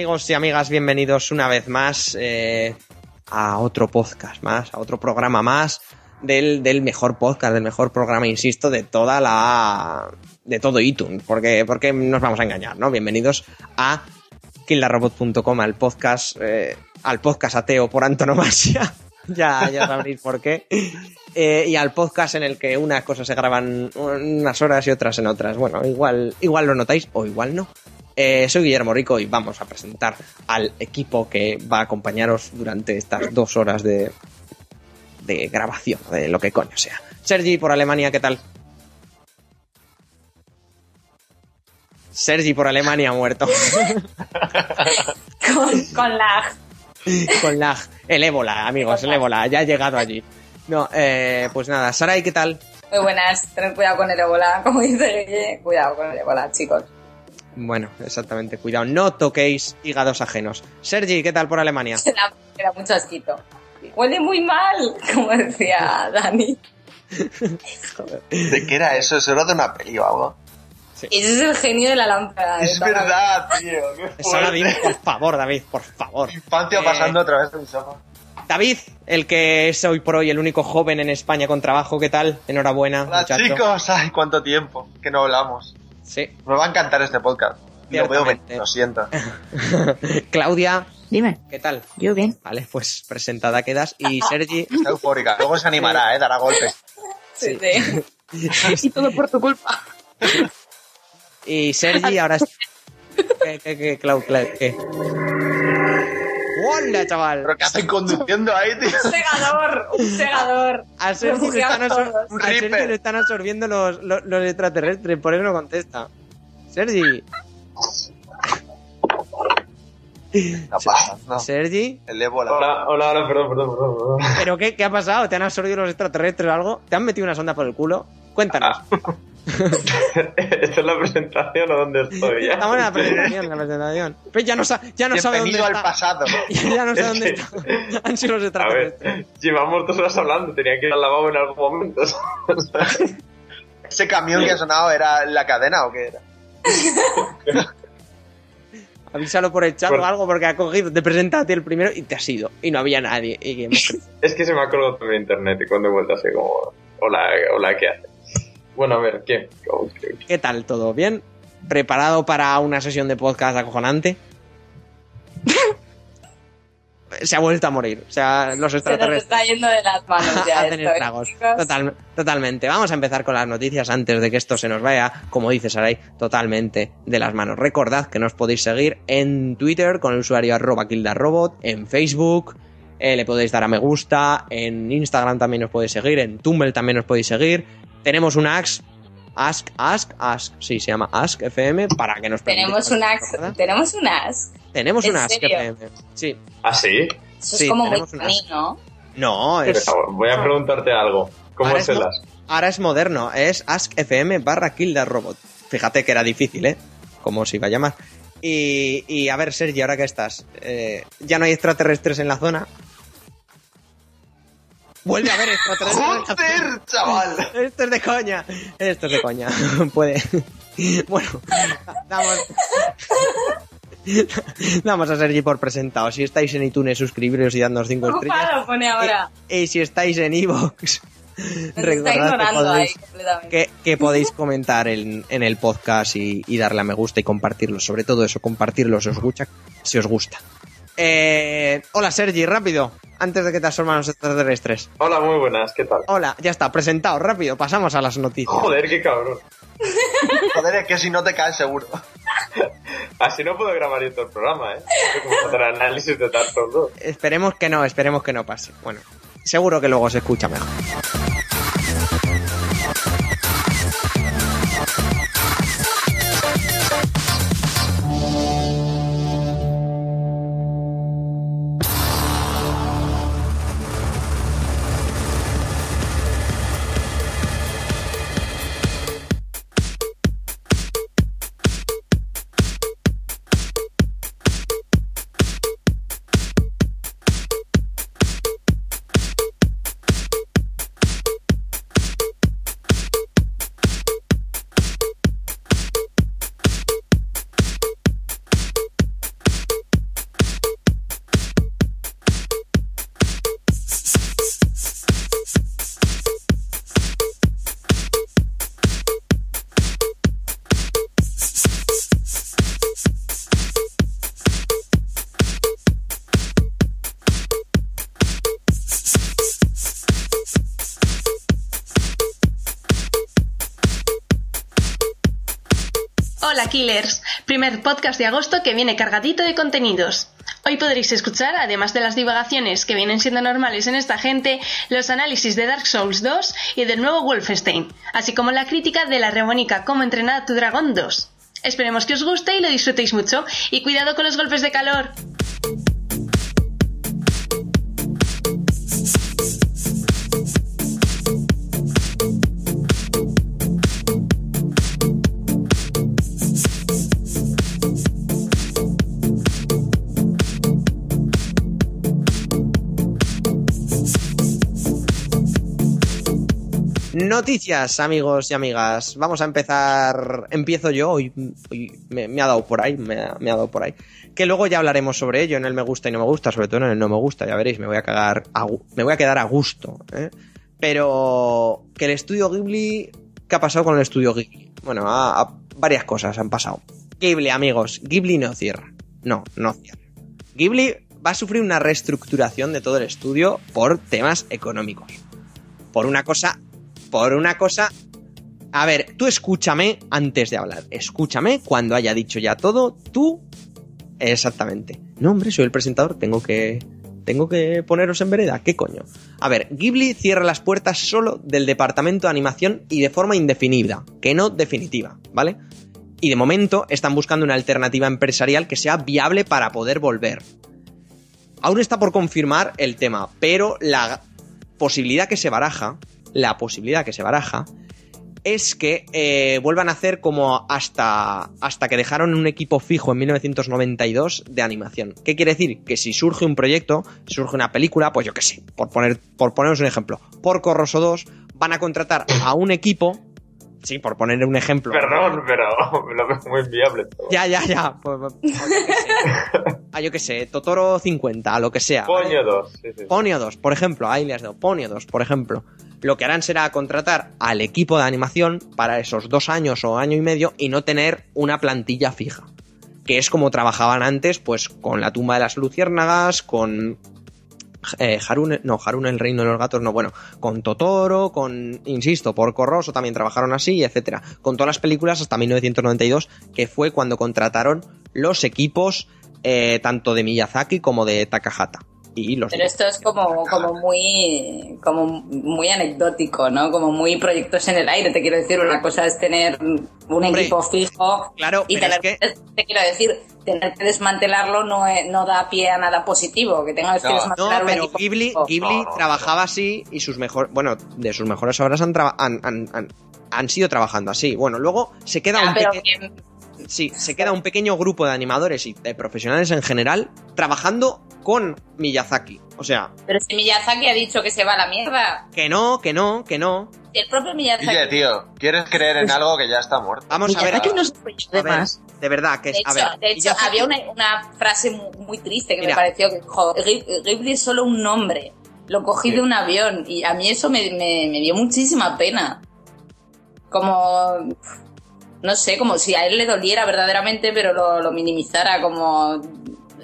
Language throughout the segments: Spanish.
amigos y amigas, bienvenidos una vez más eh, a otro podcast más, a otro programa más del, del, mejor podcast, del mejor programa, insisto, de toda la... de todo iTunes, porque, porque nos vamos a engañar, ¿no? Bienvenidos a killarobot.com, al podcast, eh, al podcast ateo por antonomasia. ya, ya sabréis por qué. Eh, y al podcast en el que unas cosas se graban unas horas y otras en otras. Bueno, igual, igual lo notáis o igual no. Eh, soy Guillermo Rico y vamos a presentar al equipo que va a acompañaros durante estas dos horas de, de grabación, de lo que coño sea. Sergi por Alemania, ¿qué tal? Sergi por Alemania muerto. con, con lag. con lag. El ébola, amigos, el ébola. Ya ha llegado allí. No, eh, pues nada. Sarai, ¿qué tal? Muy buenas. Tened cuidado con el ébola, como dice Guille. Cuidado con el ébola, chicos. Bueno, exactamente. Cuidado, no toquéis hígados ajenos. Sergi, ¿qué tal por Alemania? Era, era mucho asquito. Huele muy mal, como decía Dani. ¿De qué era eso? ¿Eso era de una peli o algo? Sí. Ese es el genio de la lámpara. Es verdad, tío. Eso, David, por favor, David, por favor. Infancia eh, pasando a través de mi sofá. David, el que es hoy por hoy el único joven en España con trabajo, ¿qué tal? Enhorabuena. Hola, muchacho. chicos. Ay, cuánto tiempo que no hablamos. Sí. Me va a encantar este podcast. Lo veo venir, lo siento. Claudia. Dime. ¿Qué tal? Yo bien. Vale, pues presentada quedas. Y Sergi. Está eufórica. Luego se animará, ¿eh? Dará golpes. Sí, sí. y todo por tu culpa. Y Sergi ahora es... ¿Qué, qué, qué, Clau, Clau, qué? ¡Hola, chaval! ¿Pero qué hacen conduciendo ahí, tío? Un segador, un segador. A Sergi le están, absor a Sergi le están absorbiendo los, los, los, extraterrestres, por eso no contesta. Sergi. No. Sergi. El ébola. Hola, hola, hola, perdón, perdón, perdón. perdón. ¿Pero qué, qué ha pasado? ¿Te han absorbido los extraterrestres o algo? ¿Te han metido una sonda por el culo? Cuéntanos. ¿Esto es la presentación o dónde estoy? ¿ya? Estamos en la presentación, en la presentación. Pero ya no, sa ya no sabe dónde al está. pasado. ya no sé dónde está. Han sido los A ver, llevamos dos horas hablando, tenía que ir al lavabo en algún momento. ¿Ese camión que ha sonado era la cadena o qué era? Avísalo por el chat Bueno. o algo porque ha cogido, te presenta a ti el primero y te has ido. Y no había nadie. Y hemos es que se me ha colgado todo en internet y cuando he vuelto así como, hola, hola, ¿qué haces? Bueno, a ver, ¿qué? ¿Cómo- qué- ¿Qué tal? ¿Todo bien? ¿Preparado para una sesión de podcast acojonante? Se ha vuelto a morir. O sea, los Se nos extraterrestres. está yendo de las manos ya ¿eh, estragos. chicos? Total- totalmente. Vamos a empezar con las noticias antes de que esto se nos vaya, como dice Saray, totalmente de las manos. Recordad que nos podéis seguir en Twitter con el usuario arroba kildarrobot, en Facebook, eh, le podéis dar a me gusta, en Instagram también nos podéis seguir, en Tumblr también nos podéis seguir. Tenemos un Ask, Ask, Ask, Ask, sí, se llama Ask FM, para que nos Tenemos un ask, tenemos un ask. Tenemos ¿En un Ask serio? FM, sí. ¿Ah, sí? Eso Sí, es como muy funny, ask. ¿no? No, es... Voy a preguntarte algo. ¿Cómo Ahora es es el mo- as? Ahora es moderno, es askfm barra kildarrobot. Fíjate que era difícil, ¿eh? Como se iba a llamar. Y, y a ver, Sergi, ahora que estás, eh, ya no hay extraterrestres en la zona. Vuelve a la zona. ¡Joder, chaval! Esto es de coña. Esto es de coña. Puede. Bueno, damos. Damos a Sergi por presentado. Si estáis en iTunes, suscribiros y dadnos 5 estrellas. Ocupado pone ahora. Y, y si estáis en Evox, recordad que podéis, que, que podéis comentar en, en el podcast y, y darle a me gusta y compartirlo. Sobre todo eso, compartirlo si os gusta. Si os gusta. Eh, hola Sergi, rápido. Antes de que te asoman los extraterrestres. Hola, muy buenas, ¿qué tal? Hola, ya está, presentado, rápido. Pasamos a las noticias. Joder, qué cabrón. Joder, es que si no te caes seguro. Así no puedo grabar yo todo el programa, ¿eh? Que hacer análisis de Souls 2. Esperemos que no, esperemos que no pase. Bueno, seguro que luego se escucha mejor. Podcast de agosto que viene cargadito de contenidos. Hoy podréis escuchar, además de las divagaciones que vienen siendo normales en esta gente, los análisis de Dark Souls 2 y del nuevo Wolfenstein, así como la crítica de la rebónica Cómo entrenar a tu dragón 2. Esperemos que os guste y lo disfrutéis mucho, y cuidado con los golpes de calor. Noticias, amigos y amigas. Vamos a empezar. Empiezo yo. Hoy, me, ha dado por ahí. Me ha, dado por ahí. Que luego ya hablaremos sobre ello en el me gusta y no me gusta. Sobre todo en el no me gusta. Ya veréis, me voy a cagar. me voy a quedar a gusto. ¿eh? Pero. Que el estudio Ghibli. ¿Qué ha pasado con el estudio Ghibli? Bueno, varias cosas han pasado. Ghibli, amigos. Ghibli no cierra. No, no cierra. Ghibli va a sufrir una reestructuración de todo el estudio por temas económicos. Por una cosa por una cosa. A ver, tú escúchame antes de hablar. Escúchame cuando haya dicho ya todo. Tú. Exactamente. No, hombre, soy el presentador. Tengo que. Tengo que poneros en vereda. ¿Qué coño? A ver, Ghibli cierra las puertas solo del departamento de animación y de forma indefinida, que no definitiva, ¿vale? Y de momento están buscando una alternativa empresarial que sea viable para poder volver. Aún está por confirmar el tema, pero la posibilidad que se baraja la posibilidad que se baraja es que eh, vuelvan a hacer como hasta, hasta que dejaron un equipo fijo en 1992 de animación. ¿Qué quiere decir? Que si surge un proyecto, si surge una película, pues yo qué sé, por, poner, por poneros un ejemplo, por Corroso 2 van a contratar a un equipo, sí, por poner un ejemplo. Perdón, pero lo veo muy viable. todo. Ya, ya, ya. Pues, pues, sé. Ah, yo qué sé, Totoro 50, lo que sea. ¿vale? Coño 2. Sí, sí. Ponio 2, por ejemplo, ahí le has dado Ponio 2, por ejemplo. Lo que harán será contratar al equipo de animación para esos dos años o año y medio y no tener una plantilla fija. Que es como trabajaban antes, pues con la tumba de las luciérnagas, con eh, Harune, no, Harune el reino de los gatos, no, bueno, con Totoro, con, insisto, por Corroso también trabajaron así, etcétera. Con todas las películas hasta 1992, que fue cuando contrataron los equipos eh, tanto de Miyazaki como de Takahata. Y los Pero esto es como, como muy como muy anecdótico, ¿no? Como muy proyectos en el aire. Te quiero decir, una cosa es tener un Hombre, equipo fijo claro, y tener es que- te quiero decir, tener que desmantelarlo no, no da pie a nada positivo. Que tengas que No, No, desmantelar un pero equipo Ghibli, fijo. Ghibli No, no, trabajaba así y sus mejores, bueno, de sus mejores obras han, traba- han, han- han- han sido trabajando así. Bueno, luego se queda Ya, un pero peque- que- sí, se queda un pequeño grupo de animadores y de profesionales en general trabajando con Miyazaki. O sea, pero si Miyazaki ha dicho que se va a la mierda. que no, que no, que no. El propio Miyazaki. Guille, tío, ¿quieres creer en algo que ya está muerto? Vamos a ver. Miyazaki no se más. de verdad, que De es, a hecho, ver, de hecho, había una, una frase muy, muy triste que Mira. me pareció que jo, Ghib- Ghibli es solo un nombre. Lo cogí de un avión y a mí eso me, me- me dio muchísima pena. Como, no sé, como si a él le doliera verdaderamente, pero lo, lo minimizara como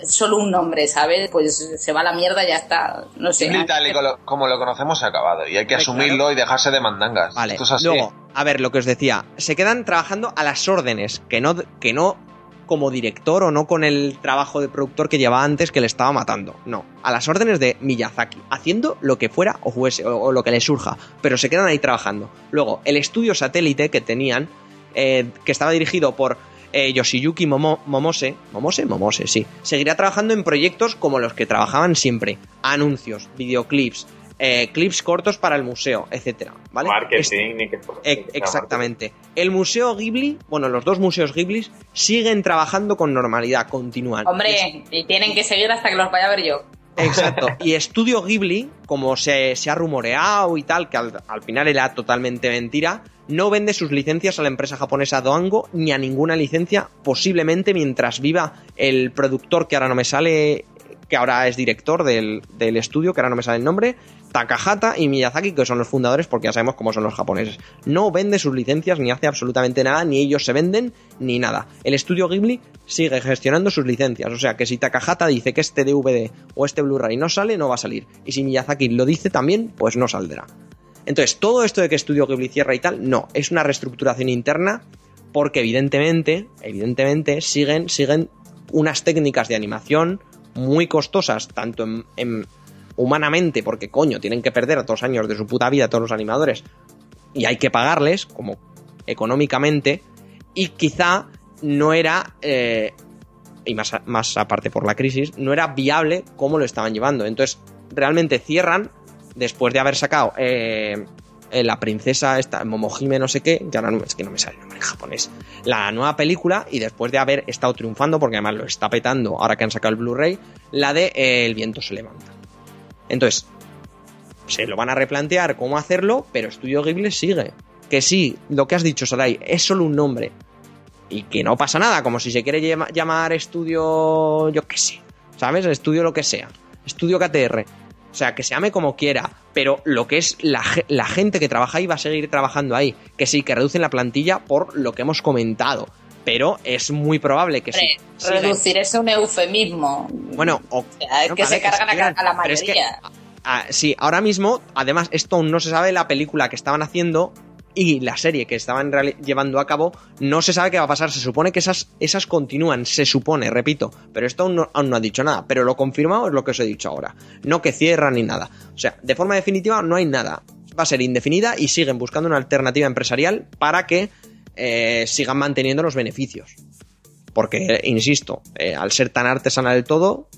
solo un nombre, ¿sabes? Pues se va a la mierda y ya está. No sé. Tal y como, como lo conocemos se ha acabado y hay que asumirlo y dejarse de mandangas. Vale, Esto es así. luego, a ver, lo que os decía, se quedan trabajando a las órdenes, que no, que no como director o no con el trabajo de productor que llevaba antes que le estaba matando. No, a las órdenes de Miyazaki, haciendo lo que fuera o fuese, o, o lo que le surja, pero se quedan ahí trabajando. Luego, el estudio satélite que tenían, eh, que estaba dirigido por eh, Yoshiyuki Momo- Momose, Momose, Momose, sí, seguirá trabajando en proyectos como los que trabajaban siempre, anuncios, videoclips, eh, clips cortos para el museo, etcétera, ¿vale? Marketing, ni que fuera. E- Exactamente. El Museo Ghibli, bueno, los dos museos Ghibli siguen trabajando con normalidad, continúan. Hombre, y tienen que seguir hasta que los vaya a ver yo. Exacto. Y Estudio Ghibli, como se, se ha rumoreado y tal, que al, al final era totalmente mentira, no vende sus licencias a la empresa japonesa Doango ni a ninguna licencia, posiblemente mientras viva el productor que ahora no me sale, que ahora es director del, del estudio, que ahora no me sale el nombre, Takahata y Miyazaki, que son los fundadores, porque ya sabemos cómo son los japoneses. No vende sus licencias ni hace absolutamente nada, ni ellos se venden, ni nada. El estudio Ghibli sigue gestionando sus licencias, o sea que si Takahata dice que este DVD o este Blu-ray no sale, no va a salir. Y si Miyazaki lo dice también, pues no saldrá. Entonces, todo esto de que Estudio Ghibli cierra y tal, no, es una reestructuración interna porque evidentemente, evidentemente siguen, siguen unas técnicas de animación muy costosas, tanto en, en- humanamente, porque coño, tienen que perder dos años de su puta vida todos los animadores y hay que pagarles, como económicamente, y quizá no era, eh, y más, más aparte por la crisis, no era viable cómo lo estaban llevando. Entonces, realmente cierran, después de haber sacado eh, eh, la princesa, esta, Momohime no sé qué, ya no, es que no me sale el nombre en japonés, la nueva película, y después de haber estado triunfando, porque además lo está petando ahora que han sacado el Blu-ray, la de eh, El viento se levanta. Entonces, se lo van a replantear cómo hacerlo, pero Estudio Ghibli sigue. Que sí, lo que has dicho, Sarai, es solo un nombre. Y que no pasa nada, como si se quiere llama- llamar estudio, yo qué sé, ¿sabes? Estudio lo que sea. Estudio KTR. O sea, que se llame como quiera, pero lo que es la, la gente que trabaja ahí va a seguir trabajando ahí. Que sí, que reducen la plantilla por lo que hemos comentado. Pero es muy probable que sí. Hombre, siga- reducir es un eufemismo. Bueno, o, O sea, es no, que se cargan a, la pero es que- mayoría. Sí, ahora mismo, además, esto aún no se sabe la película que estaban haciendo y la serie que estaban llevando a cabo, no se sabe qué va a pasar. Se supone que esas, esas continúan, se supone, repito, pero esto aún no, aún no ha dicho nada. Pero lo confirmado es lo que os he dicho ahora. No que cierran ni nada. O sea, de forma definitiva no hay nada. Va a ser indefinida y siguen buscando una alternativa empresarial para que eh, sigan manteniendo los beneficios. Porque, insisto, eh, al ser tan artesanal el todo,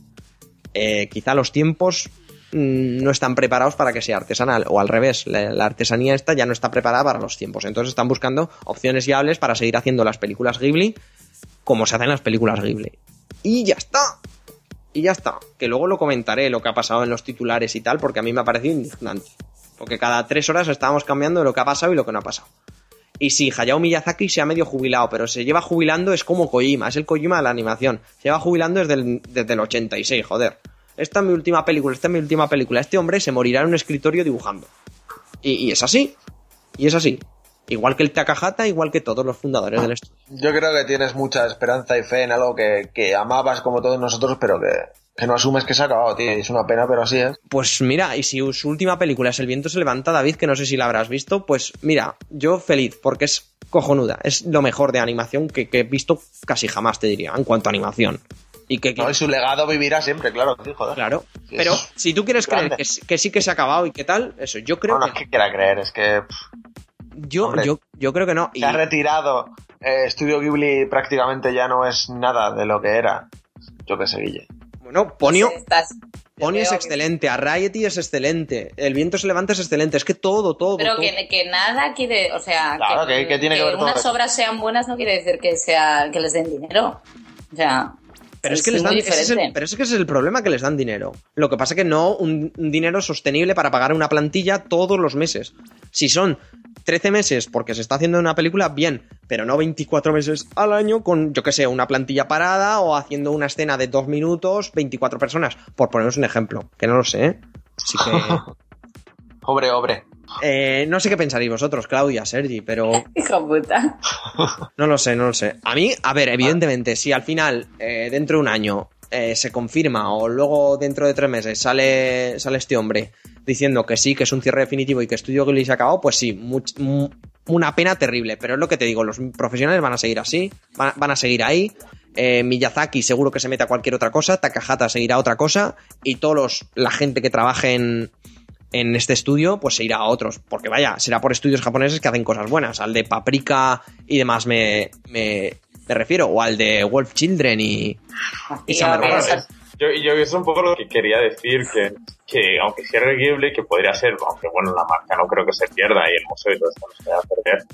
eh, quizá los tiempos no están preparados para que sea artesanal, o al revés, la, la artesanía esta ya no está preparada para los tiempos. Entonces están buscando opciones viables para seguir haciendo las películas Ghibli como se hacen las películas Ghibli. Y ya está. Y ya está. Que luego lo comentaré lo que ha pasado en los titulares y tal, porque a mí me ha parecido indignante. Porque cada tres horas estábamos cambiando lo que ha pasado y lo que no ha pasado. Y sí, Hayao Miyazaki se ha medio jubilado, pero se lleva jubilando, es como Kojima, es el Kojima de la animación. Se lleva jubilando desde el, desde el 86, joder. Esta es mi última película, esta es mi última película. Este hombre se morirá en un escritorio dibujando. Y, y es así. Y es así. Igual que el Takahata, igual que todos los fundadores del estudio. Yo creo que tienes mucha esperanza y fe en algo que, que amabas como todos nosotros, pero que, que no asumes que se ha acabado, tío. Es una pena, pero así es. Pues mira, y si su última película es El viento se levanta, David, que no sé si la habrás visto, pues mira, yo feliz, porque es cojonuda. Es lo mejor de animación que, que he visto casi jamás, te diría, en cuanto a animación. Y que, que- No, y su legado vivirá siempre, claro, tío, joder. claro. Sí, Pero si tú quieres creer que, sí- que sí que se ha acabado y qué tal, eso, yo creo No, no que es que quiera creer, es que yo, hombre. yo, yo creo que no. Y, se ha retirado. Eh, Estudio Ghibli prácticamente ya no es nada de lo que era. Yo que sé, Guille. bueno, Ponio, Estás- Ponio es veo que- excelente, Arriety es excelente, El viento se levanta es excelente, es que todo, todo. Pero todo. que, que nada quiere, o sea, Claro, que- que tiene que ver todo unas eso. obras sean buenas no quiere decir que sea que les den dinero. O sea, Pero es, que les dan, ese es el, diferente. pero es que ese es el problema que les dan dinero. Lo que pasa que no un, un dinero sostenible para pagar una plantilla todos los meses. Si son 13 meses porque se está haciendo una película, bien, pero no 24 meses al año con, yo que sé, una plantilla parada o haciendo una escena de dos minutos, 24 personas, por poneros un ejemplo, que no lo sé. ¿eh? Así que Pobre, hombre. Eh, no sé qué pensaréis vosotros, Claudia, Sergi, pero Hijo puta. no lo sé, no lo sé. A mí, a ver, evidentemente, si al final, eh, dentro de un año, eh, se confirma o luego dentro de tres meses sale, sale este hombre diciendo que sí, que es un cierre definitivo y que Estudio Ghibli se ha acabado, pues sí, much- una pena terrible. Pero es lo que te digo, los profesionales van a seguir así, van, van a seguir ahí. eh, Miyazaki seguro que se mete a cualquier otra cosa, Takahata seguirá a otra cosa y todos los, la gente que trabaje en, en este estudio, pues se irá a otros. Porque vaya, será por estudios japoneses que hacen cosas buenas. Al de Paprika y demás me, me, me refiero. O al de Wolf Children y, y Summer Yo, y yo eso es un poco lo que quería decir, que, que aunque cierre Ghibli, que podría ser, aunque bueno, la marca no creo que se pierda y el museo y todo esto no se vaya a perder,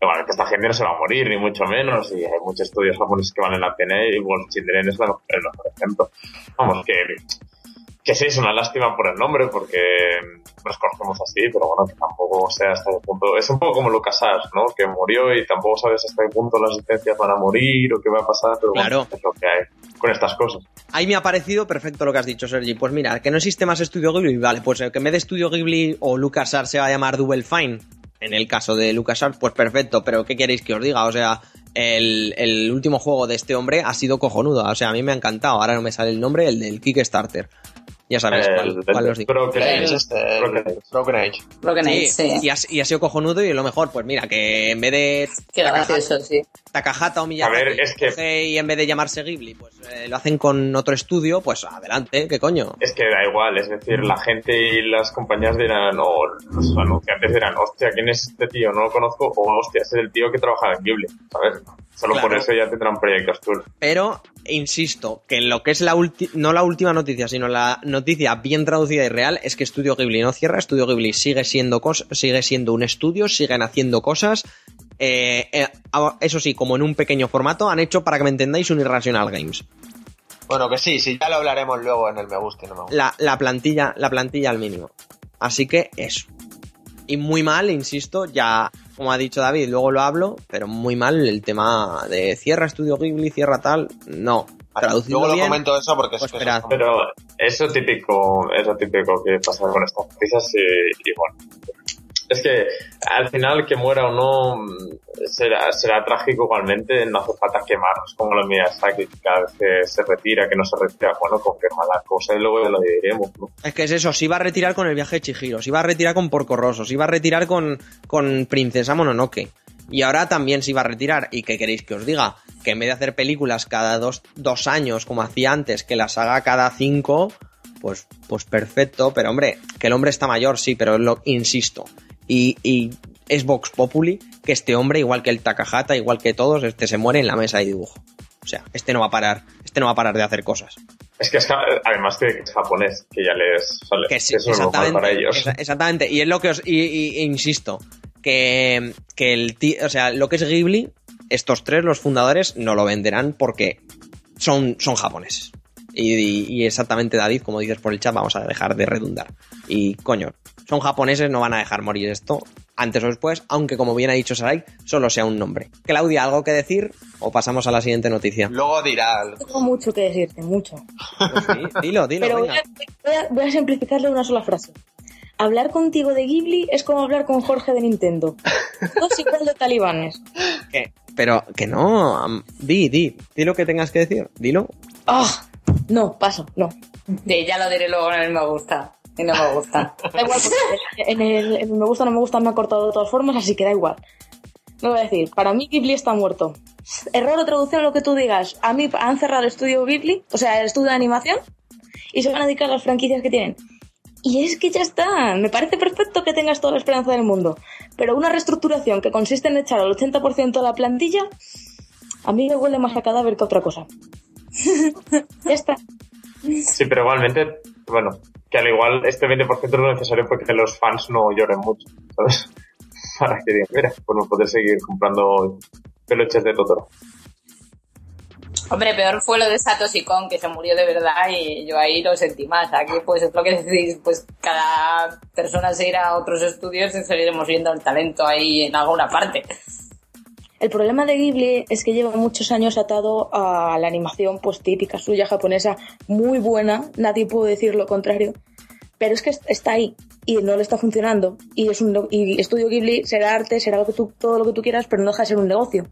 bueno, que esta gente no se va a morir, ni mucho menos, y hay muchos estudios japoneses que valen la pena y Wolf Children es la- el mejor ejemplo. Vamos, que, que sí, es una lástima por el nombre, porque nos conocemos así, pero bueno, que tampoco sé hasta qué punto. Es un poco como LucasArts, ¿no? Que murió y tampoco sabes hasta qué punto las licencias van a morir o qué va a pasar, pero bueno, Claro. es lo que hay con estas cosas. Ahí me ha parecido perfecto lo que has dicho, Sergi. Pues mira, que no existe más Estudio Ghibli, vale, pues el que en vez de Estudio Ghibli o LucasArts se va a llamar Double Fine. En el caso de LucasArts, pues perfecto, pero ¿qué queréis que os diga? O sea, el, el último juego de este hombre ha sido cojonudo, o sea, a mí me ha encantado. Ahora no me sale el nombre, el del Kickstarter. Ya sabes El- cuál, el cuál os digo. Broken Age. Broken Age. Sí, sí. Y, ha, y ha sido cojonudo y lo mejor, pues mira, que en vez de Qué Takahata, gracioso, sí. Takahata o Miyazaki, A ver, es que- y en vez de llamarse Ghibli, pues eh, lo hacen con otro estudio, pues adelante, ¿qué coño? Es que da igual, es decir, la gente y las compañías dirán, o los anunciantes dirán, hostia, ¿quién es este tío? No lo conozco, o hostia, ese es el tío que trabaja en Ghibli, ¿sabes? Solo por eso ya tendrán proyectos tour. Pero, insisto, que lo que es la ulti- no la última noticia, sino la noticia bien traducida y real, es que Estudio Ghibli no cierra, Estudio Ghibli sigue siendo, cos- sigue siendo un estudio, siguen haciendo cosas. eh, eh, a- eso sí, como en un pequeño formato, han hecho, para que me entendáis, un Irrational Games. Bueno, que sí, sí, ya lo hablaremos luego en el me gusta y no me gusta. La, la plantilla, la plantilla al mínimo. Así que eso. Y muy mal, insisto, ya, como ha dicho David, luego lo hablo, pero muy mal el tema de cierra Estudio Ghibli, cierra tal. No. Traducido Luego lo bien, comento eso porque pues es que eso esperad. es como- Pero eso típico, eso típico que pasa con estas noticias y, y bueno. Es que al final que muera o no será, será trágico igualmente, no hace falta quemarnos como la Miyazaki que cada vez que se retira, que no se retira, bueno, confirma la cosa y luego ya lo diremos, ¿no? Es que es eso, se iba a retirar con el viaje de Chihiro, se iba a retirar con Porco Rosso, se iba a retirar con, con Princesa Mononoke. Y ahora también se iba a retirar. ¿Y qué queréis que os diga? Que en vez de hacer películas cada dos, dos años, como hacía antes, que las haga cada cinco, pues, pues perfecto. Pero hombre, que el hombre está mayor, sí, pero lo insisto. Y, y es Vox Populi que este hombre, igual que el Takahata, igual que todos, este se muere en la mesa de dibujo. O sea, este no va a parar, este no va a parar de hacer cosas. Es que es, además que es japonés, que ya les sale, que sí, eso es normal para ellos. exa- exactamente. Y es lo que os y, y- insisto que, que el ti- o sea, lo que es Ghibli, estos tres, los fundadores, no lo venderán porque son, son japoneses. Y, y- y exactamente, David, como dices por el chat, vamos a dejar de redundar. Y coño, son japoneses, no van a dejar morir esto antes o después, aunque como bien ha dicho Sarai, solo sea un nombre. Claudia, ¿algo que decir? ¿O pasamos a la siguiente noticia? Luego dirá. Tengo mucho que decirte, mucho. Pues sí, dilo, dilo, Pero voy venga. a, voy a- voy a simplificarle una sola frase. Hablar contigo de Ghibli es como hablar con Jorge de Nintendo. Dos igual de talibanes. Que- pero que no, di, di, di lo que tengas que decir, dilo. ¡Ah! No, paso, no. Ya lo diré luego en el me gusta. Y no me gusta. Da igual, porque en el, en el me gusta no me gusta me ha cortado de todas formas, así que da igual. No voy a decir, para mí Ghibli está muerto. Error de traducción, lo que tú digas. A mí han cerrado el estudio Ghibli, o sea, el estudio de animación, y se van a dedicar a las franquicias que tienen. Y es que ya está. Me parece perfecto que tengas toda la esperanza del mundo. Pero una reestructuración que consiste en echar al 80% de la plantilla, a mí me huele más a cadáver que otra cosa. ya está. Sí, pero igualmente, bueno, que al igual este 20% es lo necesario porque los fans no lloren mucho, ¿sabes? Para que digan, mira, pues no poder seguir comprando peluches de Totoro. Hombre, peor fue lo de Satoshi Kon, que se murió de verdad y yo ahí lo sentí más. Aquí, pues, es lo que decís, pues cada persona se irá a otros estudios y seguiremos viendo el talento ahí en alguna parte. El problema de Ghibli es que lleva muchos años atado a la animación pues típica suya japonesa, muy buena, nadie puede decir lo contrario, pero es que est- está ahí y no le está funcionando y es un y Estudio Ghibli será arte, será lo que tú, todo lo que tú quieras, pero no deja de ser un negocio,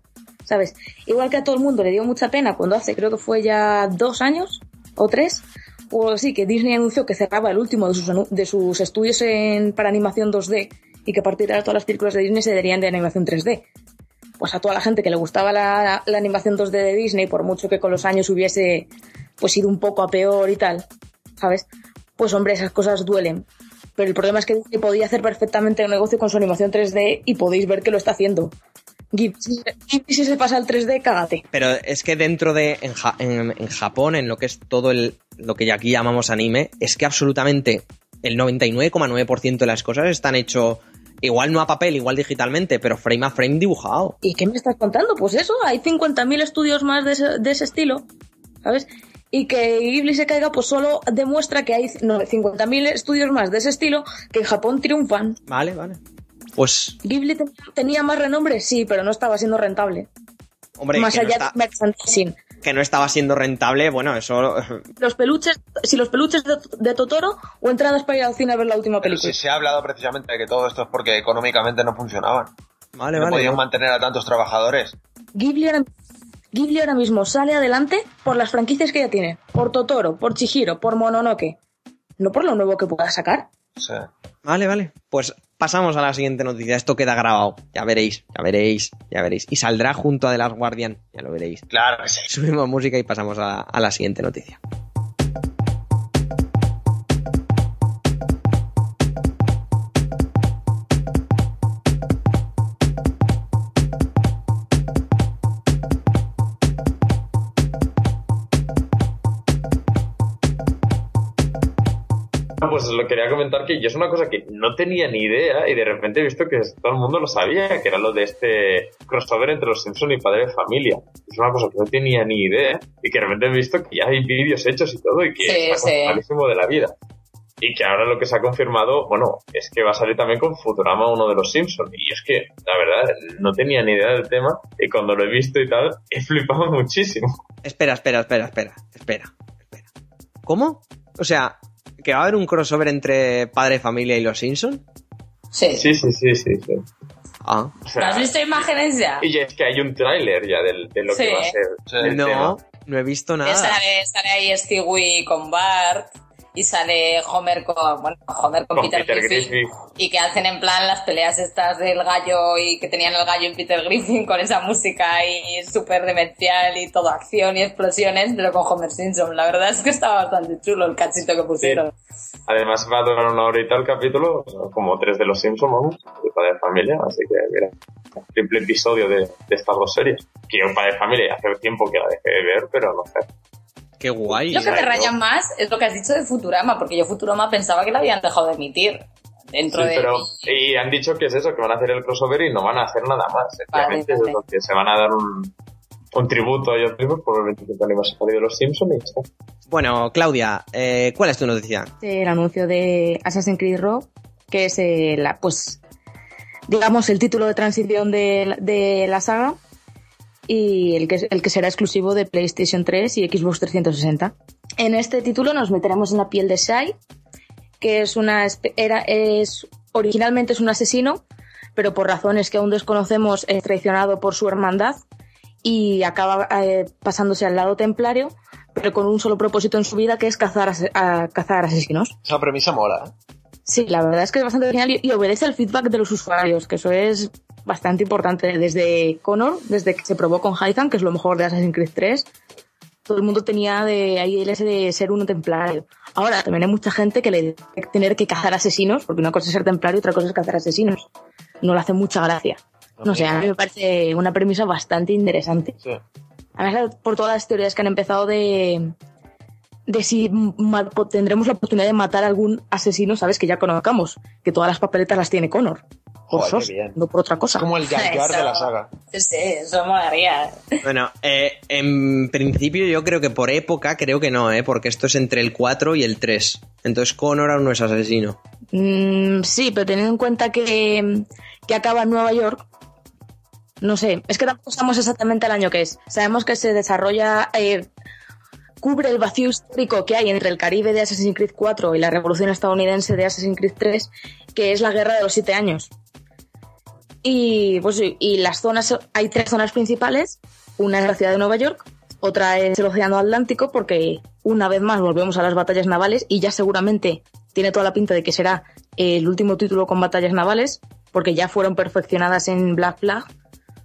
¿sabes? Igual que a todo el mundo le dio mucha pena cuando hace, creo que fue ya dos años o tres, o sí, que Disney anunció que cerraba el último de sus, de sus estudios en, para animación 2D y que a partir de ahora todas las películas de Disney se darían de animación 3D pues a toda la gente que le gustaba la, la animación 2D de Disney, por mucho que con los años hubiese pues ido un poco a peor y tal, ¿sabes? Pues hombre, esas cosas duelen. Pero el problema es que Disney podía hacer perfectamente un negocio con su animación 3D y podéis ver que lo está haciendo. Ghibli, si- se pasa al 3D, cágate. Pero es que dentro de, en, Ja- en- en Japón, en lo que es todo el, lo que aquí llamamos anime, es que absolutamente el 99,9% de las cosas están hecho igual no a papel, igual digitalmente, pero frame a frame dibujado. ¿Y qué me estás contando? Pues eso, hay 50.000 estudios más de ese, de ese estilo, ¿sabes? Y que Ghibli se caiga, pues solo demuestra que hay no, 50.000 estudios más de ese estilo que en Japón triunfan. Vale, vale. Pues, Ghibli ten- tenía más renombre, sí, pero no estaba siendo rentable. hombre, más no allá está- de merchandising. que no estaba siendo rentable, bueno, eso... Los peluches, si los peluches de, de Totoro o entradas para ir al cine a ver la última Pero película. si se ha hablado precisamente de que todo esto es porque económicamente no funcionaban. Vale, no vale. podían ¿no? mantener a tantos trabajadores. Ghibli ahora, Ghibli ahora mismo sale adelante por las franquicias que ya tiene. Por Totoro, por Chihiro, por Mononoke. no por lo nuevo que pueda sacar. Sí. Vale, vale. Pues pasamos a la siguiente noticia. Esto queda grabado. Ya veréis, ya veréis, ya veréis. Y saldrá junto a The Last Guardian. Ya lo veréis. Claro que sí. Subimos música y pasamos a, a la siguiente noticia. Pues lo quería comentar que yo es una cosa que no tenía ni idea y de repente he visto que todo el mundo lo sabía, que era lo de este crossover entre los Simpson y Padre de Familia. Es una cosa que no tenía ni idea y que de repente he visto que ya hay vídeos hechos y todo y que Sí, está sí. de la vida. Y que ahora lo que se ha confirmado, bueno, es que va a salir también con Futurama uno de los Simpsons. Y es que, la verdad, no tenía ni idea del tema y cuando lo he visto y tal, he flipado muchísimo. Espera, espera, espera, espera, espera, espera. ¿Cómo? O sea, ¿que va a haber un crossover entre Padre Familia y los Simpson? Sí. Sí, sí, sí, sí. sí. Ah. O ¿No sea, has visto imágenes ya? y es que hay un tráiler ya del- de, lo Sí. que va a ser. No, no he visto nada. sale, sale ahí Stewie con Bart y sale Homer con, bueno, Homer con, Con Peter, Peter Griffin, Griffin. y que hacen en plan las peleas estas del gallo y que tenían el gallo y Peter Griffin con esa música ahí súper demencial y todo acción y explosiones, pero con Homer Simpson. La verdad es que estaba bastante chulo el cachito que pusieron. Además va a durar una horita el capítulo, como tres de los Simpsons, vamos, de Padre de Familia, así que mira, triple episodio de, de estas dos series. Que yo Padre de Familia hace tiempo que la dejé de ver, pero no sé. Qué guay. Lo que me Exacto. raya más es lo que has dicho de Futurama, porque yo Futurama pensaba que la habían dejado de emitir dentro Sí, de... pero, y han dicho que es eso, que van a hacer el crossover y no van a hacer nada más. Sencillamente vale. es lo que se van a dar un, un tributo a ellos mismos por el 25 aniversario de los Simpsons y. Bueno, Claudia, eh, ¿cuál es tu noticia? el anuncio de Assassin's Creed Rogue, que es eh, la, pues, digamos, el título de transición de, la- de la saga y el que, el que será exclusivo de PlayStation 3 y Xbox 360. En este título nos meteremos en la piel de Shai, que es una era es originalmente es un asesino, pero por razones que aún desconocemos es traicionado por su hermandad y acaba eh, pasándose al lado templario, pero con un solo propósito en su vida que es cazar, a- cazar asesinos. Esa premisa mola, ¿eh? Sí, la verdad es que es bastante original y, y obedece al feedback de los usuarios, que eso es bastante importante. Desde Connor, desde que se probó con Hytham, que es lo mejor de Assassin's Creed 3, todo el mundo tenía de ahí el ese de ser un templario. Ahora también hay mucha gente que le debe tener que cazar asesinos, porque una cosa es ser templario y otra cosa es cazar asesinos. No le hace mucha gracia. No sé, a mí me parece una premisa bastante interesante. Sí. Además, por todas las teorías que han empezado de, de si tendremos la oportunidad de matar a algún asesino, ¿sabes? Que ya conozcamos. Que todas las papeletas las tiene Connor. Por Joder, qué sos, bien. no por otra cosa. Como el Jar Jar de la saga. Sí, eso molaría. Bueno, eh, en principio yo creo que por época creo que no, ¿eh? Porque esto es entre el 4 y el 3. Entonces Connor aún no es asesino. Mm, sí, pero teniendo en cuenta que, que acaba en Nueva York, no sé, es que tampoco sabemos exactamente el año que es. Sabemos que se desarrolla, eh, cubre el vacío histórico que hay entre el Caribe de Assassin's Creed 4 y la Revolución estadounidense de Assassin's Creed 3, que es la Guerra de los Siete Años. Y, pues, y las zonas, hay tres zonas principales. Una es la ciudad de Nueva York, otra es el Océano Atlántico, porque una vez más volvemos a las batallas navales y ya seguramente tiene toda la pinta de que será el último título con batallas navales, porque ya fueron perfeccionadas en Black Flag.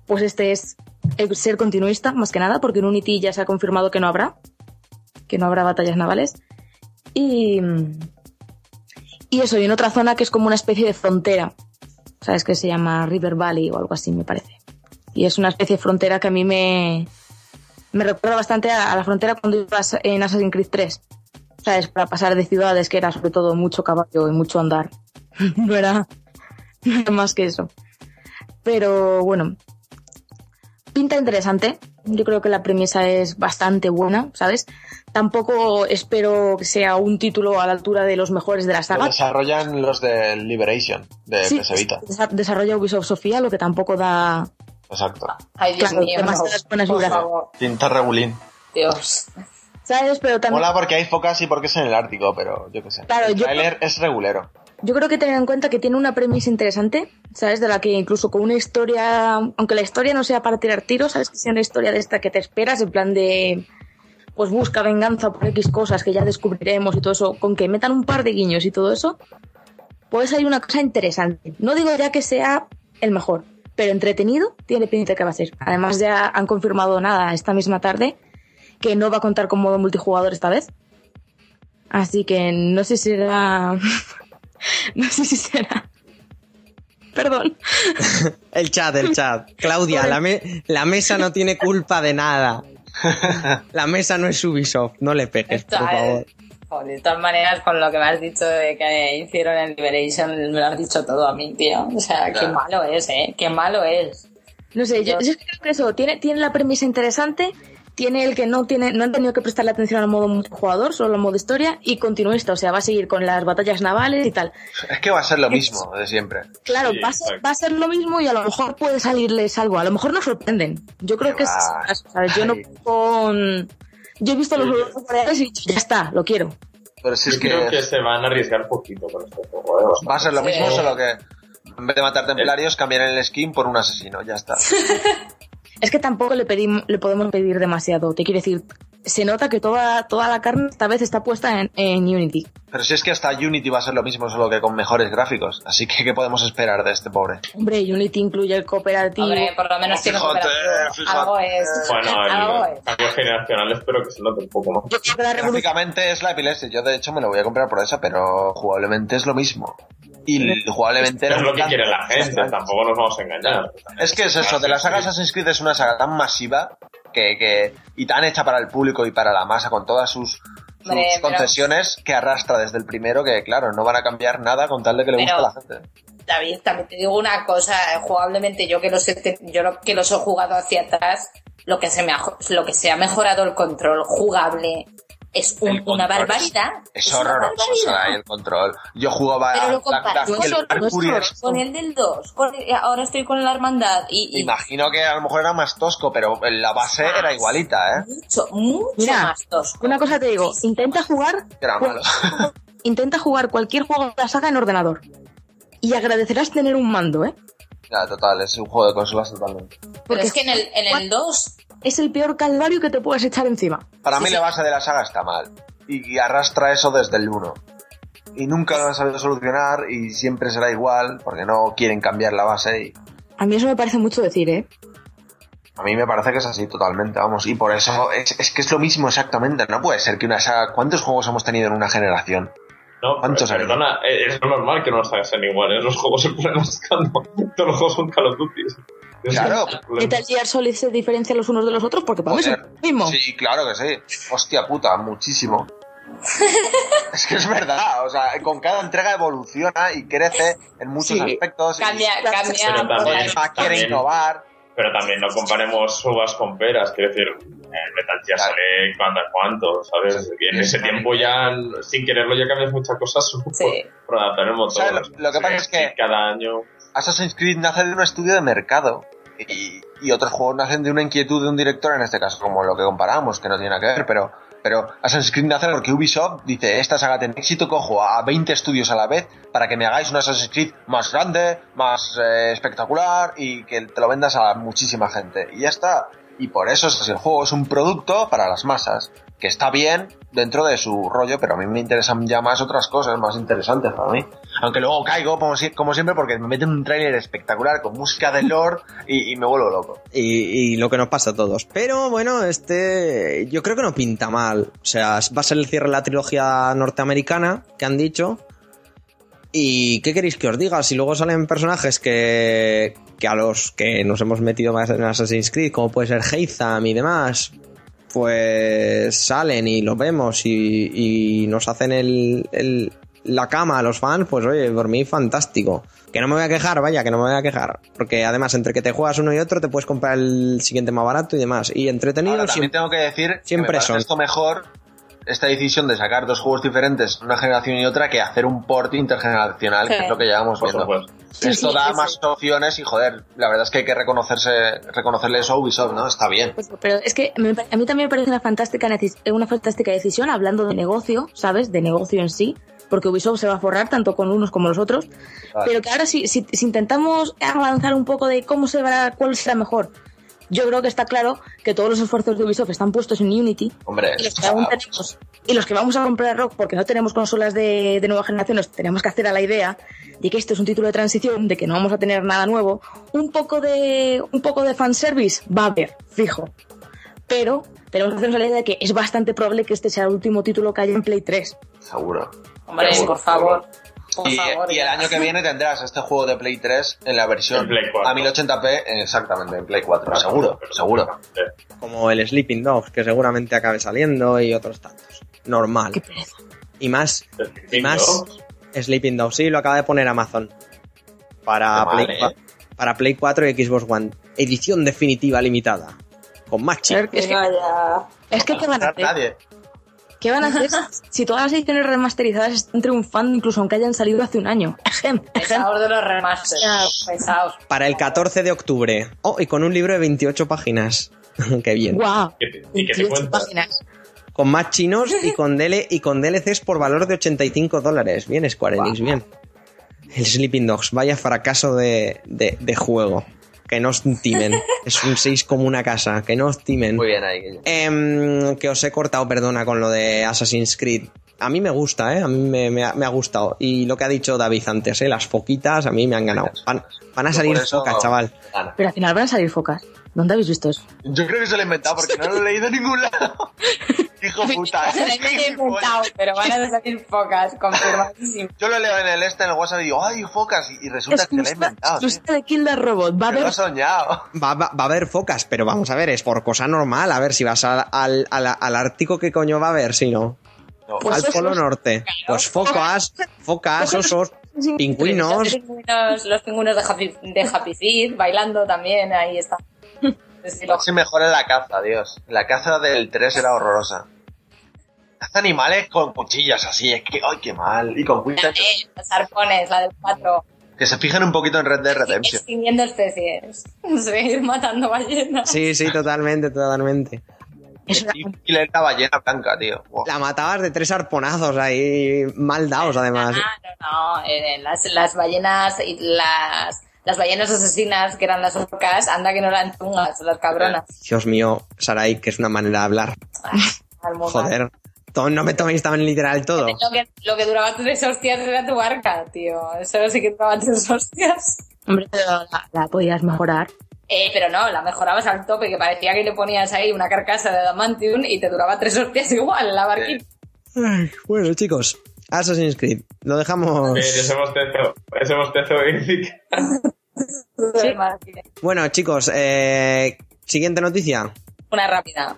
Pues este es el ser continuista, más que nada, porque en Unity ya se ha confirmado que no habrá, que no habrá batallas navales. Y, y eso, y en otra zona que es como una especie de frontera, ¿sabes? Que se llama River Valley o algo así, me parece. Y es una especie de frontera que a mí me, me recuerda bastante a, la frontera cuando ibas en Assassin's Creed 3. ¿Sabes? Para pasar de ciudades que era sobre todo mucho caballo y mucho andar. no, no era más que eso. Pero bueno, pinta interesante. Yo creo que la premisa es bastante buena, ¿sabes? Tampoco espero que sea un título a la altura de los mejores de la Lo saga. desarrollan los de Liberation, de Sí, PS Vita. desa- desarrolla Ubisoft Sofía, lo que tampoco da Exacto. Ay, Dios Claro, mío. demasiadas no. buenas favor, Pinta regulín. Dios. ¿Sabes? Pero también, Mola porque hay focas y porque es en el Ártico, pero yo qué sé. Claro, el yo- trailer es regulero. Yo creo que tener en cuenta que tiene una premisa interesante, ¿sabes? De la que incluso con una historia, aunque la historia no sea para tirar tiros, ¿sabes? Que sea una historia de esta que te esperas, en plan de pues busca venganza por X cosas que ya descubriremos y todo eso, con que metan un par de guiños y todo eso, puede salir una cosa interesante. No digo ya que sea el mejor, pero entretenido tiene pinta que va a ser. Además ya han confirmado nada esta misma tarde que no va a contar con modo multijugador esta vez. Así que no sé si será... no sé si será... Perdón. el chat, el chat. Claudia, la, me- la mesa no tiene culpa de nada. La mesa no es Ubisoft, no le pegues, Esto, por favor. joder, de todas maneras, con lo que me has dicho de que hicieron en Liberation, me lo has dicho todo a mí, tío. O sea, qué malo es, ¿eh? Qué malo es. No sé, yo, yo creo que eso tiene, tiene la premisa interesante, tiene el que no tiene, no han tenido que prestarle atención al modo multijugador, solo al modo historia, y continuista, o sea, va a seguir con las batallas navales y tal. Es que va a ser lo mismo de siempre. Claro, Sí, va, a ser, exacto. va a ser lo mismo y a lo mejor puede salirles algo, a lo mejor nos sorprenden. Yo creo Qué que es va. el caso, ¿sabes? Yo no con... Yo he visto los Sí. juegos reales y he dicho, ya está, lo quiero. Pero si Yo es que, creo que se van a arriesgar poquito con este juego. ¿eh? va a ser lo Sí. mismo, solo que en vez de matar templarios, cambiarán el skin por un asesino, ya está. Es que tampoco le, pedimos, le podemos pedir demasiado, te quiero decir, se nota que toda, toda la carne esta vez está puesta en, en Unity. Pero si es que hasta Unity va a ser lo mismo, solo que con mejores gráficos. Así que, ¿qué podemos esperar de este pobre? Hombre, Unity incluye el cooperativo. Hombre, por lo menos tiene Fíjate, cooperativo. fíjate. Algo es. Bueno, Algo el cambio generacional espero que se note un poco más. Gráficamente es la epilepsia. Yo, de hecho, me lo voy a comprar por esa, pero jugablemente es lo mismo. Y jugablemente era Es lo que quiere la gente, tampoco nos vamos a engañar. Es que es eso, de la saga Assassin's Creed es una saga tan masiva que, que y tan hecha para el público y para la masa con todas sus, sus Hombre, pero- concesiones que arrastra desde el primero que claro, no van a cambiar nada con tal de que le guste Pero- a la gente. David, también te digo una cosa, eh, jugablemente yo que los he, yo que los he jugado hacia atrás, lo que se me ha, lo que se ha mejorado el control jugable es un- El control una barbaridad. Es, una horroroso o sea, barbaridad. el control. Yo jugaba Pero a lo Duck, con, el con- del 2, con el- ahora estoy con la hermandad y, imagino que a lo mejor era más tosco, pero la base era igualita, ¿eh? mucho, mucho Mira, más tosco. Una cosa te digo, intenta más. jugar, Era malo. intenta jugar cualquier juego de la saga en ordenador. Y agradecerás tener un mando, ¿eh? ya, total, es un juego de consolas totalmente. Pero Porque es que en el, en el 2 es el peor calvario que te puedes echar encima. Para Sí, mí sí. la base de la saga está mal. Y, arrastra eso desde el 1. Y nunca lo han sabido solucionar y siempre será igual porque no quieren cambiar la base y A mí eso me parece mucho decir, ¿eh? a mí me parece que es así totalmente, vamos. Y por eso es, es que es lo mismo exactamente. No puede ser que una saga... ¿Cuántos juegos hemos tenido en una generación? No, ¿Cuántos pero, perdona, eh, es normal que no las hagas en iguales. Los juegos se ponen rascando. Todos los juegos son Call of Duty. Claro. el. Metal Gear Solid se diferencia los unos de los otros porque para mí es lo mismo. Sí, claro que sí. Hostia puta, muchísimo. es que es verdad, o sea, con cada entrega evoluciona y crece en muchos Sí. aspectos. y- cambia, Pero cambia. también- quiere también- innovar. Pero también no comparemos uvas con peras, quiero decir, Metal Gear Claro. sale cuando cuánto, ¿sabes? Y en ese tiempo ya, sin quererlo, ya cambias muchas cosas Sí. por adaptar el motor. Lo- lo que pasa es que- Cada año... Assassin's Creed nace de un estudio de mercado y, y otros juegos nacen de una inquietud de un director, en este caso, como lo que comparamos, que no tiene nada que ver, pero, pero Assassin's Creed nace porque Ubisoft dice, esta saga tiene éxito, cojo a 20 estudios a la vez para que me hagáis un Assassin's Creed más grande, más eh, espectacular y que te lo vendas a muchísima gente. Y ya está. Y por eso es así, el juego es un producto para las masas, que está bien dentro de su rollo, pero a mí me interesan ya más otras cosas más interesantes para mí. Aunque luego caigo, como, si- como siempre, porque me meten un tráiler espectacular con música de lore y, me vuelvo loco. Y, y lo que nos pasa a todos. Pero bueno, este yo creo que no pinta mal. O sea, va a ser el cierre de la trilogía norteamericana que han dicho. ¿Y qué queréis que os diga? Si luego salen personajes que, que a los que nos hemos metido más en Assassin's Creed, como puede ser Heizam y demás, pues salen y los vemos y, y nos hacen el, el- la cama a los fans, pues oye, por mí fantástico. Que no me voy a quejar, vaya, que no me voy a quejar. Porque además, entre que te juegas uno y otro, te puedes comprar el siguiente más barato y demás. Y entretenido Ahora, también siempre. tengo que decir que me son. esto mejor, esta decisión de sacar dos juegos diferentes, una generación y otra, que hacer un port intergeneracional, que es lo que llevamos Por viendo. supuesto. Sí, Esto sí, da sí, más sí. opciones y joder, la verdad es que hay que reconocerse, reconocerle eso a Ubisoft, ¿no? Está bien. Pues, pero es que me- a mí también me parece una fantástica, una fantástica decisión hablando de negocio, ¿sabes? De negocio en sí, porque Ubisoft se va a forrar tanto con unos como los otros. Vale. Pero que ahora si, si, si intentamos avanzar un poco de cómo se va, cuál será mejor, yo creo que está claro que todos los esfuerzos de Ubisoft están puestos en Unity Hombre, y los que, aún tenemos, y los que vamos a comprar Rock porque no tenemos consolas de, de nueva generación, nos tenemos que hacer a la idea de que esto es un título de transición, de que no vamos a tener nada nuevo. Un poco de, un poco de fanservice va a haber, fijo. Pero tenemos que hacernos la idea de que es bastante probable que este sea el último título que haya en Play 3. seguro. Hombre, por favor. Por Y, favor. y el año que viene tendrás este juego de Play 3 en la versión Play 4. a 1080p, exactamente, en Play 4, seguro, seguro. Como el Sleeping Dogs, que seguramente acabe saliendo y otros tantos. Normal. Qué pereza. Y más, y más Sleeping Dogs. Sí, lo acaba de poner Amazon. Para, Play, ¿eh? para Play 4 y Xbox One. Edición definitiva limitada. Con más chips. Es que, es ¿qué van a hacer? Nadie. ¿Qué van a hacer si todas las ediciones remasterizadas están triunfando incluso aunque hayan salido hace un año? Pesados de los remasters. Pesados. Para el 14 de octubre. Oh, y con un libro de 28 páginas. Qué bien. Guau. ¿Y qué te 18 cuentas? páginas. Con más chinos y con, DL y con DLCs por valor de 85 dólares. Bien, Square Enix, bien. El Sleeping Dogs, vaya fracaso de, de- de juego. Que no os timen. Es un 6 como una casa. Que no os timen. Muy bien ahí. Em, que os he cortado, perdona, con lo de Assassin's Creed. A mí me gusta, ¿eh? A mí me, me ha, me ha gustado. Y lo que ha dicho David antes, ¿eh? Las foquitas a mí me han ganado. Van, van a salir eso- focas, chaval. Gana. Pero al final van a salir focas. ¿Dónde habéis visto eso? Yo creo que se lo he inventado porque no lo he leído en ningún lado. Hijo puta. Se la he inventado, pero van a salir pocas, confirmadísimo. Yo lo leo en el este, en el WhatsApp y digo, ¡ay, focas! Y, y resulta que se lo he Exclusiva, inventado. exclusiva de Kill the Robot. Va a Que lo haber he soñado. Va, va- va a haber focas, pero vamos a ver, es por cosa normal. A ver, si vas al, al, al- al Ártico, ¿qué coño va a haber si no? No, Pues al. Polo Norte. Pues focas, focas, osos, pingüinos. Los pingüinos, los pingüinos de Happy, de Happy Feet, bailando también, ahí está. Sí, mejor en la caza, Dios. La caza del 3 era horrorosa. Caza animales con cuchillas así, es que, ¡ay, qué mal! Y con cuchillas Eh, los arpones, la del 4. que se fijen un poquito en Red Dead Redemption. Extinguiendo especies. Seguir matando ballenas. Sí, sí, totalmente, totalmente. Y y la ballena blanca, tío. La matabas de tres arponazos ahí, mal dados además. Ah, no, no. eh, las, las ballenas y las, las ballenas asesinas, que eran las orcas, anda que no eran chungas, las cabronas. Dios mío, Sarai, que es una manera de hablar. Mundo. Joder. No me toméis tan literal todo. Lo que, lo que duraba tres hostias era tu barca, tío. Eso sí que duraba tres hostias. Hombre, pero la, la podías mejorar. Eh, pero no, la mejorabas al tope, que parecía que le ponías ahí una carcasa de adamantium y te duraba tres hostias igual la barquita. Ay, bueno, chicos, Assassin's Creed. Lo dejamos. Bien, ese bostezo, ese bostezo. Maravilla. Bueno, chicos, eh, siguiente noticia. Una rápida.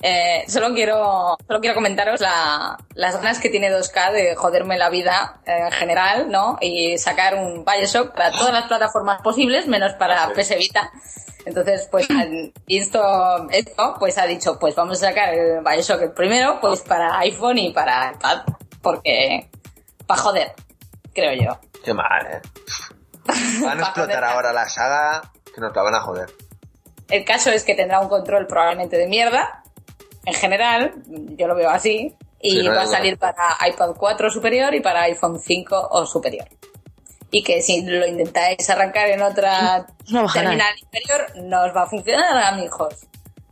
Eh, solo quiero solo quiero comentaros la- las ganas que tiene 2K de joderme la vida eh, en general, ¿no? Y sacar un Bioshock para todas las plataformas posibles, menos para PS Vita. Entonces, pues, visto esto, pues ha dicho, pues vamos a sacar el Bioshock el primero, pues para iPhone y para iPad, porque, para joder, creo yo. Qué mal, eh. Van a explotar ahora la saga que nos la van a joder. El caso es que tendrá un control probablemente de mierda, en general, yo lo veo así, y Sí, va a salir para iPad 4 superior y para iPhone 5 o superior. Y que si lo intentáis arrancar en otra No bajará. terminal inferior, no os va a funcionar, amigos.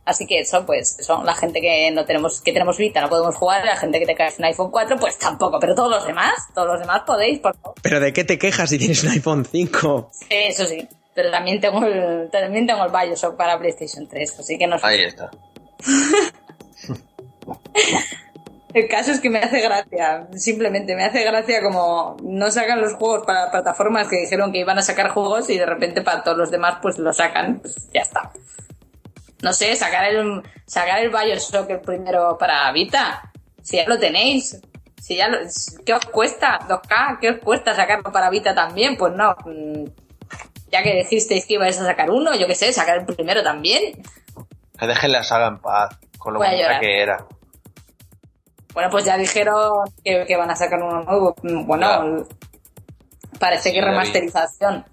Así que eso, pues, son la gente que no tenemos, que tenemos Vita, no podemos jugar, la gente que te cae un iPhone 4, pues tampoco, pero todos los demás, todos los demás podéis, por favor. ¿Pero de qué te quejas si tienes un iPhone 5? Eso sí. Pero también tengo el, también tengo el Bioshock para PlayStation 3, así que no sé. Ahí está. El caso es que me hace gracia, simplemente me hace gracia como no sacan los juegos para plataformas que dijeron que iban a sacar juegos y de repente para todos los demás pues lo sacan, pues ya está. No sé, sacar el sacar el Bioshock el primero para Vita, si ya lo tenéis, si ya lo, ¿qué os cuesta? 2K, ¿qué os cuesta sacarlo para Vita también? Pues no, mm, ya que dijisteis que ibais a sacar uno, yo qué sé, sacar el primero también. Que dejen la saga en paz, con lo bonita que era. Bueno, pues ya dijeron que, que van a sacar uno nuevo. Mm, Bueno, parece Sí, que remasterización.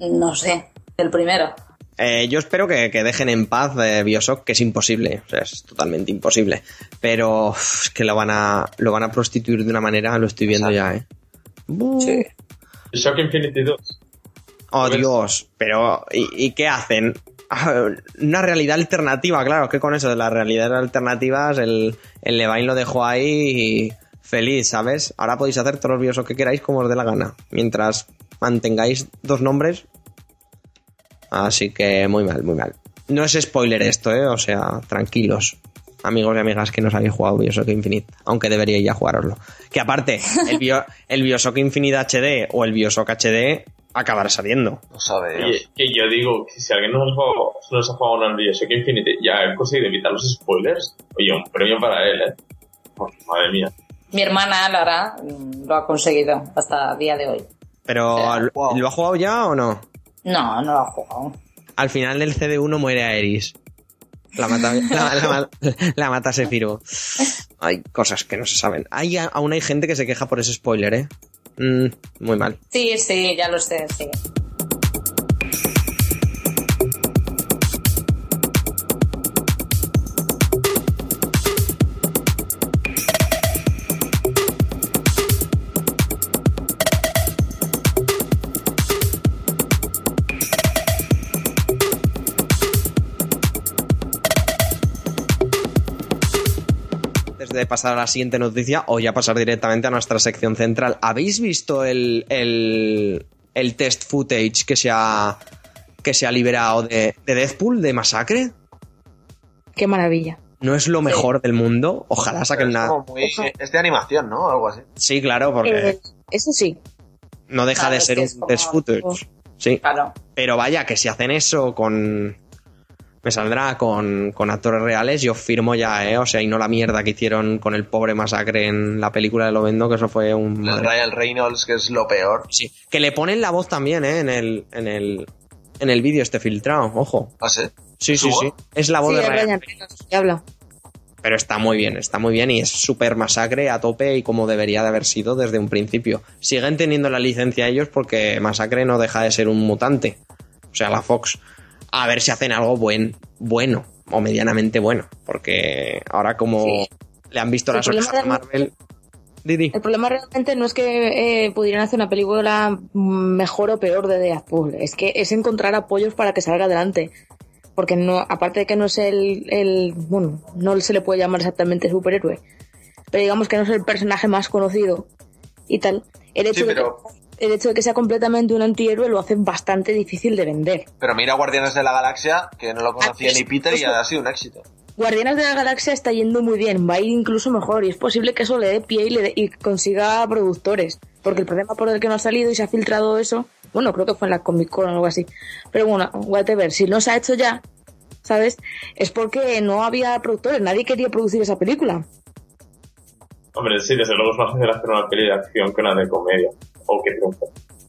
No sé, el primero. Eh, yo espero que, que dejen en paz eh, Bioshock, que es imposible, o sea, es totalmente imposible. Pero uf, es que lo van a lo van a prostituir de una manera, lo estoy viendo ya, ¿eh? Bu- Shock Infinity 2. Oh, Pues- Dios, pero ¿y, y qué hacen? una realidad alternativa, claro, que con eso de las realidades alternativas, el, el lo dejó ahí feliz, ¿sabes? Ahora podéis hacer todos los Bioshock que queráis como os dé la gana, mientras mantengáis dos nombres. Así que muy mal, muy mal. No es spoiler esto, ¿eh? O sea, tranquilos amigos y amigas que no os habéis jugado Bioshock Infinite, aunque deberíais ya jugároslo. Que aparte, el, Bio- el Bioshock Infinite HD o el Bioshock HD acabará saliendo. No sabe Oye, Dios. que yo digo que si alguien no se ha jugado, no se ha jugado un Bioshock Infinite ya ha conseguido evitar los spoilers, oye, un premio para él, ¿eh? Pues, madre mía. Mi hermana Lara lo ha conseguido hasta el día de hoy. Pero, ¿lo- wow. ¿lo ha jugado ya o no? No, no lo ha jugado. Al final del CD1 muere Aeris. La mata, la, la mata Sephiroth. Hay cosas que no se saben. Hay, aún hay gente que se queja por ese spoiler, ¿eh? Mm, muy mal. Sí, sí, ya lo sé, sí. Antes de pasar a la siguiente noticia, o ya pasar directamente a nuestra sección central. ¿Habéis visto el, el, el test footage que se ha, que se ha liberado de, de Deathpool, de Masacre? Qué maravilla. ¿No es lo mejor del mundo? Ojalá saquen muy- es de animación, ¿no? Algo así. Sí, claro, porque Eh, eso sí. no deja claro, de ser un test footage. Sí. Claro. Pero vaya, que si hacen eso con. Me saldrá con, con actores reales, yo firmo ya, ¿eh? O sea, y no la mierda que hicieron con el pobre masacre en la película de Lovendo, que eso fue un. El Ryan Reynolds, que es lo peor. Sí. Que le ponen la voz también, ¿eh? En el, en el, en el vídeo este filtrado, ojo. ¿Ah, sí? Sí, sí, ¿Su sí. voz? Es la voz Sí, de Ryan. Ryan Reynolds que habla. Pero está muy bien, está muy bien y es súper masacre a tope y como debería de haber sido desde un principio. Siguen teniendo la licencia ellos porque masacre no deja de ser un mutante. O sea, la Fox. A ver si hacen algo buen, bueno o medianamente bueno. Porque ahora como Sí. le han visto las orejas a Marvel... Didi. El problema realmente no es que eh, pudieran hacer una película mejor o peor de Deadpool, es que es encontrar apoyos para que salga adelante. Porque no, aparte de que no es el, el, bueno, no se le puede llamar exactamente superhéroe, pero digamos que no es el personaje más conocido y tal. El hecho, Sí, de, pero- que, el hecho de que sea completamente un antihéroe lo hace bastante difícil de vender. Pero mira Guardianes de la Galaxia, que no lo conocía Ah, ni Peter y eso- ha sido un éxito. Guardianes de la Galaxia está yendo muy bien, va a ir incluso mejor y es posible que eso le dé pie y, le dé- y consiga productores. Porque el problema por el que no ha salido y se ha filtrado eso, bueno, creo que fue en la Comic Con o algo así. Pero bueno, whatever, si no se ha hecho ya, ¿sabes? Es porque no había productores, nadie quería producir esa película. Hombre, sí, desde luego es más fácil hacer una peli de acción que una de comedia. O que triunfe,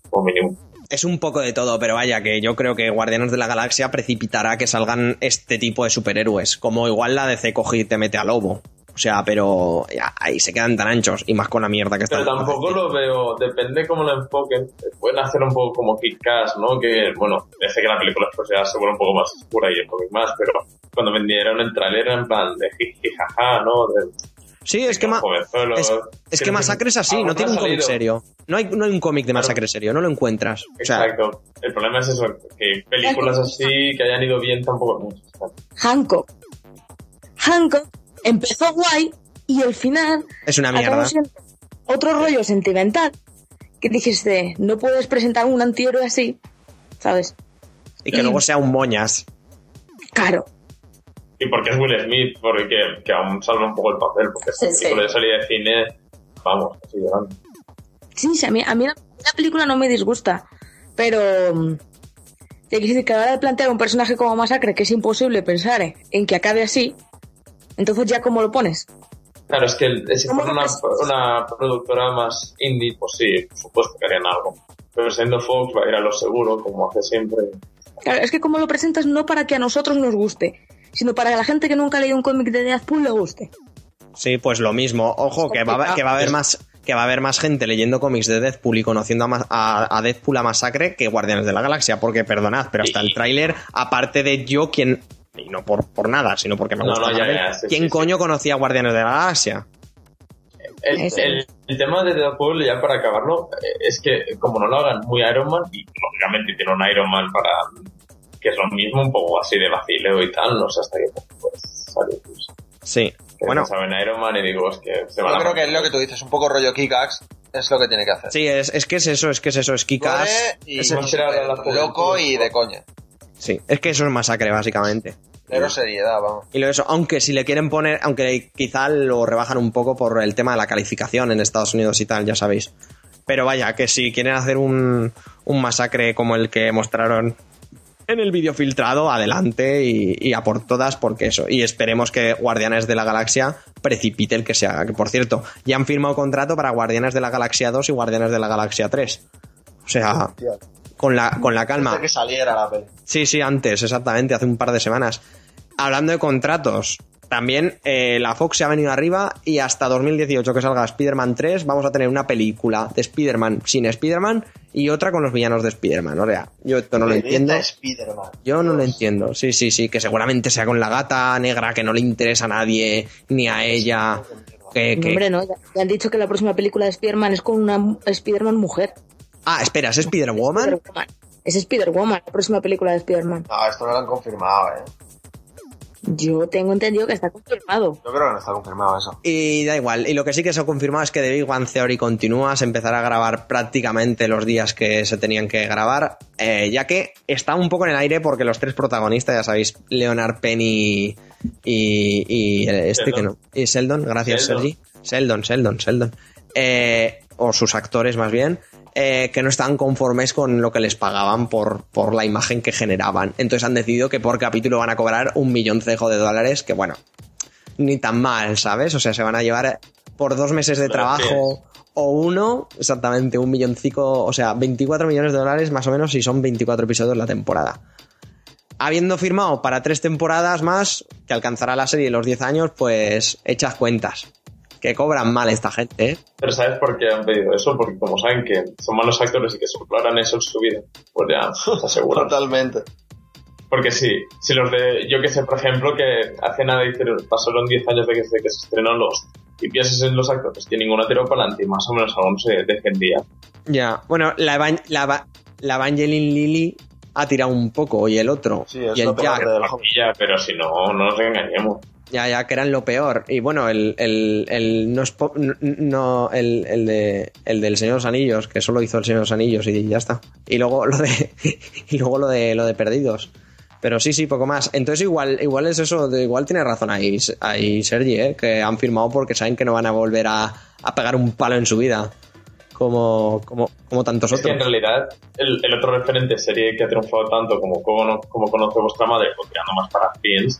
como mínimo. Es un poco de todo, pero vaya, que yo creo que Guardianes de la Galaxia precipitará que salgan este tipo de superhéroes. Como igual la DC coge y te mete a lobo. O sea, pero ya, ahí se quedan tan anchos y más con la mierda que está. Pero tampoco lo veo, depende cómo lo enfoquen. Pueden hacer un poco como Kick-Ass, ¿no? Que, bueno, sé que la película después ya se vuelve un poco más oscura y el cómic más, pero cuando vendieron el trailer en plan de jiji, jaja, ¿no? De, Sí, es que, es, es que Masacre es así, no tiene un cómic serio. No hay, no hay un cómic de. Masacre serio, no lo encuentras. O sea, Exacto. El problema es eso, que películas así que hayan ido bien tampoco muchas. Hancock. Hancock empezó guay y al final es una mierda. otro rollo sentimental. Que dijiste, no puedes presentar un antihéroe así, ¿sabes? Y que luego sea un moñas. Claro. Y porque es Will Smith, porque que aún salva un poco el papel, porque esta Sí, sí. película de salida de cine, vamos, así llorando. Sí, sí, a mí, a mí la, la película no me disgusta, pero mm, te quiero decir que a la hora de plantear un personaje como Masacre, que es imposible pensar eh, en que acabe así, entonces ya cómo lo pones. Claro, es que si ¿Cómo fuera una productora más indie, pues sí, por supuesto que harían algo. Pero siendo Fox va a ir a lo seguro, como hace siempre. Claro, es que como lo presentas no para que a nosotros nos guste, sino para que la gente que nunca ha leído un cómic de Deadpool le guste. Sí, pues lo mismo. Ojo, que va, a haber- que va a haber más que va a haber más gente leyendo cómics de Deadpool y conociendo a, a, a Deadpool a Masacre que Guardianes de la Galaxia, porque perdonad, pero hasta el tráiler, aparte de yo, quien y no por, por nada, sino porque me No, gusta no, ya, ya, sí, ¿quién sí, coño conocía a Guardianes de la Galaxia? El, el- el tema de Deadpool, ya para acabarlo, eh, es que como no lo hagan muy Iron Man, y lógicamente tiene un Iron Man para que es lo mismo, un poco así de vacileo y tal, no sé hasta qué punto puede salir. pues, Sí. Que Bueno, pensaba en Iron Man y digo, es que se van Yo a creo que es lo que tú dices, un poco rollo Kickax, es lo que tiene que hacer. sí, es, es que es eso, es que es eso, es y es el- loco y de coña. Sí, es que eso es masacre, básicamente. Pero seriedad, vamos. Y lo eso, aunque si le quieren poner, aunque quizá lo rebajan un poco por el tema de la calificación en Estados Unidos y tal, ya sabéis. Pero vaya, que si quieren hacer un, un masacre como el que mostraron en el vídeo filtrado, adelante y, y a por todas, porque eso. Y esperemos que Guardianes de la Galaxia precipite el que se haga. Que por cierto, ya han firmado contrato para Guardianes de la Galaxia 2 y Guardianes de la Galaxia 3. O sea, con la, con la calma. Antes de que saliera la peli. Sí, sí, antes, exactamente, hace un par de semanas. Hablando de contratos, también eh, la Fox se ha venido arriba y hasta 2018 que salga Spider-Man 3 vamos a tener una película de Spider-Man sin Spider-Man y otra con los villanos de Spider-Man. O sea, yo esto no lo entiendo. Spider-Man. Yo no lo entiendo. Sí, sí, sí, que seguramente sea con la gata negra que no le interesa a nadie, ni a ella. Que, No, que- Hombre, no, ya, han dicho que la próxima película de Spider-Man es con una Spider-Man mujer. Ah, espera, ¿es Spider-Woman? Spider-Woman. Es Spider-Woman, la próxima película de Spider-Man. No, esto no lo han confirmado, eh. Yo tengo entendido que está confirmado. Yo creo que no está confirmado eso. Y da igual. Y lo que sí que se ha confirmado es que The Big Bang Theory continúa, se empezará a grabar prácticamente los días que se tenían que grabar, eh, ya que está un poco en el aire porque los tres protagonistas, ya sabéis, Leonard Penny y, y este que no, y Sheldon, gracias Sheldon. Sergi, Sheldon, Sheldon, Sheldon, Eh, o sus actores más bien, eh, que no estaban conformes con lo que les pagaban por, por la imagen que generaban. Entonces han decidido que por capítulo van a cobrar un millón cejo de dólares, que bueno, ni tan mal, ¿sabes? O sea, se van a llevar por dos meses de trabajo o uno, exactamente, un milloncico, o sea, 24 millones de dólares más o menos si son 24 episodios la temporada. Habiendo firmado para tres temporadas más, que alcanzará la serie los 10 años, pues echas cuentas. Que cobran mal esta gente, ¿eh? Pero ¿sabes por qué han pedido eso? Porque como saben que son malos actores y que solo harán eso en su vida, pues ya se aseguran. Totalmente. Porque sí, si los de, yo que sé, por ejemplo, que hace nada hicieron, pasaron 10 años de que, de que se estrenó los y piensas en los actores que ninguno tiró para adelante y más o menos aún se defendía. Ya, bueno, la, Evan- la, Eva- la Evangeline Lilly ha tirado un poco y el otro. Sí, es y el lo peor Jack. pero si no, no nos engañemos. Ya, ya, que eran lo peor. Y bueno, el, el, el, no, es no el, el, de, el del Señor de los Anillos, que solo hizo el Señor de los Anillos y ya está. Y luego lo de, y luego lo de, lo de Perdidos. Pero sí, sí, poco más. Entonces igual, igual es eso, de- igual tiene razón ahí, ahí Sergi, ¿eh? que han firmado porque saben que no van a volver a, a pegar un palo en su vida. Como, como, como tantos Es que en otros. realidad el, el otro referente serie que ha triunfado tanto como Como, como conoce vuestra madre, o tirando más para Fins,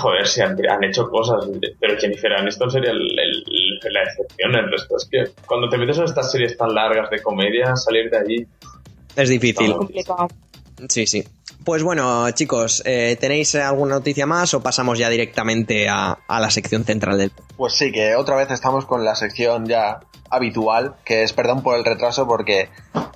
joder, se han, han hecho cosas, pero Jennifer Aniston sería el- el- la excepción, el resto es que cuando te metes en estas series tan largas de comedia, salir de allí, Es difícil. Complicado. Sí, sí. Pues bueno, chicos, eh, ¿tenéis alguna noticia más o pasamos ya directamente a, a la sección central del... Pues sí, que otra vez estamos con la sección ya habitual, que es perdón por el retraso, porque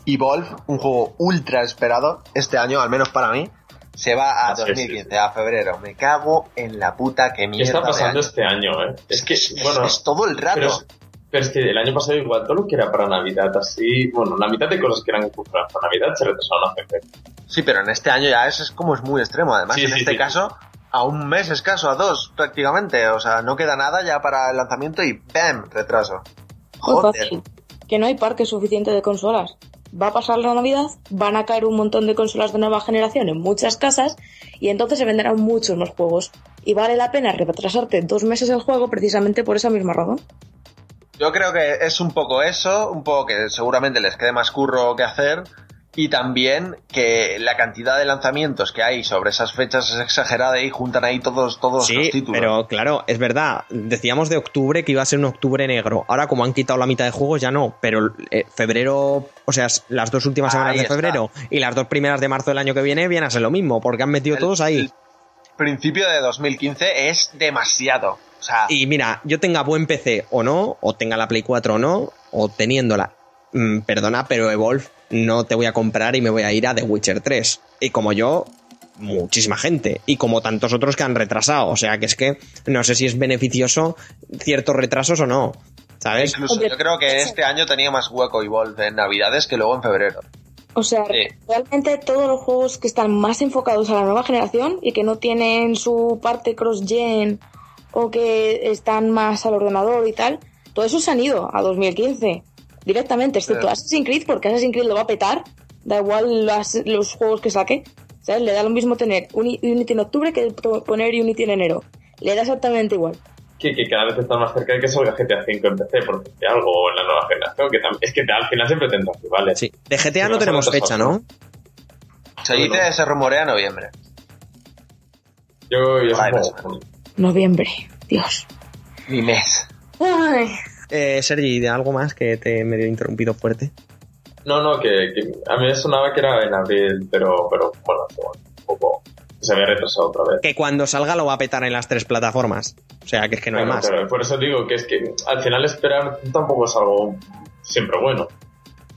Evolve, un juego ultra esperado este año, al menos para mí, se va a Sí, 2015, a febrero. Me cago en la puta que ¿qué mierda. está de pasando año. este año? Eh? Es que, Es, bueno, es todo el rato. pero es, pero es que el año pasado igual todo lo que era para Navidad, así, bueno, la mitad de cosas que eran para Navidad se retrasaron a febrero. Sí, pero en este año ya eso es como es muy extremo. Además, Sí, en sí, este sí. caso, a un mes escaso, a dos prácticamente. O sea, no queda nada ya para el lanzamiento y ¡bam! Retraso. Muy Joder. fácil. Que no hay parque suficiente de consolas. Va a pasar la Navidad, van a caer un montón de consolas de nueva generación en muchas casas y entonces se venderán muchos más juegos. Y vale la pena retrasarte dos meses el juego precisamente por esa misma razón. Yo creo que es un poco eso, un poco que seguramente les quede más curro que hacer y también que la cantidad de lanzamientos que hay sobre esas fechas es exagerada y juntan ahí todos, todos Sí, los títulos. pero claro, es verdad. Decíamos de octubre que iba a ser un octubre negro. Ahora, como han quitado la mitad de juegos, ya no. Pero eh, febrero, o sea, las dos últimas Ahí semanas de está. febrero y las dos primeras de marzo del año que viene vienen a ser lo mismo, porque han metido El- todos ahí. el principio de 2015 es demasiado. O sea, Y mira, yo tenga buen PC o no, o tenga la Play 4 o no, o teniéndola. mm, perdona, pero Evolve no te voy a comprar y me voy a ir a The Witcher 3. Y como yo, muchísima gente. Y como tantos otros que han retrasado. O sea que es que no sé si es beneficioso ciertos retrasos o no. ¿Sabes? incluso yo creo que este año tenía más hueco Evolve en Navidades que luego en febrero. O sea, Sí. realmente todos los juegos que están más enfocados a la nueva generación y que no tienen su parte cross-gen o que están más al ordenador y tal, todo eso se han ido a 2015 directamente, excepto Sí. Assassin's Creed, porque Assassin's Creed lo va a petar, da igual las- los juegos que saque, ¿sabes? Le da lo mismo tener Uni- Unity en octubre que poner Unity en enero. Le da exactamente igual. Que, que cada vez está más cerca de que salga GTA V en PC, por decirte algo, en la nueva generación. Que tam- es que al final siempre tendrás rivales. Sí. De GTA no tenemos fecha. ¿no? Se dice, se rumorea noviembre. Yo, yo Vale, supongo- Noviembre, Dios. Mi mes. Ay. Eh, Sergi, ¿de algo más que te he medio interrumpido fuerte? No, no, que, que a mí me sonaba que era en abril, pero, pero bueno, un poco. Se había retrasado otra vez. Que cuando salga lo va a petar en las tres plataformas. O sea, que es que no hay más. claro, por eso digo que es que al final esperar tampoco es algo siempre bueno.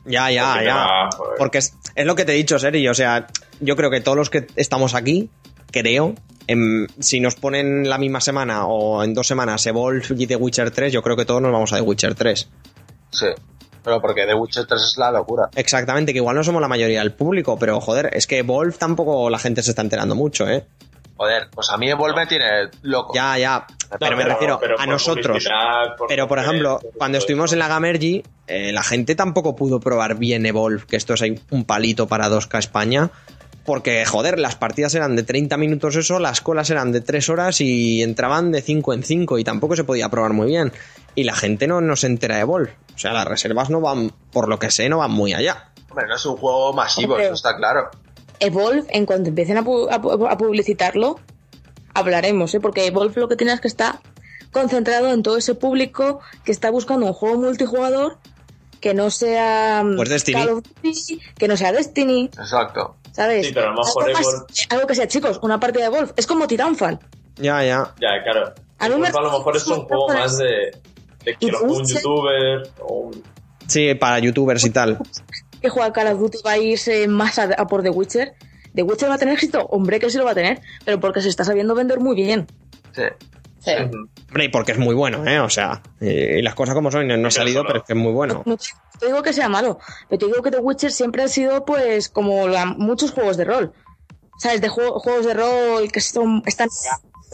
Ya, ya, Porque ya. joder. Porque es, es lo que te he dicho, Sergi. O sea, yo creo que todos los que estamos aquí, creo, em, si nos ponen la misma semana o en dos semanas Evolve y The Witcher 3, yo creo que todos nos vamos a The Witcher 3. Sí. Pero porque The Witcher 3 es la locura. Exactamente, que igual no somos la mayoría del público, pero joder, es que Evolve tampoco la gente se está enterando mucho, ¿eh? Joder, pues a mí Evolve me tiene loco. Ya, ya. Pero me refiero pero a nosotros. por Pero, por ejemplo, cuando estuvimos en la Gamergy, eh, la gente tampoco pudo probar bien Evolve, que esto es ahí un palito para 2K España. Porque, joder, las partidas eran de 30 minutos eso, las colas eran de 3 horas y entraban de 5 en 5 y tampoco se podía probar muy bien. Y la gente no, no se entera de Evolve. O sea, las reservas no van, por lo que sé, no van muy allá. Hombre, no es un juego masivo, Hombre. eso está claro. Evolve, en cuanto empiecen a, pu- a pu- a publicitarlo, hablaremos, ¿eh? Porque Evolve lo que tiene es que está concentrado en todo ese público que está buscando un juego multijugador que no sea mm, Pues Destiny. Call of Duty, que no sea Destiny, Exacto. ¿Sabes? Sí, pero a lo mejor algo, más- algo que sea, chicos, una partida de Evolve. Es como Titanfall. Ya, ya. Ya, claro. A mí me- a lo mejor es un juego más de, de que lo un youtuber o un... Sí, para youtubers y tal. que juega Call of Duty va a irse más a, a por The Witcher. ¿The Witcher va a tener éxito? Hombre, que sí lo va a tener, pero porque se está sabiendo vender muy bien. Sí. Sí. Hombre, y porque es muy bueno, ¿eh? O sea, eh, y las cosas como son, no, no ha salido, pero es que es muy bueno. No te, no te digo que sea malo, pero te digo que The Witcher siempre ha sido, pues, como la- muchos juegos de rol. ¿Sabes? De juego- juegos de rol que son, están,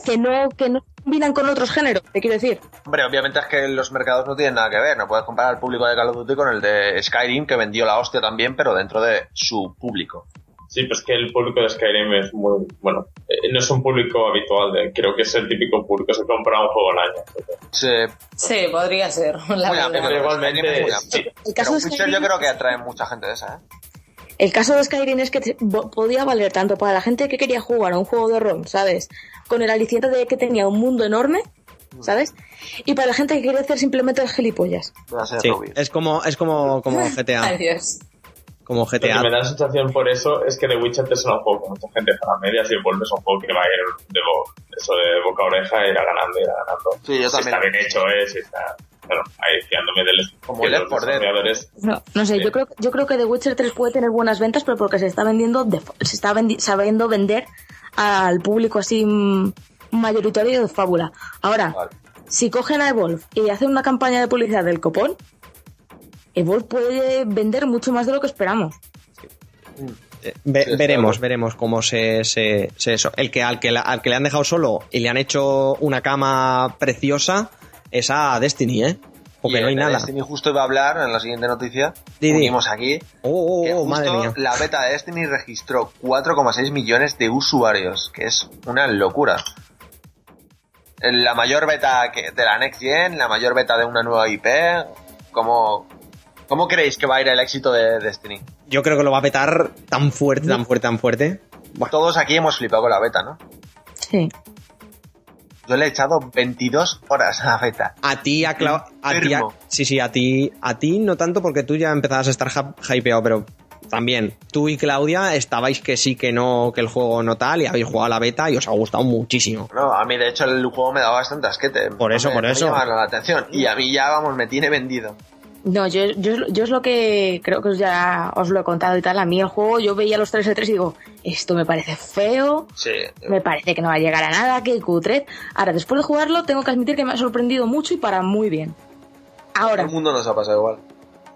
que no, que no combinan con otros géneros, te quiero decir. Hombre, obviamente es que los mercados no tienen nada que ver. No puedes comparar al público de Call of Duty con el de Skyrim, que vendió la hostia también, pero dentro de su público. Sí, pues que el público de Skyrim es muy... Bueno, eh, no es un público habitual. De, creo que es el típico público que se compra un juego al año. Sí, Sí, podría ser. La Muy amplio. Pero igualmente... Skyrim es muy amplio. sí. El caso, pero de Witcher Skyrim, yo creo que atrae mucha gente de esa, ¿eh? el caso de Skyrim es que podía valer tanto para la gente que quería jugar a un juego de rol, ¿sabes? Con el aliciente de que tenía un mundo enorme, ¿sabes? Y para la gente que quería hacer simplemente gilipollas. Sí, es como, es como, como GTA. Adiós. Como Lo que GTA. me da la sensación por eso es que The Witcher 3 es un juego mucha gente para medias y el Wolves es un juego que va a ir de, bo- eso de boca a oreja, irá ganando, irá ganando. Sí, yo Si también. está bien hecho, ¿eh? Si está... Bueno, ahí fiándome Como Left los 4 Dead. desarrolladores... No, no sé, Sí. yo creo, yo creo que The Witcher 3 puede tener buenas ventas, pero porque se está vendiendo, de- se está vendi- sabiendo vender al público así mayoritario de fábula. Ahora, Vale. si cogen a Evolve y hacen una campaña de publicidad del copón, Evolve puede vender mucho más de lo que esperamos. Eh, ve- veremos, veremos cómo se, se, se eso. El que al, que la- al que le han dejado solo y le han hecho una cama preciosa es a Destiny, ¿eh? Porque Y no hay nada. Destiny justo iba a hablar en la siguiente noticia. Unimos aquí. Oh, que oh, oh, justo madre mía. La beta de Destiny registró 4,6 millones de usuarios, que es una locura. La mayor beta que- de la Next Gen, la mayor beta de una nueva IP. ¿Cómo, ¿Cómo creéis que va a ir el éxito de Destiny? Yo creo que lo va a petar tan fuerte, tan fuerte, tan fuerte. Todos aquí hemos flipado con la beta, ¿no? Sí. Yo le he echado 22 horas a la beta. A ti, a Clau... A ti, a-. Sí, sí, a ti, a ti no tanto porque tú ya empezabas a estar hyp- hypeado, pero también tú y Claudia estabais que sí, que no, que el juego no tal y habéis jugado a la beta y os ha gustado muchísimo. No, a mí de hecho el juego me daba bastante asquete. Por eso, Me- por me eso. llamaba la atención. Y a mí ya, vamos, me tiene vendido. No, yo, yo, yo es lo que creo que ya os lo he contado y tal. A mí el juego, yo veía los 3 de 3 y digo, esto me parece feo, Sí. me parece que no va a llegar a nada, que cutre. Ahora, después de jugarlo, tengo que admitir que me ha sorprendido mucho y para muy bien. Ahora, el mundo nos ha pasado igual.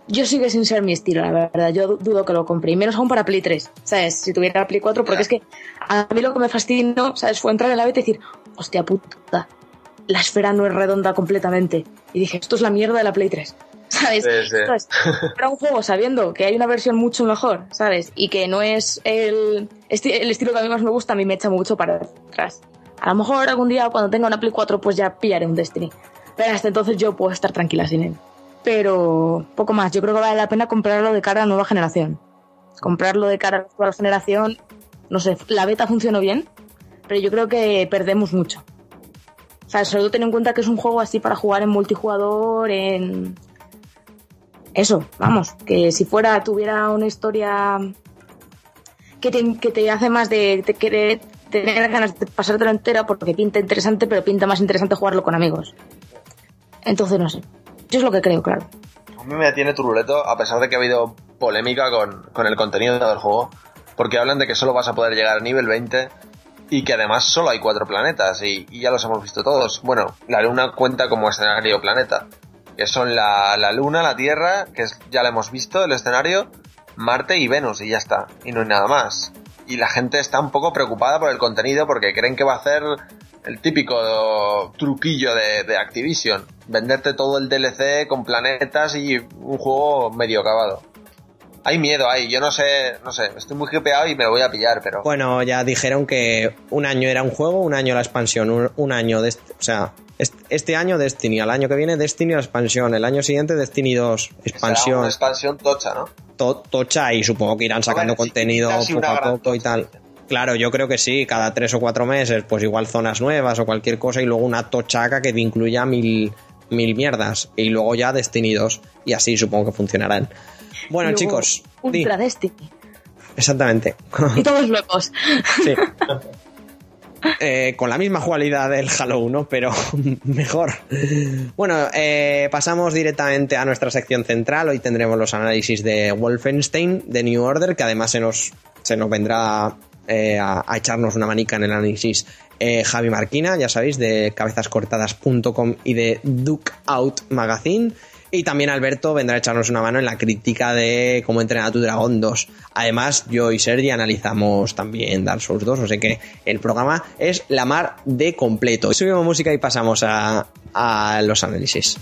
yo sigue sin ser mi estilo, la verdad. Yo du- dudo que lo compre. Y menos aún para Play 3, ¿sabes? Si tuviera Play 4, porque Ya. es que a mí lo que me fascinó, ¿sabes? Fue entrar en la beta y decir, hostia puta, la esfera no es redonda completamente. Y dije, esto es la mierda de la Play 3. ¿Sabes? Sí, un juego sabiendo que hay una versión mucho mejor, ¿sabes? Y que no es el, esti- el estilo que a mí más me gusta, a mí me echa mucho para atrás. A lo mejor algún día cuando tenga una Play 4 pues ya pillaré un Destiny. Pero hasta entonces yo puedo estar tranquila sin él. Pero poco más, yo creo que vale la pena comprarlo de cara a nueva generación. Comprarlo de cara a la nueva generación, no sé, la beta funcionó bien, pero yo creo que perdemos mucho. O sea, solo ten en cuenta que es un juego así para jugar en multijugador, en... Eso, vamos, que si fuera, tuviera una historia que te, hace más de, de querer tener ganas de pasártelo entera porque pinta interesante, pero pinta más interesante jugarlo con amigos. Entonces, no sé. Yo es lo que creo, claro. A mí me tiene turuleto, a pesar de que ha habido polémica con, con el contenido del juego, porque hablan de que solo vas a poder llegar a nivel 20 y que además solo hay cuatro planetas y, y ya los hemos visto todos. Bueno, la Luna cuenta como escenario planeta, que son la, la Luna, la Tierra, que es- ya la hemos visto, el escenario, Marte y Venus y ya está, y no hay nada más. Y la gente está un poco preocupada por el contenido porque creen que va a hacer el típico truquillo de, Activision. Venderte todo el DLC con planetas y un juego medio acabado. Hay miedo ahí, yo no sé, no sé, estoy muy hipeado y me lo voy a pillar, pero... Bueno, ya dijeron que un año era un juego, un año la expansión, un, un año, de, o sea, este año Destiny, al año que viene Destiny la expansión, el año siguiente Destiny 2, será expansión, una expansión tocha, ¿no? to- tocha y supongo que irán sacando contenido poco a poco y tal. Claro, yo creo que sí, cada tres o cuatro meses, pues igual zonas nuevas o cualquier cosa y luego una tochaca que te incluya mil, mil mierdas y luego ya Destiny 2 y así supongo que funcionarán. Bueno, luego chicos, di, Ultra Destiny. exactamente. Y todos locos. Sí. Eh, con la misma jugabilidad del Halo 1, pero mejor. Bueno, eh, pasamos directamente a nuestra sección central. Hoy tendremos los análisis de Wolfenstein, de New Order, que además se nos, se nos vendrá eh, a, echarnos una manica en el análisis eh, Javi Marquina, ya sabéis, de cabezascortadas.com y de Duke Out Magazine. Y también Alberto vendrá a echarnos una mano en la crítica de cómo entrenar a tu Dragón 2. Además, yo y Sergi analizamos también Dark Souls 2, o sea que el programa es la mar de completo. Subimos música y pasamos a, a los análisis.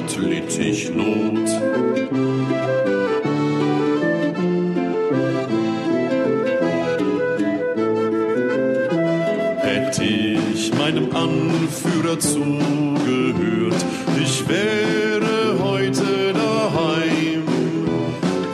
Gott, litt ich Not. Hätte ich meinem Anführer zugehört, ich wäre heute daheim,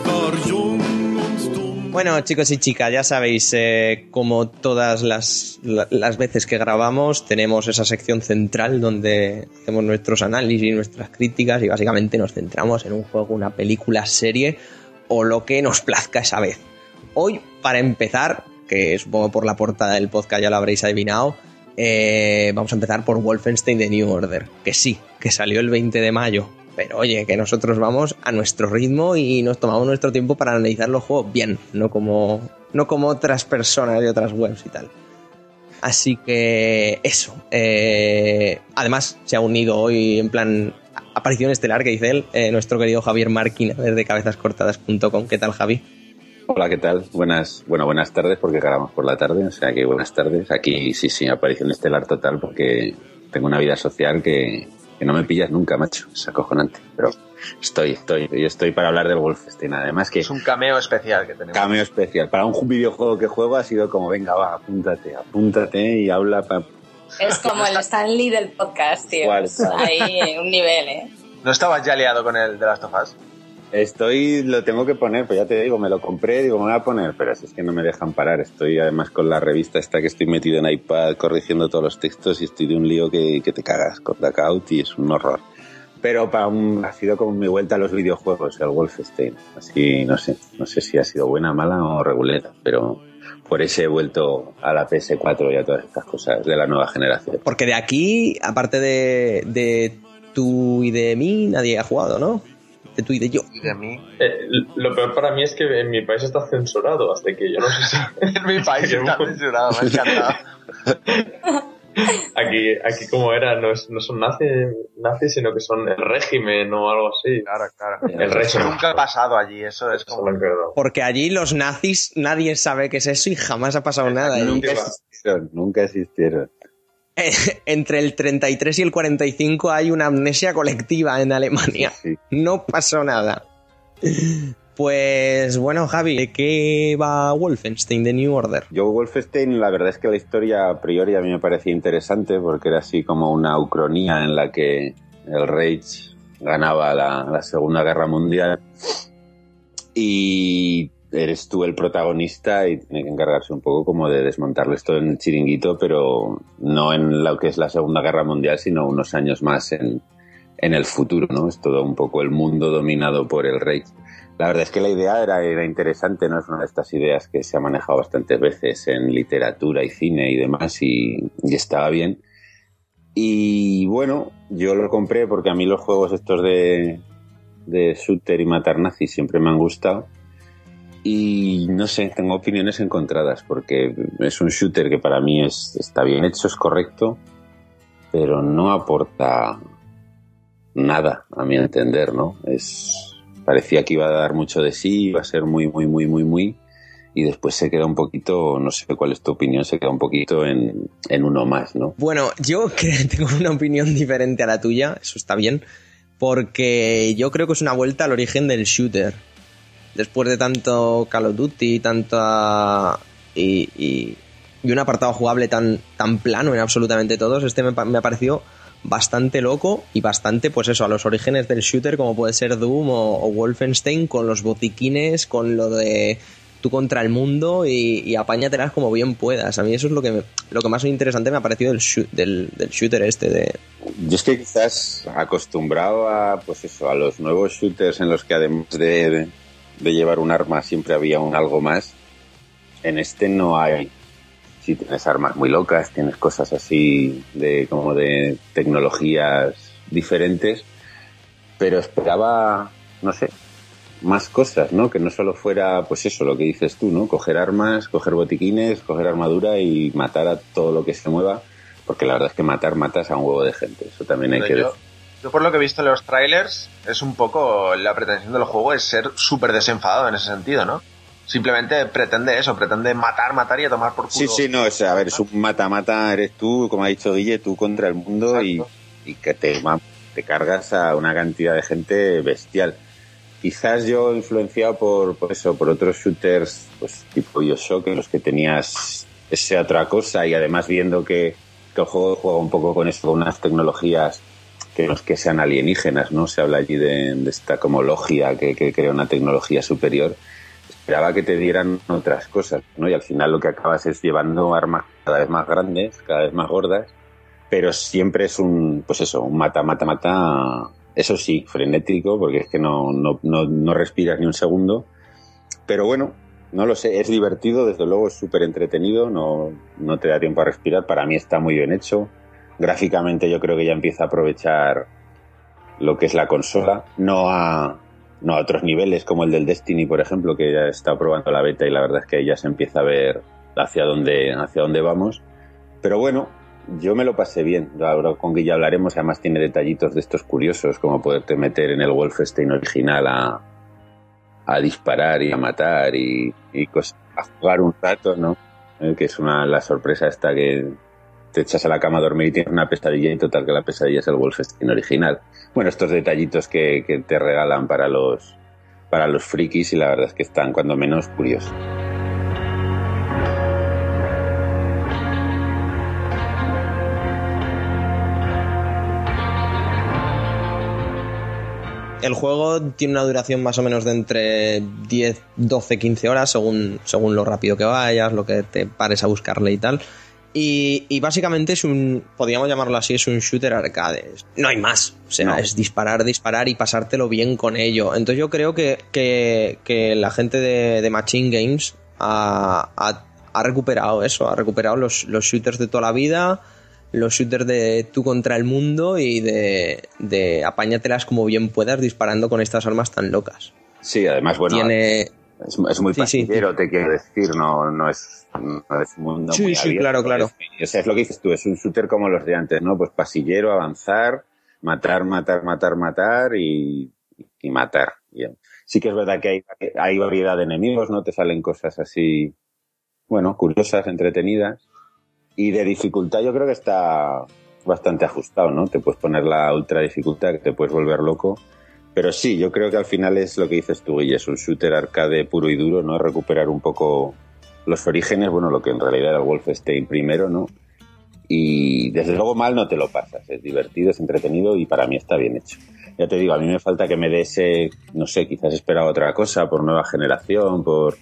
war jung und dumm. Bueno, chicos y chicas, ya sabéis, eh, como todas las, la- las veces que grabamos, tenemos esa sección central donde hacemos nuestros análisis, nuestras críticas y básicamente nos centramos en un juego, una película, serie o lo que nos plazca esa vez. Hoy, para empezar, que supongo por la portada del podcast ya lo habréis adivinado, eh, vamos a empezar por Wolfenstein The New Order, que sí, que salió el 20 de mayo. Pero oye, que nosotros vamos a nuestro ritmo y nos tomamos nuestro tiempo para analizar los juegos bien, no como, no como otras personas de otras webs y tal. Así que eso. eh, además, se ha unido hoy en plan aparición estelar que dice él, eh, nuestro querido Javier Marquina desde cabezascortadas.com. ¿Qué tal, Javi? Hola, ¿qué tal? Buenas, bueno, buenas tardes porque grabamos por la tarde, o sea que buenas tardes. Aquí sí, sí, aparición estelar total porque tengo una vida social que, que no me pillas nunca, macho. Es acojonante, pero estoy, estoy, y estoy para hablar del Wolfenstein. Además que Es un cameo especial que tenemos. cameo especial. Para un videojuego que juego ha sido como, venga, va, apúntate, apúntate y habla pa- Es como el Stanley del podcast, tío. Ahí, un nivel, ¿eh? No estabas ya liado con el de las tofas. Estoy, lo tengo que poner, pues ya te digo, me lo compré, digo, me voy a poner, pero si es que no me dejan parar. Estoy además con la revista esta que estoy metido en iPad corrigiendo todos los textos y estoy de un lío que, que te cagas con Blackout y es un horror. Pero para un- ha sido como mi vuelta a los videojuegos, el Wolfenstein. Así, no sé, no sé si ha sido buena, mala o regulera, pero por ese he vuelto a la PS4 y a todas estas cosas de la nueva generación. Porque de aquí, aparte de, de tú y de mí, nadie ha jugado, ¿no? De tú y de yo. Y de mí. Eh, lo peor para mí es que en mi país está censurado, hasta que yo no sé si... En mi país está censurado, me ha encantado. Aquí, aquí como era, no, es- no son nazis, nazis, sino que son el régimen o algo así. Claro, claro. El Eso régimen. nunca ha pasado allí, eso es Eso como... lo creo. Porque allí los nazis, nadie sabe qué es eso y jamás ha pasado nada. Nunca existieron, nunca existieron. Entre el 33 y el 45 hay una amnesia colectiva en Alemania. Sí. No pasó nada. Pues bueno, Javi, ¿de qué va Wolfenstein The New Order? Yo Wolfenstein, la verdad es que la historia a priori a mí me parecía interesante porque era así como una ucronía en la que el Reich ganaba la, Segunda Guerra Mundial y eres tú el protagonista y tiene que encargarse un poco como de desmontarlo esto en chiringuito, pero no en lo que es la Segunda Guerra Mundial, sino unos años más en, en el futuro, ¿no? Es todo un poco el mundo dominado por el Reich. La verdad es que la idea era, era interesante, ¿no? Es una de estas ideas que se ha manejado bastantes veces en literatura y cine y demás y, estaba bien. Y bueno, yo lo compré porque a mí los juegos estos de, de shooter y matar nazis siempre me han gustado. Y no sé, tengo opiniones encontradas porque es un shooter que para mí es, está bien hecho, es correcto, pero no aporta nada, a mi entender, ¿no? Es, parecía que iba a dar mucho de sí, iba a ser muy, muy, muy, muy, muy. Y después se queda un poquito, no sé cuál es tu opinión, se queda un poquito en, en uno más, ¿no? Bueno, yo que tengo una opinión diferente a la tuya, eso está bien, porque yo creo que es una vuelta al origen del shooter. Después de tanto Call of Duty, tanta y, y, y un apartado jugable tan, tan plano en absolutamente todos, este me, me ha parecido bastante loco y bastante, pues eso, a los orígenes del shooter, como puede ser Doom o, Wolfenstein, con los botiquines, con lo de tú contra el mundo y, y apáñatelas como bien puedas. A mí eso es lo que, me- lo que más interesante me ha parecido del, del, shooter este de... Yo es que quizás acostumbrado a, pues eso, a los nuevos shooters en los que además de, de, de llevar un arma siempre había un algo más, en este no hay. Si tienes armas muy locas, tienes cosas así de como de tecnologías diferentes, pero esperaba, no sé, más cosas, ¿no? Que no solo fuera, pues eso, lo que dices tú, ¿no? Coger armas, coger botiquines, coger armadura y matar a todo lo que se mueva, porque la verdad es que matar, matas a un huevo de gente, eso también hay Pero que yo, decir. yo por lo que he visto en los trailers, es un poco la pretensión del juego es ser súper desenfadado en ese sentido, ¿no? Simplemente pretende eso, pretende matar, matar y a tomar por culo. Sí, sí, no, o sea, a ver, es un mata-mata, eres tú, como ha dicho Guille, tú contra el mundo y, y que te, te cargas a una cantidad de gente bestial. Quizás yo influenciado por, por eso, por otros shooters, pues tipo Bioshock, en los que tenías esa otra cosa y además viendo que, que el juego juega un poco con eso, con unas tecnologías que no es que sean alienígenas, ¿no? Se habla allí de, de esta como logia que, que crea una tecnología superior esperaba que te dieran otras cosas, ¿no? Y al final lo que acabas es llevando armas cada vez más grandes, cada vez más gordas, pero siempre es un, pues eso, un mata, mata, mata, eso sí, frenético, porque es que no, no, no, no respiras ni un segundo, pero bueno, no lo sé, es divertido, desde luego es súper entretenido, no, no te da tiempo a respirar, para mí está muy bien hecho, gráficamente yo creo que ya empieza a aprovechar lo que es la consola, no a, no a otros niveles como el del Destiny, por ejemplo, que ya está probando la beta y la verdad es que ya se empieza a ver hacia dónde, hacia dónde vamos. Pero bueno, yo me lo pasé bien. Ahora con Guilla hablaremos, además tiene detallitos de estos curiosos, como poderte meter en el Wolfenstein original a, a disparar y a matar y, y cosas, a jugar un rato, ¿no? Eh, que es una la sorpresa esta que te echas a la cama a dormir y tienes una pesadilla y total que la pesadilla es el Wolfenstein original. Bueno, estos detallitos que, te regalan para los, para los frikis y la verdad es que están cuando menos curiosos. El juego tiene una duración más o menos de entre 10, 12, 15 horas, según, según lo rápido que vayas, lo que te pares a buscarle y tal. Y, y básicamente es un, podríamos llamarlo así, es un shooter arcade. No hay más. O sea, No. es disparar, disparar y pasártelo bien con ello. Entonces yo creo que, que, que la gente de, de Machine Games ha, ha- ha recuperado eso, ha recuperado los, los shooters de toda la vida, los shooters de tú contra el mundo y de, de apáñatelas como bien puedas disparando con estas armas tan locas. Sí, además, bueno, Tiene... es, es muy Sí, te quiero decir, no, no es, es un mundo Sí, muy sí, abierto, claro, claro. es- o sea, es lo que dices tú, es un shooter como los de antes, ¿no? Pues pasillero, avanzar, matar, matar, matar, matar y, y matar. Bien. Sí que es verdad que hay, hay variedad de enemigos, ¿no? Te salen cosas así, bueno, curiosas, entretenidas. Y de dificultad yo creo que está bastante ajustado, ¿no? Te puedes poner la ultra dificultad, que te puedes volver loco. Pero sí, yo creo que al final es lo que dices tú, Guille, es un shooter arcade puro y duro, ¿no? Recuperar un poco los orígenes, bueno, lo que en realidad era el Wolfenstein primero, ¿no? Y desde luego mal no te lo pasas, es divertido, es entretenido y para mí está bien hecho. Ya te digo, a mí me falta que me dé ese, no sé, quizás esperaba otra cosa por nueva generación, por...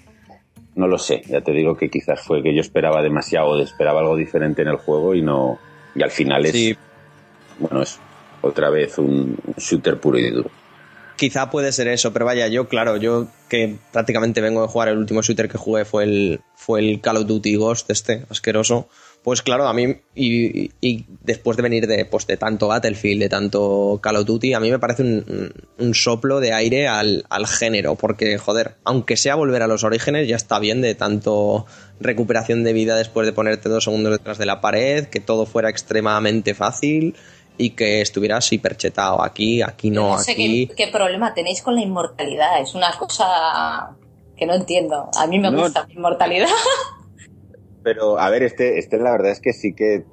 No lo sé, ya te digo que quizás fue que yo esperaba demasiado, esperaba algo diferente en el juego y no... Y al final es, Sí, bueno, es otra vez un shooter puro y duro. Quizá puede ser eso, pero vaya, yo, claro, yo que prácticamente vengo de jugar, el último shooter que jugué fue el, fue el Call of Duty Ghost, este, asqueroso. Pues claro, a mí, y, y después de venir de, pues, de tanto Battlefield, de tanto Call of Duty, a mí me parece un, un soplo de aire al, al género, porque, joder, aunque sea volver a los orígenes, ya está bien de tanto recuperación de vida después de ponerte dos segundos detrás de la pared, que todo fuera extremadamente fácil y que estuvieras hiperchetado. Aquí, aquí no, no sé aquí... qué, qué problema tenéis con la inmortalidad. Es una cosa que no entiendo. A mí me No. gusta la inmortalidad. Pero, a ver, este, este la verdad es que sí que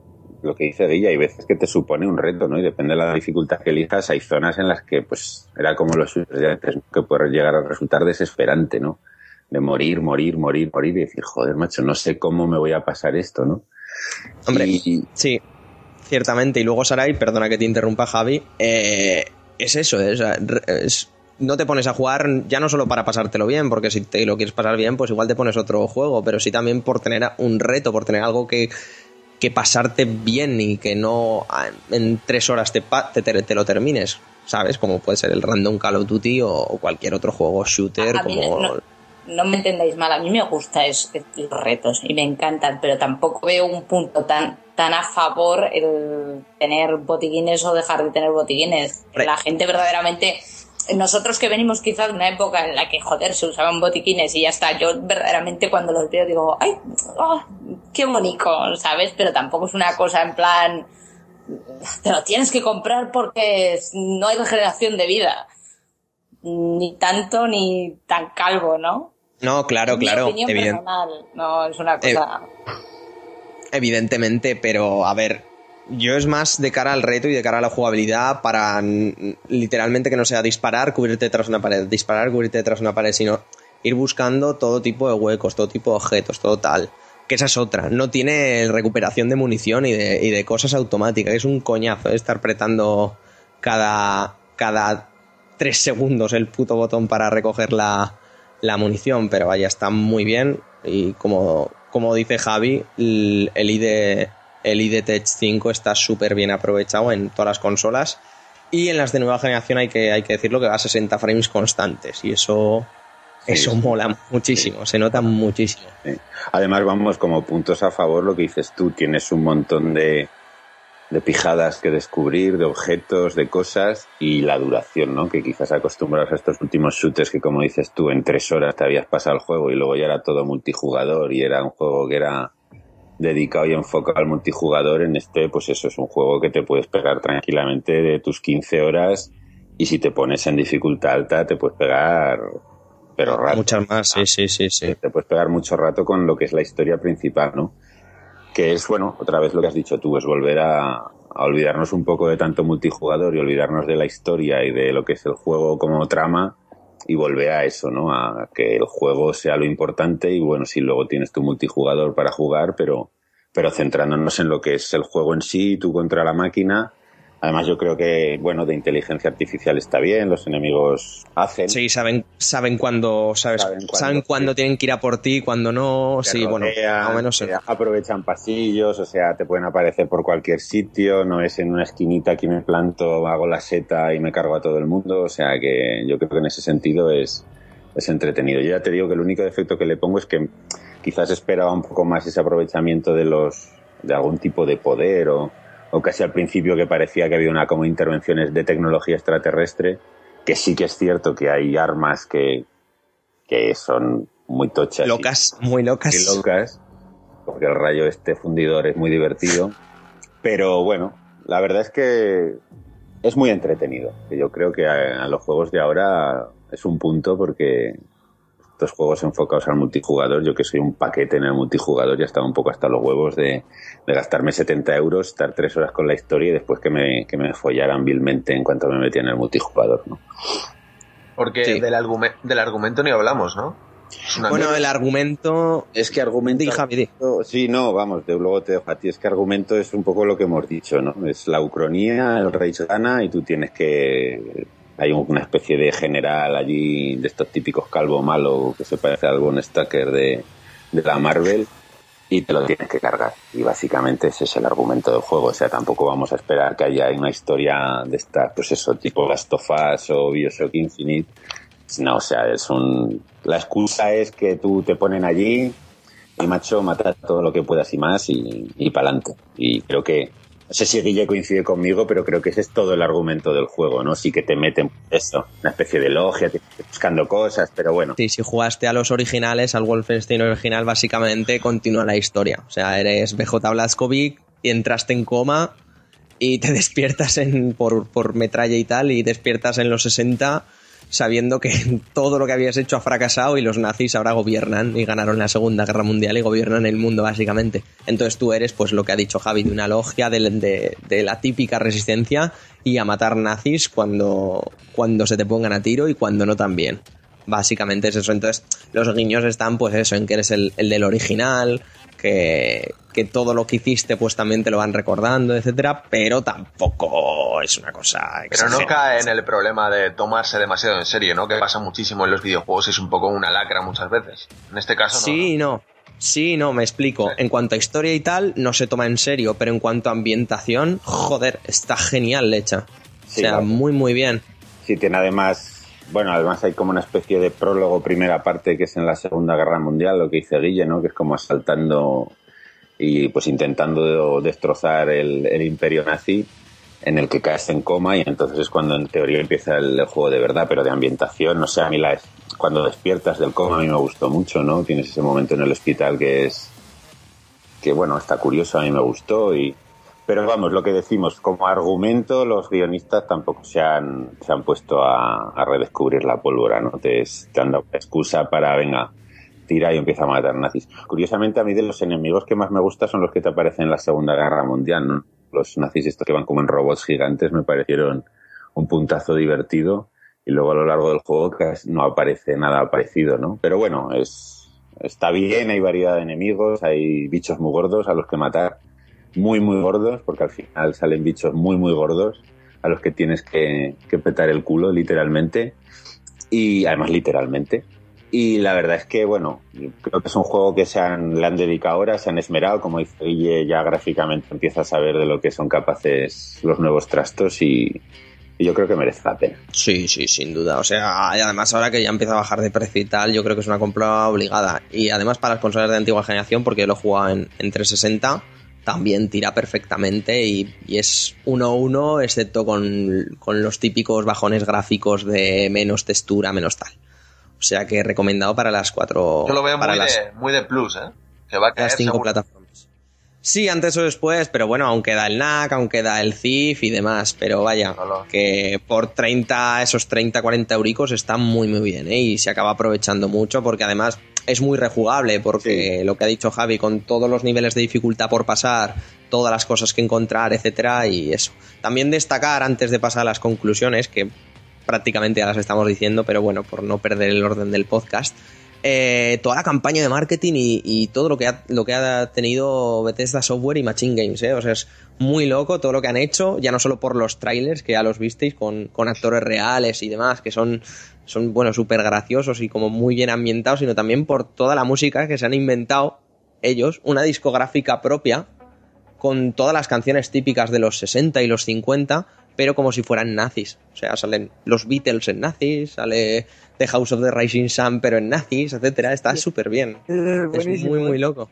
lo que dice Guilla, hay veces que te supone un reto, ¿no? Y depende de la dificultad que elijas, hay zonas en las que, pues, era como los antes, ¿no? que puede llegar a resultar desesperante, ¿no? De morir, morir, morir, morir y decir, joder, macho, no sé cómo me voy a pasar esto, ¿no? Hombre, Y- sí, ciertamente. Y luego, Sarai, perdona que te interrumpa, Javi, eh, es eso, es, es- no te pones a jugar ya no solo para pasártelo bien, porque si te lo quieres pasar bien, pues igual te pones otro juego, pero sí también por tener un reto, por tener algo que, que pasarte bien y que no ah, en tres horas te, pa- te, te- te lo termines, ¿sabes? Como puede ser el Random Call of Duty o, o cualquier otro juego shooter A mí como... no- no me entendáis mal, a mí me gustan es- los retos y me encantan, pero tampoco veo un punto tan tan a favor el tener botiquines o dejar de tener botiquines. La gente verdaderamente, nosotros que venimos quizás de una época en la que, joder, se usaban botiquines y ya está, yo verdaderamente cuando los veo digo, ay, ah, qué bonito, ¿sabes? Pero tampoco es una cosa en plan, te lo tienes que comprar porque no hay regeneración de vida. Ni tanto ni tan calvo, ¿no? No, claro, mi claro, opinión personal, no es una Eh, cosa... Evidentemente, pero a ver, yo es más de cara al reto y de cara a la jugabilidad para literalmente que no sea disparar, cubrirte tras una pared, disparar, cubrirte tras una pared, sino ir buscando todo tipo de huecos, todo tipo de objetos, todo tal. Que esa es otra. No tiene recuperación de munición y de, y de cosas automáticas. Es un coñazo ¿eh? estar apretando cada, cada tres segundos el puto botón para recoger la, la munición, pero vaya, está muy bien y como, como dice Javi, el, ID, el ID Tech 5 está súper bien aprovechado en todas las consolas y en las de nueva generación hay que, hay que decirlo que va a 60 frames constantes y eso, Sí, eso sí. mola muchísimo, se nota muchísimo. Además, vamos, como puntos a favor, lo que dices tú, tienes un montón de, de pijadas que descubrir, de objetos, de cosas y la duración, ¿no? Que quizás acostumbrados a estos últimos shooters que, como dices tú, en tres horas te habías pasado el juego y luego ya era todo multijugador y era un juego que era dedicado y enfocado al multijugador. En este, pues eso es un juego que te puedes pegar tranquilamente de tus 15 horas y si te pones en dificultad alta te puedes pegar, pero rato Muchas más, sí, sí, sí, sí. te puedes pegar mucho rato con lo que es la historia principal, ¿no? Que es, bueno, otra vez lo que has dicho tú, es volver a, a olvidarnos un poco de tanto multijugador y olvidarnos de la historia y de lo que es el juego como trama y volver a eso, ¿no? A que el juego sea lo importante y bueno, si luego tienes tu multijugador para jugar, pero, pero centrándonos en lo que es el juego en sí, tú contra la máquina Además, yo creo que, bueno, de inteligencia artificial está bien, los enemigos hacen. Sí, saben, saben cuándo, sabes, Saben saben cuándo, cuándo, sí. tienen que ir a por ti, cuando no. te Sí, bueno, rodean, más o menos. sí. te aprovechan pasillos, o sea, te pueden aparecer por cualquier sitio, no es en una esquinita que me planto, hago la seta y me cargo a todo el mundo, o sea que yo creo que en ese sentido es, es entretenido. Yo ya te digo que el único defecto que le pongo es que quizás esperaba un poco más ese aprovechamiento de los de algún tipo de poder o, o casi al principio que parecía que había una como intervenciones de tecnología extraterrestre, que sí que es cierto que hay armas que, que son muy tochas. y- Locas, muy locas. y locas, porque el rayo este fundidor es muy divertido. Pero bueno, la verdad es que es muy entretenido. Yo creo que a, a los juegos de ahora es un punto porque estos juegos enfocados al multijugador, yo que soy un paquete en el multijugador, ya estaba un poco hasta los huevos de, de gastarme 70 euros, estar tres horas con la historia y después que me, que me follaran vilmente en cuanto me metía en el multijugador, ¿no? Porque Sí. del, argume- del argumento ni hablamos, ¿no? Bueno, mierda. el argumento. Es que argumento. Sí, no, vamos, de, luego te dejo a ti. Es que argumento es un poco lo que hemos dicho, ¿no? Es la ucronía, el rey gana y tú tienes que. Hay una especie de general allí, de estos típicos calvo malo que se parece al Von Stacker de, de la Marvel y te lo tienes que cargar. Y básicamente ese es el argumento del juego. O sea, tampoco vamos a esperar que haya una historia de estas, pues eso, tipo Last of Us o Bioshock Infinite. No, o sea, es un. La excusa es que tú te ponen allí y macho, mata todo lo que puedas y más y, y para adelante. Y creo que. No sé si Guille coincide conmigo, pero creo que ese es todo el argumento del juego, ¿no? Sí que te meten esto, una especie de logia, te- buscando cosas, pero bueno. Sí, si jugaste a los originales, al Wolfenstein original, básicamente continúa la historia. O sea, eres BJ Blazkowicz y entraste en coma y te despiertas en, por, por metralla y tal, y despiertas en los 60 sabiendo que todo lo que habías hecho ha fracasado y los nazis ahora gobiernan y ganaron la Segunda Guerra Mundial y gobiernan el mundo básicamente. Entonces tú eres, pues lo que ha dicho Javi, de una logia de, la típica resistencia y a matar nazis cuando, cuando se te pongan a tiro y cuando no también. Básicamente es eso. Entonces, los guiños están, pues eso, en que eres el, el del original, que, que todo lo que hiciste, pues también te lo van recordando, etcétera, pero tampoco es una cosa Pero no cae en el problema de tomarse demasiado en serio, ¿no? Que pasa muchísimo en los videojuegos y es un poco una lacra muchas veces. En este caso no. Sí, no. Sí, no, me explico. En cuanto a historia y tal, no se toma en serio, pero en cuanto a ambientación, joder, está genial hecha. Sí, o sea, claro. muy, muy bien. Sí, tiene además, bueno, además hay como una especie de prólogo, primera parte, que es en la Segunda Guerra Mundial, lo que dice Guille, ¿no? Que es como asaltando y pues intentando destrozar el, imperio nazi, en el que caes en coma y entonces es cuando en teoría empieza el, el juego de verdad, pero de ambientación, no sé, a mí la, cuando despiertas del coma a mí me gustó mucho, ¿no? Tienes ese momento en el hospital que es, que bueno, está curioso, a mí me gustó y pero vamos, lo que decimos, como argumento, los guionistas tampoco se han, se han puesto a, a redescubrir la pólvora, ¿no? Te, te han dado excusa para, venga, tira y empieza a matar nazis. Curiosamente, a mí de los enemigos que más me gustan son los que te aparecen en la Segunda Guerra Mundial, ¿no? Los nazis estos que van como en robots gigantes me parecieron un puntazo divertido y luego a lo largo del juego no aparece nada parecido, ¿no? Pero bueno, es, está bien, hay variedad de enemigos, hay bichos muy gordos a los que matar muy, muy gordos, porque al final salen bichos muy, muy gordos a los que tienes que, que petar el culo, literalmente. Y además, literalmente. Y la verdad es que, bueno, creo que es un juego que se han, le han dedicado horas, se han esmerado, como dice Guille, ya gráficamente empieza a saber de lo que son capaces los nuevos trastos y, y yo creo que merece la pena. Sí, sí, sin duda. O sea, y además ahora que ya empieza a bajar de precio y tal, yo creo que es una compra obligada. Y además para las consolas de antigua generación, porque yo lo he jugado en, en 360, también tira perfectamente y, y es 1-1, excepto con, con los típicos bajones gráficos de menos textura, menos tal. O sea que recomendado para las cuatro. Yo lo veo para muy, las, de, muy de plus, ¿eh? Que va a caer las cinco seguro. plataformas. Sí, antes o después, pero bueno, aún queda el NAC, aún queda el CIF y demás, pero vaya, Hola. que por 30, esos 30, 40 euricos está muy muy bien, ¿eh? Y se acaba aprovechando mucho porque además es muy rejugable, porque lo que ha dicho Javi, con todos los niveles de dificultad por pasar, todas las cosas que encontrar, etcétera, y eso. También destacar, antes de pasar a las conclusiones, que prácticamente ya las estamos diciendo, pero bueno, por no perder el orden del podcast, eh, toda la campaña de marketing y, todo lo que, ha, tenido Bethesda Software y Machine Games, ¿eh? O sea, es muy loco todo lo que han hecho, ya no solo por los trailers, que ya los visteis, con, con actores reales y demás, que son, son bueno, súper graciosos y como muy bien ambientados, sino también por toda la música que se han inventado ellos, una discográfica propia, con todas las canciones típicas de los 60 y los 50, pero como si fueran nazis. O sea, salen los Beatles en nazis, sale The House of the Rising Sun, pero en nazis, etcétera. Está súper bien. Es muy, muy loco.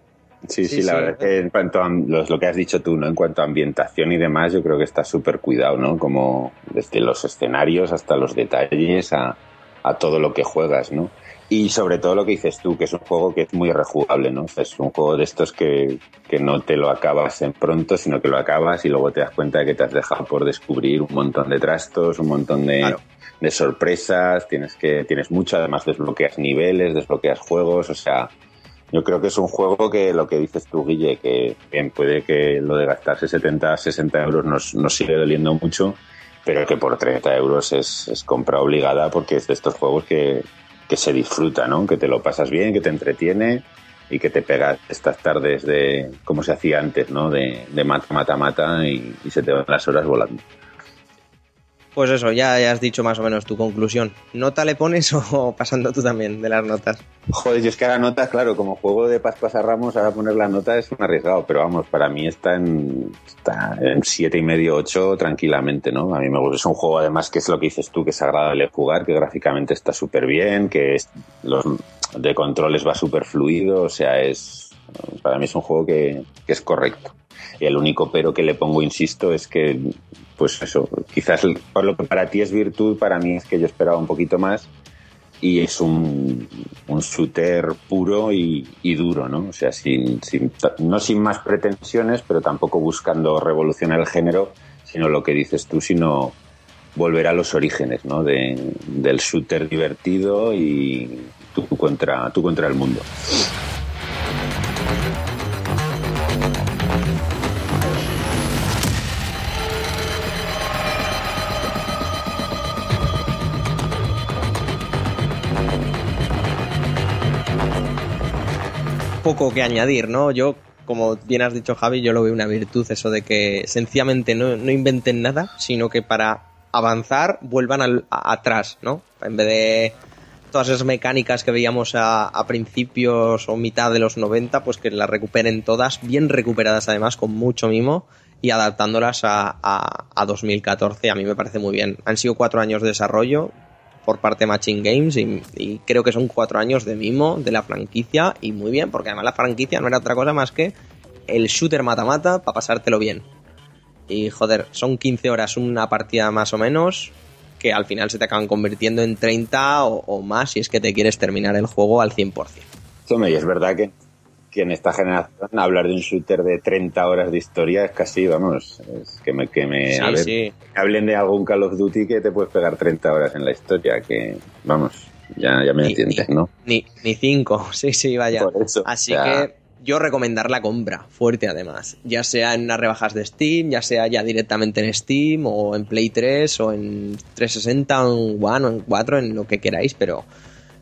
Sí, sí, Sí, la sí. verdad es que en cuanto a lo, lo que has dicho tú, ¿no? En cuanto a ambientación y demás, yo creo que está súper cuidado, ¿no? Como desde los escenarios hasta los detalles, a, a todo lo que juegas, ¿no? Y sobre todo lo que dices tú, que es un juego que es muy rejugable, ¿no? O sea, es un juego de estos que, que no te lo acabas en pronto, sino que lo acabas y luego te das cuenta de que te has dejado por descubrir un montón de trastos, un montón de, Claro. de sorpresas, tienes que, tienes mucho, además desbloqueas niveles, desbloqueas juegos, o sea, yo creo que es un juego que lo que dices tú, Guille, que bien puede que lo de gastarse 70, 60 euros nos, nos sigue doliendo mucho, pero que por 30 euros es, es compra obligada porque es de estos juegos que, que se disfruta, ¿no? Que te lo pasas bien, que te entretiene y que te pegas estas tardes de, como se hacía antes, ¿no? De, de mata, mata, mata y, y se te van las horas volando. Pues eso, ya, ya has dicho más o menos tu conclusión. ¿Nota le pones o pasando tú también de las notas? Joder, yo es que ahora nota, claro, como juego de Pascuas a Ramos, ahora poner la nota es un arriesgado, pero vamos, para mí está en, está siete y medio, ocho tranquilamente, ¿no? A mí me gusta, es un juego además que es lo que dices tú, que es agradable jugar, que gráficamente está súper bien, que es, los de controles va súper fluido, o sea, es, para mí es un juego que, que es correcto. Y el único pero que le pongo, insisto, es que, pues eso, quizás por lo que para ti es virtud, para mí es que yo esperaba un poquito más y es un, un shooter puro y, y duro, ¿no? O sea, sin, sin, no sin más pretensiones, pero tampoco buscando revolucionar el género, sino lo que dices tú, sino volver a los orígenes, ¿no? De, del shooter divertido y tú contra, tú contra el mundo. Poco que añadir, ¿no? Yo, como bien has dicho Javi, yo lo veo una virtud eso de que sencillamente no, no inventen nada, sino que para avanzar vuelvan al, a- atrás, ¿no? En vez de todas esas mecánicas que veíamos a, principios o mitad de los 90, pues que las recuperen todas, bien recuperadas además, con mucho mimo y adaptándolas a, a, a 2014. A mí me parece muy bien. Han sido cuatro años de desarrollo por parte de Machine Games y, creo que son cuatro años de mimo de la franquicia y muy bien, porque además la franquicia no era otra cosa más que el shooter mata-mata para pasártelo bien. Y joder, son 15 horas una partida más o menos que al final se te acaban convirtiendo en 30 o, más si es que te quieres terminar el juego al 100%. Hombre, y es verdad que, que en esta generación hablar de un shooter de 30 horas de historia es casi, vamos, es que me, que me Sí, ver, sí. hablen de algún Call of Duty que te puedes pegar 30 horas en la historia, que, vamos, ya, ya me Ni- entiendes, ni- ¿no? Ni, ni 5, sí, sí, vaya. Por eso, Así que yo recomendar la compra, fuerte además. Ya sea en unas rebajas de Steam, ya sea ya directamente en Steam, o en Play 3, o en 360, o en One, o en 4, en lo que queráis, pero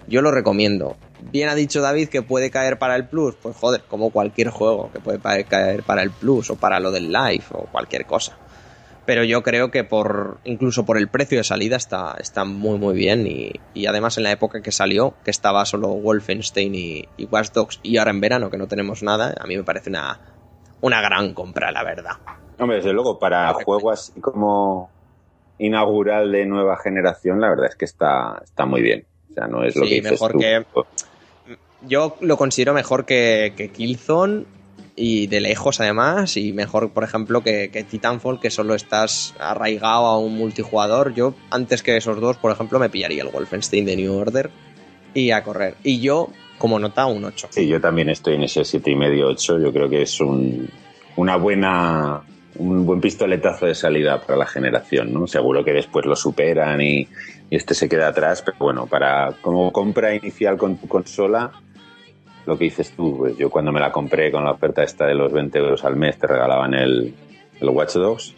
yo lo recomiendo. Bien ha dicho David que puede caer para el Plus, pues joder, como cualquier juego que puede caer para el Plus, o para lo del Live, o cualquier cosa. Pero yo creo que por incluso por el precio de salida está, está muy muy bien y, y además en la época que salió, que estaba solo Wolfenstein y, y Watch Dogs y ahora en verano que no tenemos nada, a mí me parece una, una gran compra, la verdad. Hombre, desde luego, para Correcto. juego así como inaugural de nueva generación, la verdad es que está, está muy bien. Sea, no es lo Sí, que dices mejor tú. que- Yo lo considero mejor que, que Killzone y de lejos además y mejor por ejemplo que, que Titanfall que solo estás arraigado a un multijugador. Yo antes que esos dos por ejemplo me pillaría el Wolfenstein de New Order y a correr. Y yo como nota un 8. Sí, yo también estoy en ese siete y medio, ocho. Yo creo que es un, una buena, un buen pistoletazo de salida para la generación, ¿no? Seguro que después lo superan y, y este se queda atrás, pero bueno, para como compra inicial con tu consola, lo que dices tú, pues yo cuando me la compré con la oferta esta de los 20 euros al mes te regalaban el, el Watch Dogs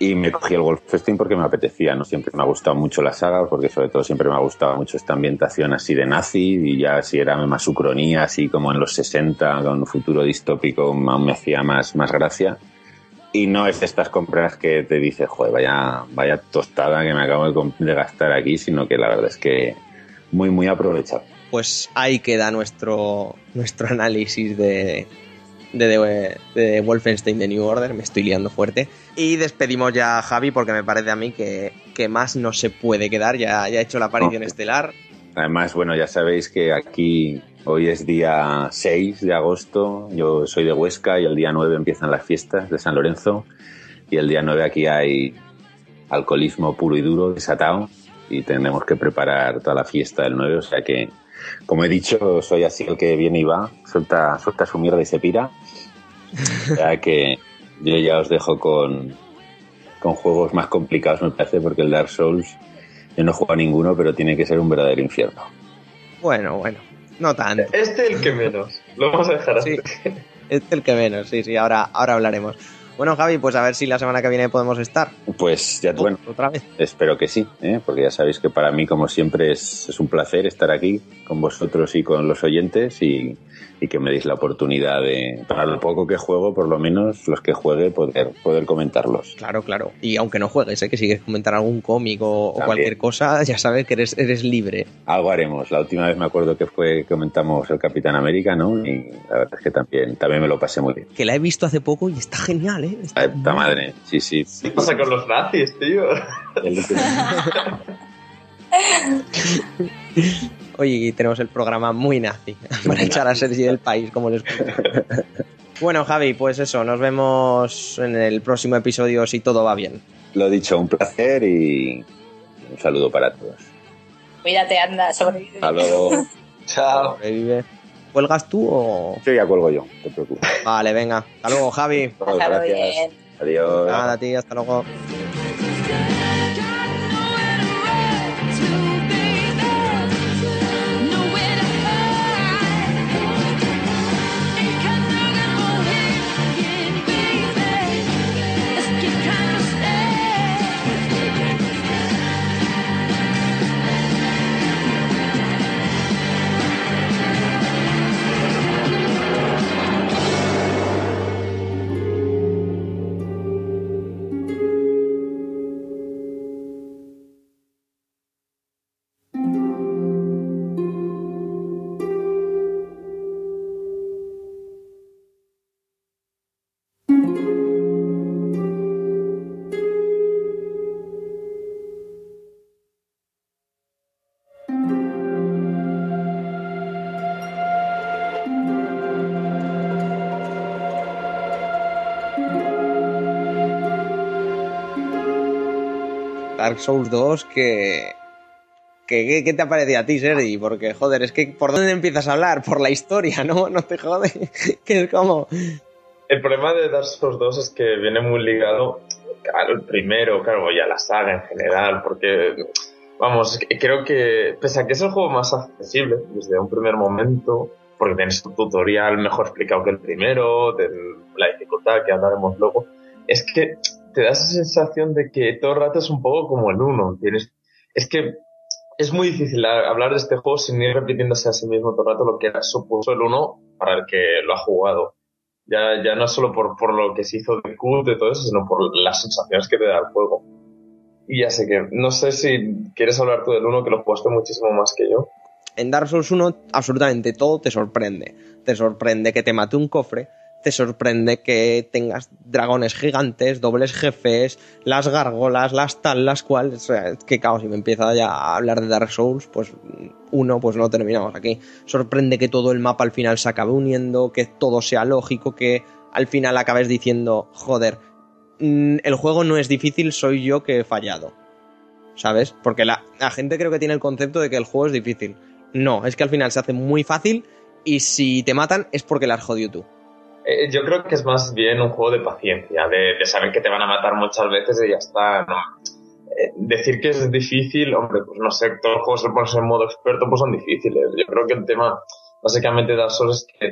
Y me cogí el Wolfenstein porque me apetecía, ¿no? Siempre me ha gustado mucho la saga, porque sobre todo siempre me ha gustado mucho esta ambientación así de nazi, y ya si era más ucronía, así como en los 60, con un futuro distópico, aún me hacía más, más gracia. Y no es estas compras que te dices, joder, vaya, vaya tostada que me acabo de, gastar aquí, sino que la verdad es que muy, muy aprovechado. Pues ahí queda nuestro, nuestro análisis de, de, de, de Wolfenstein de New Order. Me estoy liando fuerte. Y despedimos ya a Javi porque me parece a mí que, que más no se puede quedar. Ya, ya ha hecho la aparición estelar. Además, bueno, ya sabéis que aquí hoy es día 6 de agosto, yo soy de Huesca y el día 9 empiezan las fiestas de San Lorenzo. Y el día 9 aquí hay alcoholismo puro y duro, desatado. Y tendremos que preparar toda la fiesta del 9, o sea que, como he dicho, soy así el que viene y va, suelta, suelta su mierda y se pira. O sea que yo ya os dejo con, con juegos más complicados, me parece, porque el Dark Souls yo no juego a ninguno, pero tiene que ser un verdadero infierno. Bueno, bueno. No tanto. Este el que menos. Lo vamos a dejar así. Sí. Este es el que menos. Sí, sí, ahora, ahora hablaremos. Bueno, Javi, pues a ver si la semana que viene podemos estar. Pues ya, bueno, Otra vez. espero que sí, ¿eh? porque ya sabéis que para mí, como siempre, es, es un placer estar aquí con vosotros y con los oyentes y, y que me deis la oportunidad de, para lo poco que juego, por lo menos los que juegue, poder, poder comentarlos. Claro, claro. Y aunque no juegues, ¿eh? que si quieres comentar algún cómic o, cualquier cosa, ya sabes que eres, eres libre. Algo haremos. La última vez me acuerdo que fue comentamos el Capitán América, ¿no? Y la verdad es que también, también me lo pasé muy bien. Que la he visto hace poco y está genial, ¿eh? Está Ay, puta madre, sí, sí. ¿Qué pasa con los nazis, tío? El- Oye, tenemos el programa muy nazi para echar a Sergi del país, como les gusta. Bueno, Javi, pues eso, nos vemos en el próximo episodio si todo va bien. Lo dicho, un placer y un saludo para todos. Cuídate, anda, sobrevive. Hasta luego. Chao. Sobrevive. ¿Cuelgas tú o...? Yo ya cuelgo yo, no te preocupes. Vale, venga. Hasta luego, Javi. Todos, Pásalo gracias. bien. Adiós. Nada, tío, hasta luego. Dark Souls 2 que... ¿Qué, te ha a ti, Sergi? Porque, joder, es que ¿por dónde empiezas a hablar? Por la historia, ¿no? No te jode. que es como... El problema de Dark Souls 2 es que viene muy ligado al primero, claro, y a la saga en general, porque, vamos, creo que, pese a que es el juego más accesible desde un primer momento, porque tienes un tutorial mejor explicado que el primero, de la dificultad que hablaremos luego, es que te da esa sensación de que todo el rato es un poco como el uno, tienes, es que es muy difícil hablar de este juego sin ir repitiéndose a sí mismo todo el rato lo que supuso el uno para el que lo ha jugado ya, ya no solo por, por lo que se hizo de cult y todo eso, sino por las sensaciones que te da el juego. Y ya sé que, no sé si quieres hablar tú del uno que lo jugaste muchísimo más que yo. En Dark Souls 1 absolutamente todo te sorprende. Te sorprende que te mate un cofre, te sorprende que tengas dragones gigantes, dobles jefes, las gárgolas, las tal, las cual. O sea, que claro, si me empieza ya a hablar de Dark Souls, pues uno, pues no terminamos aquí. Sorprende que todo el mapa al final se acabe uniendo, que todo sea lógico, que al final acabes diciendo, joder, mm, el juego no es difícil, soy yo que he fallado. ¿Sabes? Porque la, gente creo que tiene el concepto de que el juego es difícil. No, es que al final se hace muy fácil y si te matan es porque la has tú. Eh, yo creo que es más bien un juego de paciencia, de, saber que te van a matar muchas veces y ya está. ¿no? Eh, decir que es difícil, hombre, pues no sé, todos los juegos que pones en modo experto pues son difíciles. Yo creo que el tema, básicamente, de Dark es que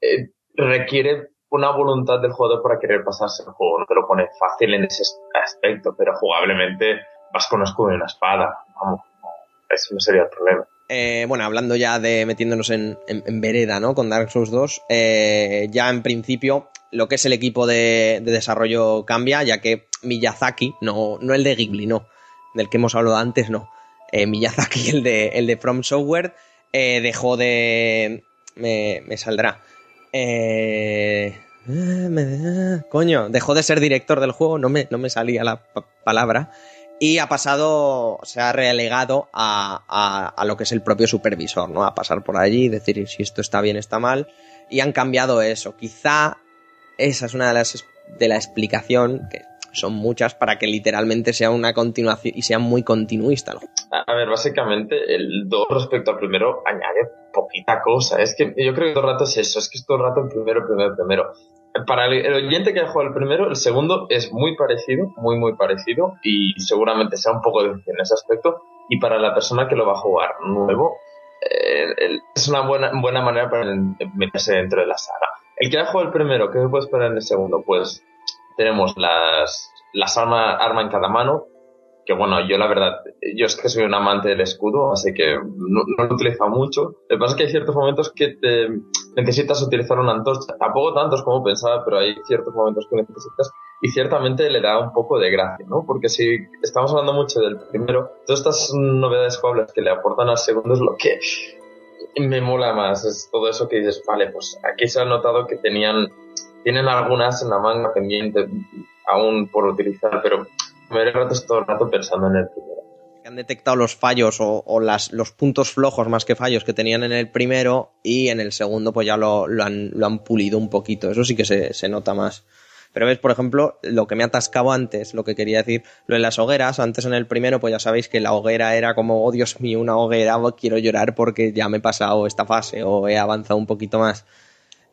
eh, requiere una voluntad del jugador para querer pasarse el juego. No te lo pone fácil en ese aspecto, pero jugablemente vas con un escudo y una espada. Vamos, eso no sería el problema. Eh, bueno, hablando ya de metiéndonos en, en- vereda, ¿no? Con Dark Souls 2, eh, ya en principio lo que es el equipo de, de desarrollo cambia, ya que Miyazaki, no, no el de Ghibli, no, del que hemos hablado antes, no. Eh, Miyazaki, el de, el de From Software, eh, dejó de... Me, me saldrá. Eh, eh, coño, dejó de ser director del juego, no me, no me salía la pa- palabra y ha pasado, se ha relegado a, a- a lo que es el propio supervisor, ¿no? A pasar por allí y decir si esto está bien, está mal. Y han cambiado eso. Quizá esa es una de las de la explicación, que son muchas, para que literalmente sea una continuación y sea muy continuista, ¿no? A, ver, básicamente el 2 respecto al primero añade poquita cosa. Es que yo creo que todo el rato es eso, es que es todo el rato el primero, primero, primero. Para el, oyente que ha jugado el primero, el segundo es muy parecido, muy, muy parecido, y seguramente sea un poco difícil en ese aspecto. Y para la persona que lo va a jugar nuevo, eh, es una buena, buena manera para meterse dentro de la saga. El que ha jugado el primero, ¿qué se puede esperar en el segundo? Pues tenemos las, las armas arma en cada mano, que bueno, yo la verdad, yo es que soy un amante del escudo, así que no, lo utilizo mucho. Lo que pasa es que hay ciertos momentos que te necesitas utilizar una antorcha, tampoco tantos como pensaba, pero hay ciertos momentos que necesitas y ciertamente le da un poco de gracia, ¿no? Porque si estamos hablando mucho del primero, todas estas novedades jugables que le aportan al segundo es lo que me mola más, es todo eso que dices, vale, pues aquí se ha notado que tenían, tienen algunas en la manga pendiente aún por utilizar, pero me rato todo el rato pensando en el primero. Han detectado los fallos o, las, los puntos flojos más que fallos que tenían en el primero y en el segundo pues ya lo, han, pulido un poquito. Eso sí que se, nota más. Pero ves, por ejemplo, lo que me atascaba antes, lo que quería decir, lo de las hogueras, antes en el primero, pues ya sabéis que la hoguera era como, oh Dios mío, una hoguera, quiero llorar porque ya me he pasado esta fase o he avanzado un poquito más.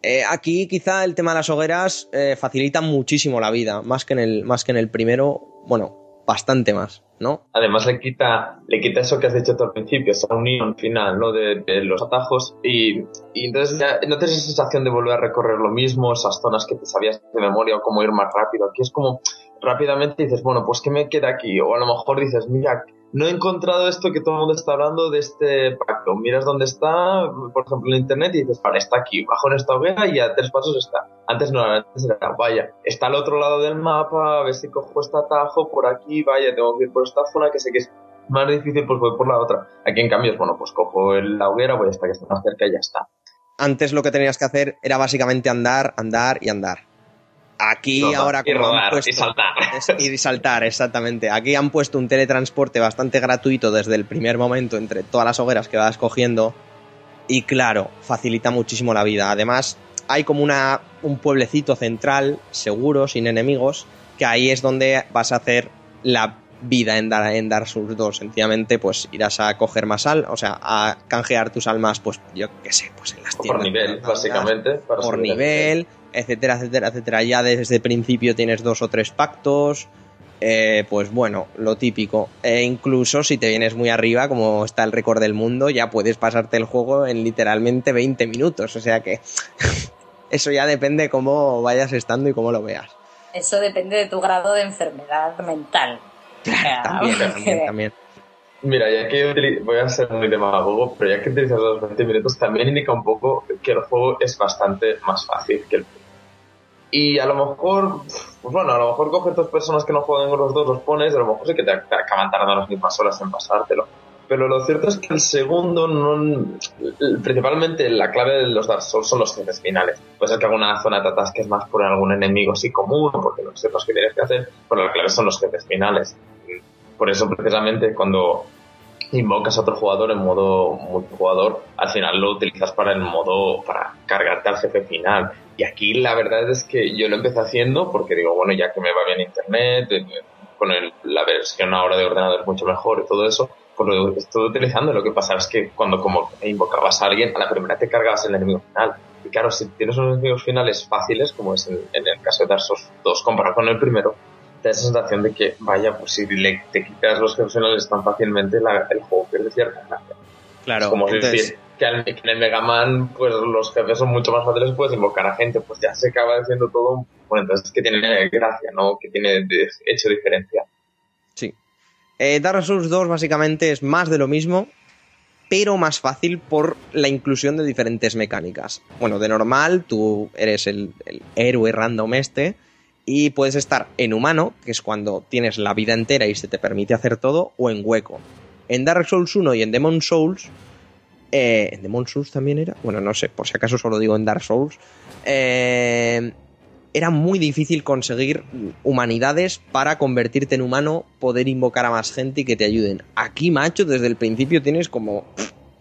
Eh, aquí quizá el tema de las hogueras eh, facilita muchísimo la vida, más que en el, más que en el primero, bueno, bastante más, ¿no? Además le quita, le quita eso que has dicho tú al principio, esa unión final, ¿no? De, los atajos y, y entonces ya no tienes esa sensación de volver a recorrer lo mismo, esas zonas que te sabías de memoria o cómo ir más rápido. Aquí es como rápidamente dices, bueno, pues ¿qué me queda aquí? O a lo mejor dices, mira, no he encontrado esto que todo el mundo está hablando de este pacto. Miras dónde está, por ejemplo, en internet y dices, vale, está aquí, bajo en esta hoguera y a tres pasos está. Antes no, antes era, vaya, está al otro lado del mapa, a ver si cojo este atajo por aquí, vaya, tengo que ir por esta zona que sé que es más difícil, pues voy por la otra. Aquí en cambio es, bueno, pues cojo la hoguera, voy hasta que está más cerca y ya está. Antes lo que tenías que hacer era básicamente andar, andar y andar. Aquí ahora y como han rodar, puesto- y saltar. es- y saltar, exactamente. Aquí han puesto un teletransporte bastante gratuito desde el primer momento entre todas las hogueras que vas cogiendo. Y claro, facilita muchísimo la vida. Además, hay como una, un pueblecito central, seguro, sin enemigos, que ahí es donde vas a hacer la vida en Dar, en Dark Souls 2. Sencillamente, pues irás a coger más al, o sea, a canjear tus almas, pues yo qué sé, pues en las Por tiendas. nivel, más básicamente. por nivel, etcétera, etcétera, etcétera. Ya desde el principio tienes dos o tres pactos. eh, pues bueno, lo típico. E incluso si te vienes muy arriba, como está el récord del mundo, ya puedes pasarte el juego en literalmente 20 minutos. O sea que eso ya depende cómo vayas estando y cómo lo veas. Eso depende de tu grado de enfermedad mental. También, también, también. Mira, ya que voy a ser muy demagogo, pero ya que utilizas los 20 minutos, también indica un poco que el juego es bastante más fácil que el Y a lo mejor, pues bueno, a lo mejor coges dos personas que no juegan con los dos, los pones, a lo mejor sí que te, acaban tardando las mismas horas en pasártelo. Pero lo cierto es que el segundo, no, principalmente la clave de los Dark Souls son los jefes finales. Puede ser que alguna zona te atasques más por algún enemigo así común porque no sepas qué tienes que hacer, pero la clave son los jefes finales. Por eso precisamente cuando invocas a otro jugador en modo multijugador, al final lo utilizas para el modo, para cargarte al jefe final. Y aquí la verdad es que yo lo empecé haciendo porque digo, bueno, ya que me va bien internet, con el- la versión ahora de ordenador mucho mejor y todo eso, pues lo estoy utilizando. Lo que pasa es que cuando como invocabas a alguien, a la primera te cargabas el enemigo final. Y claro, si tienes unos enemigos finales fáciles, como es en, en el caso de Dark Souls 2 comparado con el primero, te da esa sensación de que, vaya, pues si le, te quitas los jefes finales tan fácilmente, la- el juego pierde cierta gracia. Claro, Es como entonces, decir que, en el Mega Man, pues los jefes son mucho más fáciles, puedes invocar a gente, pues ya se acaba haciendo todo. Bueno, entonces que tiene gracia, ¿no? Que tiene hecho diferencia. Sí. Eh, Dark Souls 2 básicamente es más de lo mismo, pero más fácil por la inclusión de diferentes mecánicas. Bueno, de normal, tú eres el, el héroe random este y puedes estar en humano, que es cuando tienes la vida entera y se te permite hacer todo, o en hueco. En Dark Souls 1 y en Demon Souls, eh, ¿en Demon Souls también era? Bueno, no sé, por si acaso solo digo en Dark Souls. eh, era muy difícil conseguir humanidades para convertirte en humano, poder invocar a más gente y que te ayuden. Aquí, macho, desde el principio tienes como...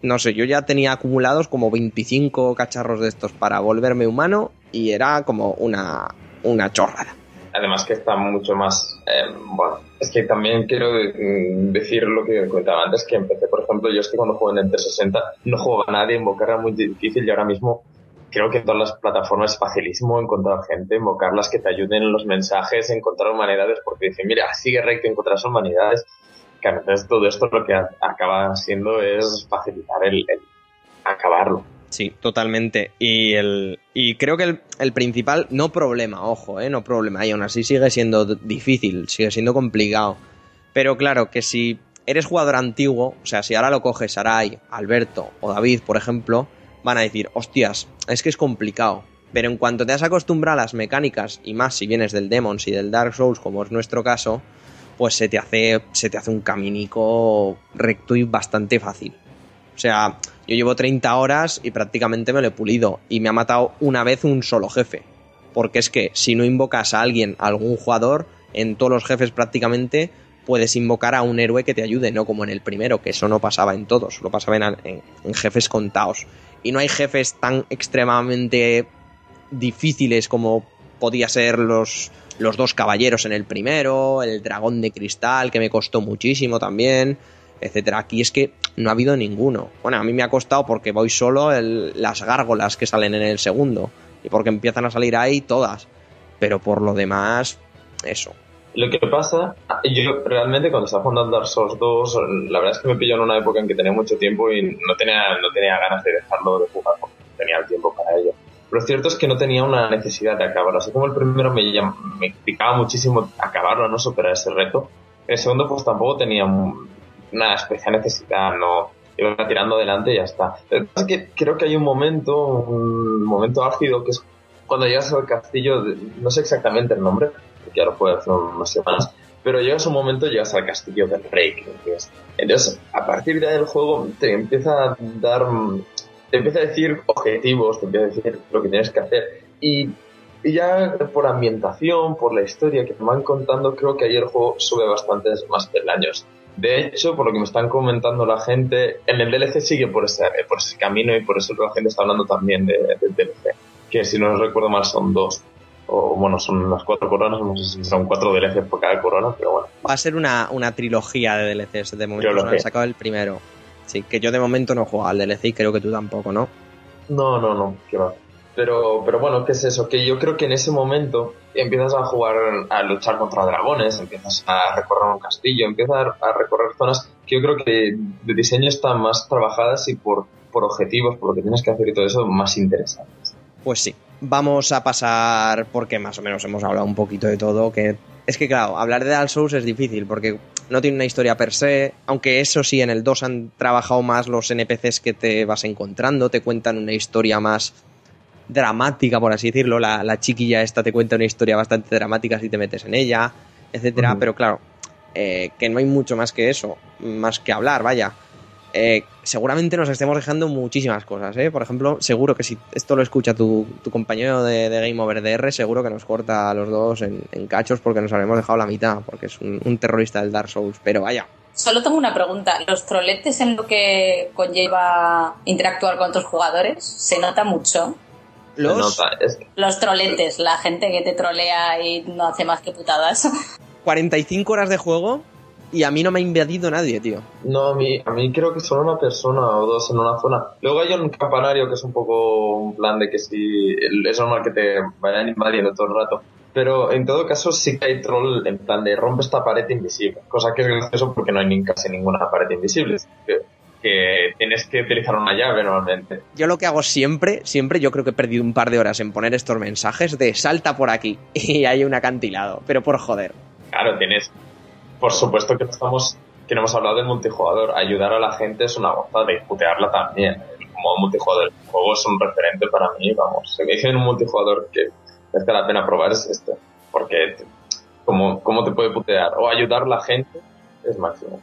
No sé, yo ya tenía acumulados como 25 cacharros de estos para volverme humano y era como una, una chorrada. Además que está mucho más... eh, bueno, es que también quiero mm, decir lo que comentaba antes, que empecé, por ejemplo, yo es que cuando juego en el 360 no juego a nadie, invocar era muy difícil y ahora mismo creo que en todas las plataformas es facilísimo encontrar gente, invocarlas que te ayuden en los mensajes, encontrar humanidades, porque dicen, mira, sigue recto, encontrarás humanidades. Claro, entonces todo esto lo que acaba siendo es facilitar el, el acabarlo. Sí, totalmente. Y, el, y creo que el, el principal, no problema, ojo, eh, no problema, y aún así sigue siendo difícil, sigue siendo complicado. Pero claro, que si eres jugador antiguo, o sea, si ahora lo coges Sarai, Alberto o David, por ejemplo, van a decir, hostias, es que es complicado. Pero en cuanto te has acostumbrado a las mecánicas, y más si vienes del Demons y del Dark Souls, como es nuestro caso, pues se te hace, se te hace un caminico recto y bastante fácil. O sea, yo llevo 30 horas y prácticamente me lo he pulido. Y me ha matado una vez un solo jefe. Porque es que si no invocas a alguien, a algún jugador, en todos los jefes prácticamente puedes invocar a un héroe que te ayude, no como en el primero, que eso no pasaba en todos, solo pasaba en, en- en jefes contados. Y no hay jefes tan extremadamente difíciles como podía ser los, los dos caballeros en el primero, el dragón de cristal, que me costó muchísimo también, etcétera. Aquí es que no ha habido ninguno. Bueno, a mí me ha costado porque voy solo las gárgolas que salen en el segundo, y porque empiezan a salir ahí todas. Pero por lo demás, eso. Lo que pasa, yo realmente cuando estaba jugando Dark Souls 2, la verdad es que me pilló en una época en que tenía mucho tiempo y no tenía, no tenía ganas de dejarlo de jugar porque no tenía el tiempo para ello. Lo cierto es que no tenía una necesidad de acabarlo. Así como el primero me, me picaba muchísimo acabarlo, no superar ese reto. El segundo pues tampoco tenía una especial necesidad, no iba tirando adelante y ya está. Pasa es que creo que hay un momento, un momento álgido que es cuando llegas al castillo, de- no sé exactamente el nombre, porque lo puedo hacer unas semanas, pero llegas un momento, llegas al castillo del rey. Entonces, a partir de ahí el juego te empieza a dar, te empieza a decir objetivos, te empieza a decir lo que tienes que hacer. Y, y ya por ambientación, por la historia que te van contando, creo que ahí el juego sube bastantes más peldaños. De hecho, por lo que me están comentando la gente, en el DLC sigue por ese, por ese camino y por eso la gente está hablando también de- del DLC. Que si no recuerdo mal son dos. O bueno, son las cuatro coronas, no sé si son cuatro DLCs por cada corona, pero bueno. Va a ser una, una trilogía de DLCs. De momento solo han sacado el primero. Sí, que yo de momento no jugado al DLC y creo que tú tampoco, ¿no? No, no, no, que va. Pero, pero bueno, ¿qué es eso? Que yo creo que en ese momento empiezas a jugar, a luchar contra dragones, empiezas a recorrer un castillo, empiezas a recorrer zonas que yo creo que de diseño están más trabajadas y por, por objetivos, por lo que tienes que hacer y todo eso, más interesantes. Pues sí. Vamos a pasar, porque más o menos hemos hablado un poquito de todo, que es que claro, hablar de Dark Souls es difícil porque no tiene una historia per se, aunque eso sí, en el 2 han trabajado más los NPCs que te vas encontrando, te cuentan una historia más dramática, por así decirlo, la, la chiquilla esta te cuenta una historia bastante dramática si te metes en ella, etcétera, pero claro, eh, que no hay mucho más que eso, más que hablar, vaya. Eh, seguramente nos estemos dejando muchísimas cosas, ¿eh? Por ejemplo, seguro que si esto lo escucha tu, tu compañero de, de Game Over DR, seguro que nos corta a los dos en, en cachos porque nos habremos dejado la mitad, porque es un, un terrorista del Dark Souls. Pero vaya, Solo tengo una pregunta. ¿Los troletes en lo que conlleva interactuar con otros jugadores se nota mucho? Los nota, es- Los troletes, la gente que te trolea y no hace más que putadas. 45 horas de juego y a mí no me ha invadido nadie, tío. No, a mí, a mí creo que solo una persona o dos en una zona. Luego hay un campanario que es un poco un plan de que si es normal que te vayan invadiendo todo el rato. Pero en todo caso sí que hay troll en plan de rompe esta pared invisible. Cosa que es gracioso porque no hay ni casi ninguna pared invisible. Que tienes que utilizar una llave normalmente. Yo lo que hago siempre, siempre, yo creo que he perdido un par de horas en poner estos mensajes de salta por aquí y hay un acantilado, pero por joder. Claro, tienes. Por supuesto que no estamos. Que no hemos hablado del multijugador. Ayudar a la gente es una gozada y putearla también. Como multijugador, el juego es un referente para mí. Vamos, si me dicen un multijugador que merece la pena probar es este. Porque, como ¿cómo te puede putear? O ayudar a la gente es máximo.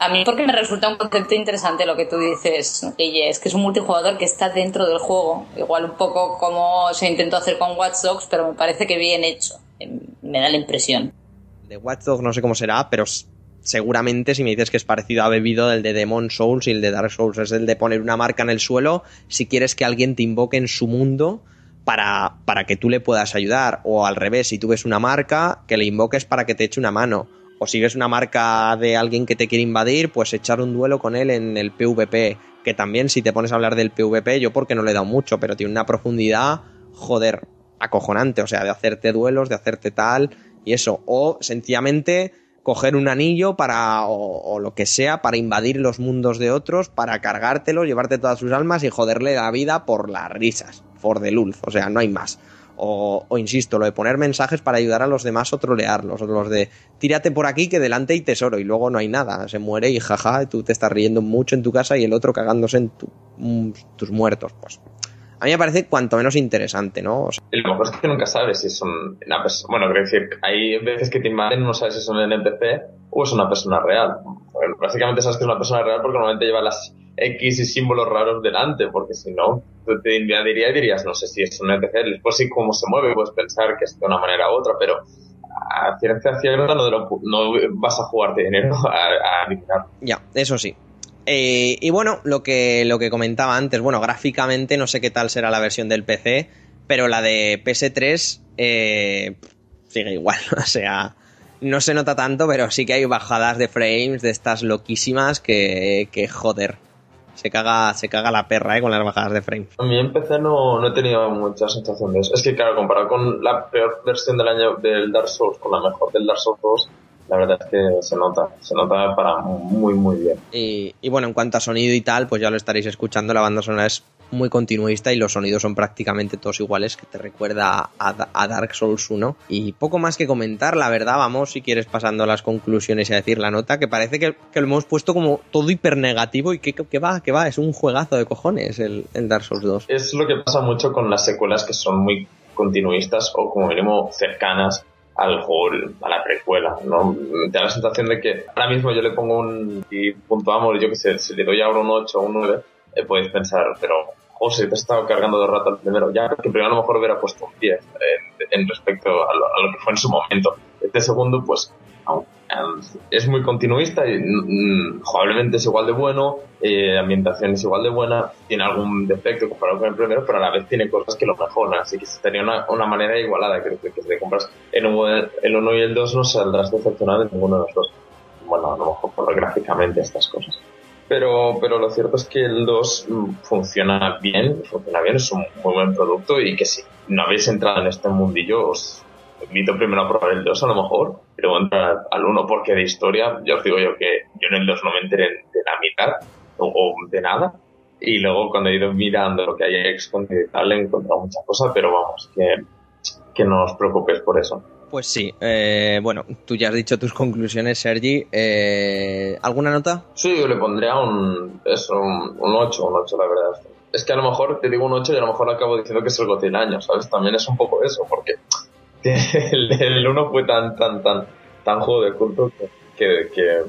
A mí porque me resulta un concepto interesante lo que tú dices, y es que es un multijugador que está dentro del juego, igual un poco como se intentó hacer con Watch Dogs, pero me parece que bien hecho, em, me da la impresión. De Watch Dogs no sé cómo será, pero seguramente si me dices que es parecido a bebido del de Demon Souls y el de Dark Souls, es el de poner una marca en el suelo si quieres que alguien te invoque en su mundo para, para que tú le puedas ayudar, o al revés, si tú ves una marca, que le invoques para que te eche una mano. O si ves una marca de alguien que te quiere invadir, pues echar un duelo con él en el PvP. Que también, si te pones a hablar del PvP, yo porque no le he dado mucho, pero tiene una profundidad, joder, acojonante. O sea, de hacerte duelos, de hacerte tal, y eso. O sencillamente coger un anillo para, o, lo que sea, para invadir los mundos de otros, para cargártelo, llevarte todas sus almas y joderle la vida por las risas. For the lulz, o sea, no hay más. O, insisto, lo de poner mensajes para ayudar a los demás o trolearlos, los de tírate por aquí que delante hay tesoro y luego no hay nada, se muere y jaja, tú te estás riendo mucho en tu casa y el otro cagándose en mm, tus muertos. Pues a mí me parece cuanto menos interesante, ¿no? O sea, lo mejor es que nunca sabes si es un- una persona. Bueno, quiero decir, hay veces que te invaden no sabes si es un NPC o es una persona real. Bueno, básicamente sabes que es una persona real porque normalmente lleva las X y símbolos raros delante, porque si no, te invadiría y dirías, no sé si es un NPC, después sí cómo se mueve, puedes pensar que es de una manera u otra, pero a ciencia cierta no, lo no vas a jugarte dinero a, a. Ya, eso sí. Eh, y bueno, lo que, lo que comentaba antes, bueno, gráficamente no sé qué tal será la versión del PC, pero la de PS3 eh, sigue igual, o sea, no se nota tanto, pero sí que hay bajadas de frames de estas loquísimas que, que joder, se caga, se caga la perra eh, con las bajadas de frames. A mí en PC no, no he tenido mucha sensación de eso. Es que, claro, comparado con la peor versión del año del Dark Souls con la mejor del Dark Souls 2, la verdad es que se nota. Se nota para muy, muy bien. Y, y bueno, en cuanto a sonido y tal, pues ya lo estaréis escuchando, la banda sonora es muy continuista y los sonidos son prácticamente todos iguales, que te recuerda a, Dark Souls 1. Y poco más que comentar, la verdad, vamos, si quieres pasando a las conclusiones y a decir la nota, que parece que, que lo hemos puesto como todo hiper negativo y que, que va, que va, es un juegazo de cojones el, Dark Souls 2. Es lo que pasa mucho con las secuelas que son muy continuistas o como mínimo cercanas al juego, a la precuela, ¿no? Te da la sensación de que ahora mismo yo le pongo un y punto amor, yo que sé, si le doy ahora un 8 o un 9, eh, puedes pensar, pero José, te has estado cargando de rato el primero, ya que primero a lo mejor hubiera puesto un 10 eh, en respecto a lo, a lo que fue en su momento. Este segundo, pues, aun- es muy continuista y mm, jugablemente es igual de bueno, eh, la ambientación es igual de buena, tiene algún defecto comparado con el primero, pero a la vez tiene cosas que lo mejoran, así que sería una, una manera igualada, creo que, que si te compras el 1, el 1 y el 2 no saldrás decepcionado de ninguno de los dos. Bueno, a lo mejor por gráficamente estas cosas. Pero, pero lo cierto es que el 2 mm, funciona bien, funciona bien, es un muy buen producto y que si no habéis entrado en este mundillo, os invito primero a probar el 2 a lo mejor, y luego entrar al 1 porque de historia, ya os digo yo que yo en el 2 no me enteré de la mitad o, de nada. Y luego cuando he ido mirando lo que hay en he encontrado muchas cosas, pero vamos, que, que no os preocupéis por eso. Pues sí, eh, bueno, tú ya has dicho tus conclusiones, Sergi. Eh, ¿Alguna nota? Sí, yo le pondría un, eso, un, un 8, un 8 la verdad. Es que a lo mejor te digo un 8 y a lo mejor acabo diciendo que es el GOTY del año, ¿sabes? También es un poco eso, porque el, el 1 fue tan, tan, tan, tan juego de culto que, que, que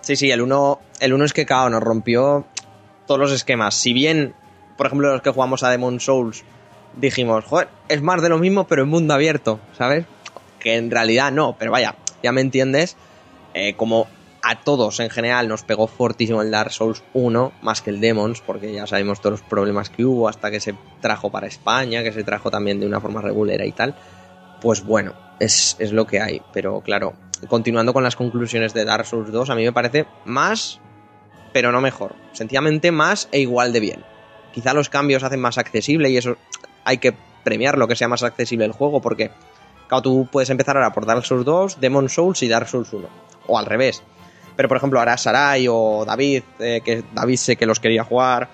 Sí, sí, el 1 el uno es que cao, nos rompió todos los esquemas. Si bien, por ejemplo, los que jugamos a Demon Souls dijimos, joder, es más de lo mismo, pero en mundo abierto, ¿sabes? Que en realidad no, pero vaya, ya me entiendes. Eh, como a todos en general nos pegó fortísimo el Dark Souls 1, más que el Demons, porque ya sabemos todos los problemas que hubo hasta que se trajo para España, que se trajo también de una forma regulera y tal. Pues bueno, es, es lo que hay. Pero claro, continuando con las conclusiones de Dark Souls 2, a mí me parece más, pero no mejor. Sencillamente más e igual de bien. Quizá los cambios hacen más accesible y eso hay que premiar lo que sea más accesible el juego, porque claro, tú puedes empezar ahora por Dark Souls 2, Demon Souls y Dark Souls 1. O al revés. Pero por ejemplo, ahora Sarai o David, eh, que David sé que los quería jugar,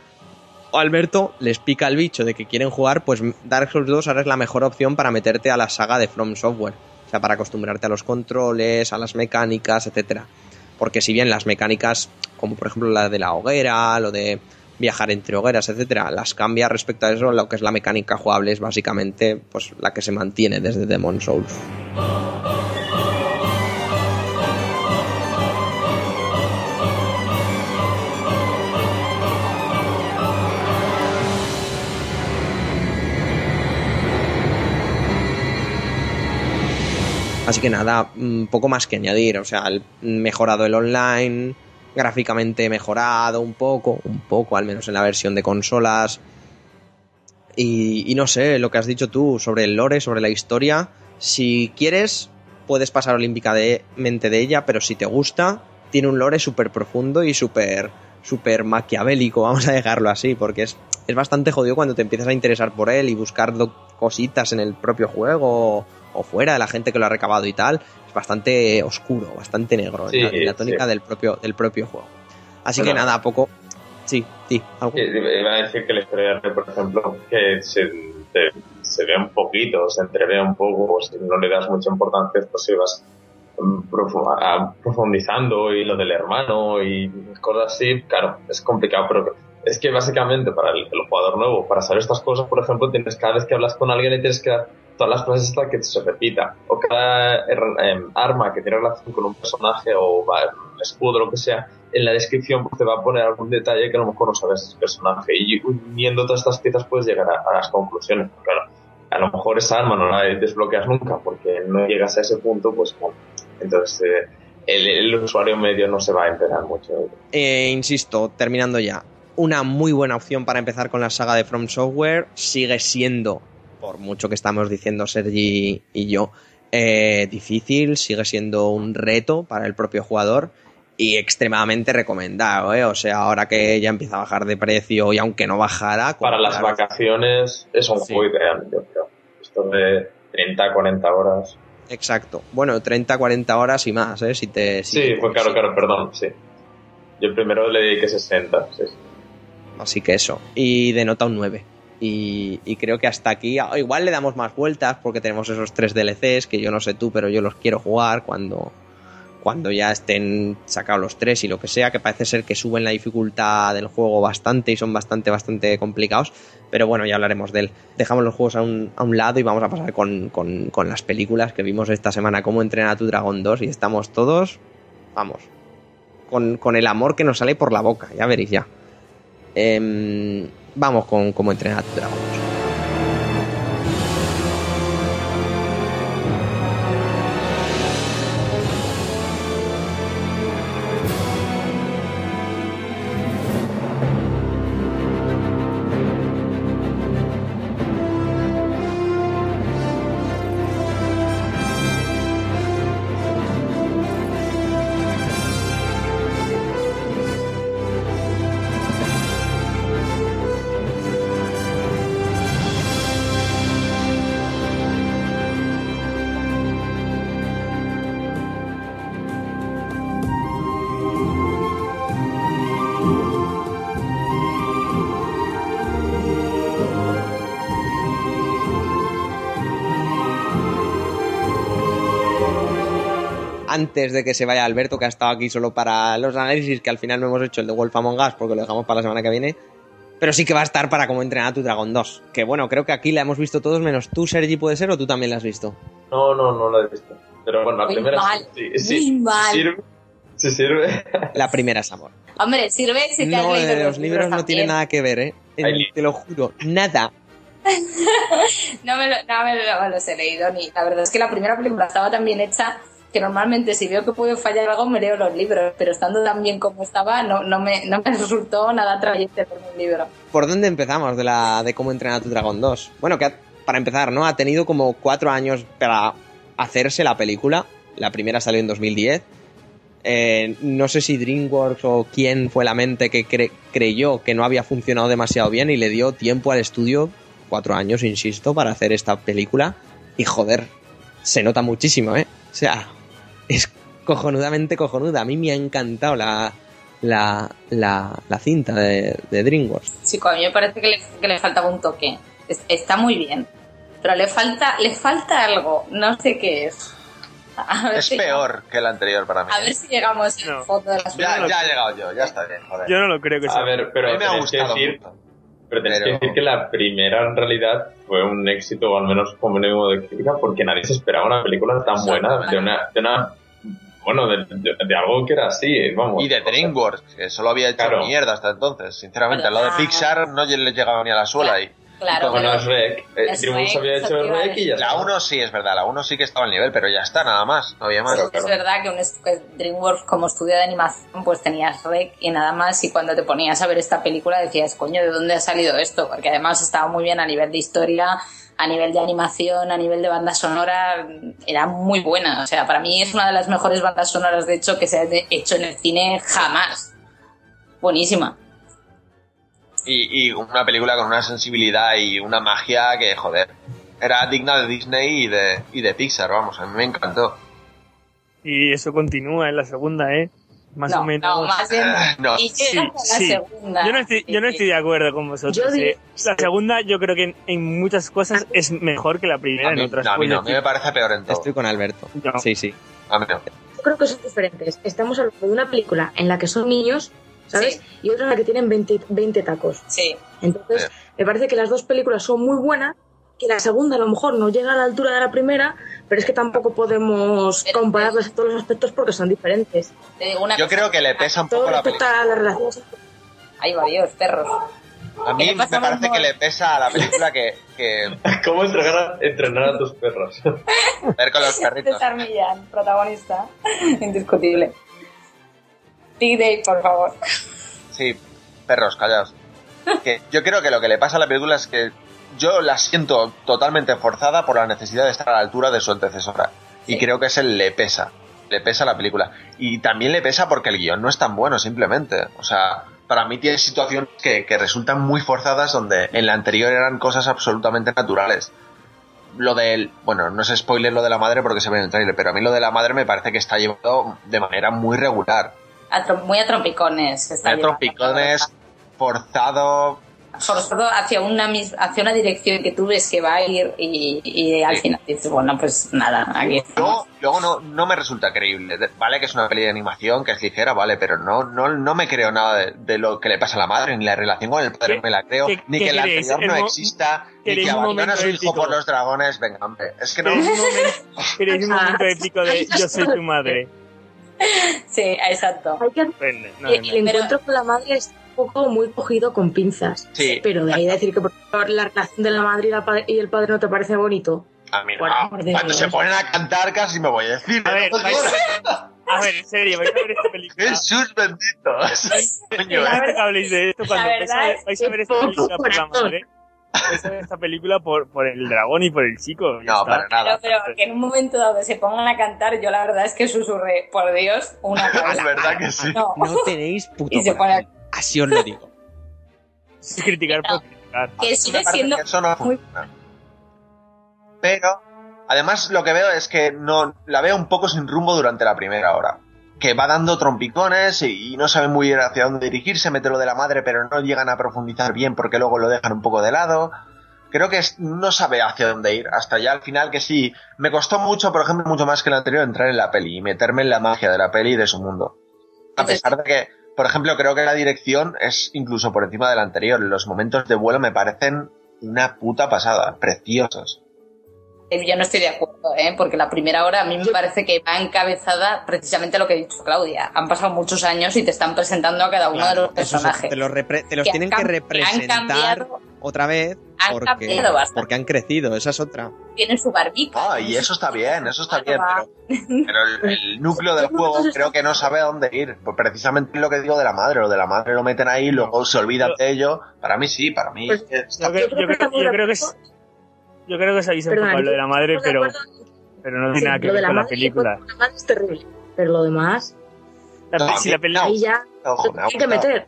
o Alberto, les pica el bicho de que quieren jugar, pues Dark Souls 2 ahora es la mejor opción para meterte a la saga de From Software. O sea, para acostumbrarte a los controles, a las mecánicas, etcétera. Porque si bien las mecánicas, como por ejemplo la de la hoguera, lo de viajar entre hogueras, etcétera, las cambia respecto a eso, lo que es la mecánica jugable es básicamente pues la que se mantiene desde Demon Souls. Así que nada, mm, poco más que añadir. O sea, el- mejorado el online, gráficamente mejorado un poco, un poco, al menos en la versión de consolas. Y, y no sé, lo que has dicho tú sobre el lore, sobre la historia. Si quieres, puedes pasar olímpicamente de ella, pero si te gusta, tiene un lore súper profundo y súper súper maquiavélico, vamos a dejarlo así, porque es, es bastante jodido cuando te empiezas a interesar por él y buscar cositas en el propio juego o fuera de la gente que lo ha recabado y tal. Bastante oscuro, bastante negro, Sí, en la, en la tónica sí. del, propio, del propio juego. Así Bueno. que nada, poco... Sí, sí, algo. Iba a decir que de Rey, por ejemplo, que se, te- se ve un poquito, se entrevea un poco, si no le das mucha importancia, pues si vas mm, profu- a- profundizando y lo del hermano y cosas así, claro, es complicado, pero es que básicamente para el, el jugador nuevo, para saber estas cosas, por ejemplo, tienes cada vez que hablas con alguien y tienes que dar todas las frases hasta que se repita, o cada her- em, arma que tiene relación con un personaje o va, escudo, lo que sea, en la descripción pues, te va a poner algún detalle que a lo mejor no sabes ese personaje y uniendo todas estas piezas puedes llegar a, las conclusiones. Claro, a lo mejor esa arma no la desbloqueas nunca porque no llegas a ese punto, pues bueno, entonces eh, el, el usuario medio no se va a enterar mucho. Eh, insisto, terminando ya. Una muy buena opción para empezar con la saga de From Software sigue siendo, por mucho que estamos diciendo Sergi y yo, eh, difícil, sigue siendo un reto para el propio jugador y extremadamente recomendado, ¿eh? O sea, ahora que ya empieza a bajar de precio y aunque no bajara... Para las vacaciones es un Sí. juego ideal, yo creo. Esto de 30, 40 horas. Exacto. Bueno, 30, 40 horas y más, ¿eh? Si te... si Sí, te pues claro, claro, perdón, sí. Yo primero le dediqué 60, sí. sí. Así que eso. Y denota un 9. Y, creo que hasta aquí. ah, Igual le damos más vueltas porque tenemos esos tres DLCs que yo no sé tú, pero yo los quiero jugar cuando, cuando ya estén sacados los tres y lo que sea, que parece ser que suben la dificultad del juego bastante y son bastante, bastante complicados. Pero bueno, ya hablaremos de él. Dejamos los juegos a un, a un lado y vamos a pasar con, con, con las películas que vimos esta semana, cómo entrena a tu dragón 2 y estamos todos, vamos, con, con el amor que nos sale por la boca, ya veréis ya. Em, vamos con cómo entrenar a. Antes de que se vaya Alberto, que ha estado aquí solo para los análisis, que al final no hemos hecho el de Wolf Among Us porque lo dejamos para la semana que viene. Pero sí que va a estar para cómo entrenar a tu dragón 2. Que bueno, creo que aquí la hemos visto todos, menos tú, Sergi, puede ser, o tú también la has visto. No, no, no lo he visto. Pero bueno, la Muy primera mal, sí, sí, muy mal. sirve. Sí sirve. La primera es amor. Hombre, sirve si te has No, leído de los libros no tiene nada que ver, ¿eh? Hay Te lo juro, nada. No me, lo, no me lo- los he leído ni. La verdad es que la primera película estaba tan bien hecha que normalmente si veo que puede fallar algo me leo los libros, pero estando tan bien como estaba no, no, me, no me resultó nada atrayente por un libro. ¿Por dónde empezamos de la de cómo entrenar a tu dragón 2? Bueno, que para empezar, ¿no? Ha tenido como cuatro años para hacerse la película. La primera salió en 2010. Eh, no sé si DreamWorks o quién fue la mente que cre- creyó que no había funcionado demasiado bien y le dio tiempo al estudio, cuatro años, insisto, para hacer esta película. Y joder, se nota muchísimo, ¿eh? O sea, es cojonudamente cojonuda. A mí me ha encantado la, la, la, la cinta de, de DreamWorks. Chico, a mí me parece que le, que le faltaba un toque. Es- está muy bien. Pero le falta, le falta algo. No sé qué es. Es si- peor que el anterior para mí. A ver si llegamos al No. fondo de las Ya, ya he llegado yo, ya está bien, joder. Yo no lo creo que sea. A ver, pero a mí me ha tenéis que gustado decir, mucho. Pero tenéis Pero- que decir que la primera en realidad fue un éxito, o al menos como mínimo de crítica, porque nadie se esperaba una película tan buena, de una, de una bueno, de, de- de algo que era así, vamos. Y de DreamWorks, que solo había hecho Claro. mierda hasta entonces. Sinceramente, Pero- lo de. Pixar no le llegaba ni a la suela. Y Claro, como no es Rec, eh, es DreamWorks había hecho Rec y ya la está. 1 sí, es verdad, la 1 sí que estaba al nivel, pero ya está, nada más, no había más. Pero- Es verdad que, un est- que DreamWorks como estudio de animación pues tenías rec y nada más y cuando te ponías a ver esta película decías, coño, ¿de dónde ha salido esto? Porque además estaba muy bien a nivel de historia, a nivel de animación, a nivel de banda sonora, era muy buena. O sea, para mí es una de las mejores bandas sonoras de hecho que se ha hecho en el cine jamás. Buenísima. Y, y una película con una sensibilidad y una magia que, joder, era digna de Disney y de, y de Pixar, vamos, a mí me encantó. Y eso continúa en la segunda, ¿eh? Más no, o menos. no, más bien. No. y Sí, llega con la sí. segunda. Yo no, estoy, yo no estoy de acuerdo con vosotros. Yo eh. La segunda, yo creo que en, en muchas cosas es mejor que la primera, mí, en otras no, a mí no, a mí me parece peor en todo. Estoy con Alberto. No. Sí, sí. A mí no. Yo creo que son diferentes. Estamos hablando de una película en la que son niños, ¿sabes? Sí. Y otra en la que tienen 20, 20 tacos. Sí. Entonces, Sí. me parece que las dos películas son muy buenas, que la segunda a lo mejor no llega a la altura de la primera, pero es que tampoco podemos Pero- compararlas en todos los aspectos porque son diferentes. Te digo una Yo cosa. creo que le pesa un Todo poco la película. a las relaciones. Hay varios perros. A mí ¿Qué le me parece que le pesa a la película que, que ¿Cómo entrenar a, entrenar a tus perros? ver con los perritos. César Millán, protagonista. Indiscutible. Por favor. Sí, perros, callaos. Que yo creo que lo que le pasa a la película es que yo la siento totalmente forzada por la necesidad de estar a la altura de su antecesora. Y creo que ese le pesa. Le pesa la película. Y también le pesa porque el guion no es tan bueno, simplemente. O sea, para mí tiene situaciones que, que resultan muy forzadas donde en la anterior eran cosas absolutamente naturales. Lo del, bueno, no es spoiler lo de la madre porque se ve en el trailer, pero a mí lo de la madre me parece que está llevado de manera muy regular. A muy a trompicones. se está Hay llevando, trompicones, forzado, Forzado hacia una, mis- hacia una dirección que tú ves que va a ir y, y al Sí. final dices, bueno, pues nada, aquí estamos. Luego, no, no me resulta creíble. Vale que es una peli de animación, que es ligera, vale, pero no, no, no me creo nada de, de lo que le pasa a la madre, ni la relación con el padre ¿Qué- me la creo, qué- ni qué que la queréis? anterior no El exista, ni que abandona a su hijo por los dragones. Venga, hombre, es que no. ¿Queréis un momento, queréis un momento épico de yo soy tu madre? Sí, exacto. Hay que Pues, no, el, no. el encuentro con la madre es un poco muy cogido con pinzas. Sí. Pero de ahí decir que por favor, la relación de la madre y, la y el padre no te parece bonito. A mí no. Por amor de Cuando Dios. se ponen a cantar casi me voy a decir. A ver, a, ver, en serio, vais a ver esta película. Jesús benditos. Coño, ¿eh? que habléis de esto cuando La vais a verdad ver, vais a ver esta película por la madre. Esta película por, por el dragón y por el chico. ya No, está. para nada. Pero, pero que en un momento dado se pongan a cantar, yo la verdad es que susurré, por Dios, una Es cosa. verdad que sí. No, No tenéis puto Y se corazón. Así os lo digo. Es criticar por criticar. que sigue siendo que eso no muy- funciona. Pero, además, lo que veo es que no la veo un poco sin rumbo durante la primera hora. Que va dando trompicones y, y no saben muy bien hacia dónde dirigirse, mete lo de la madre, pero no llegan a profundizar bien porque luego lo dejan un poco de lado. Creo que es- no sabe hacia dónde ir. Hasta ya al final que sí. Me costó mucho, por ejemplo, mucho más que el anterior, entrar en la peli y meterme en la magia de la peli y de su mundo. A pesar de que, por ejemplo, creo que la dirección es incluso por encima del anterior. Los momentos de vuelo me parecen una puta pasada, preciosos. Yo no estoy de acuerdo, ¿eh? porque la primera hora a mí me parece que va encabezada precisamente lo que ha dicho Claudia. Han pasado muchos años y te están presentando a cada uno de los personajes. te los, repre- te los Que tienen que representar cambiado- otra vez han porque, han crecido, esa es otra. Tienen su barbica. Ah, y eso está bien, eso está bien, pero, pero el, el núcleo del juego creo que no sabe a dónde ir. Pues precisamente lo que digo de la madre, lo de la madre lo meten ahí, luego se olvidan de ello. Para mí sí, para mí Pues, está Yo creo que es, yo creo que se un Perdona, poco lo de la madre, pero, pero no Sí, tiene nada que ver la con la madre, película. la madre es terrible. Pero lo demás, La, No, pe- a si mí- la película, no. ahí ya Ojo, me que meter.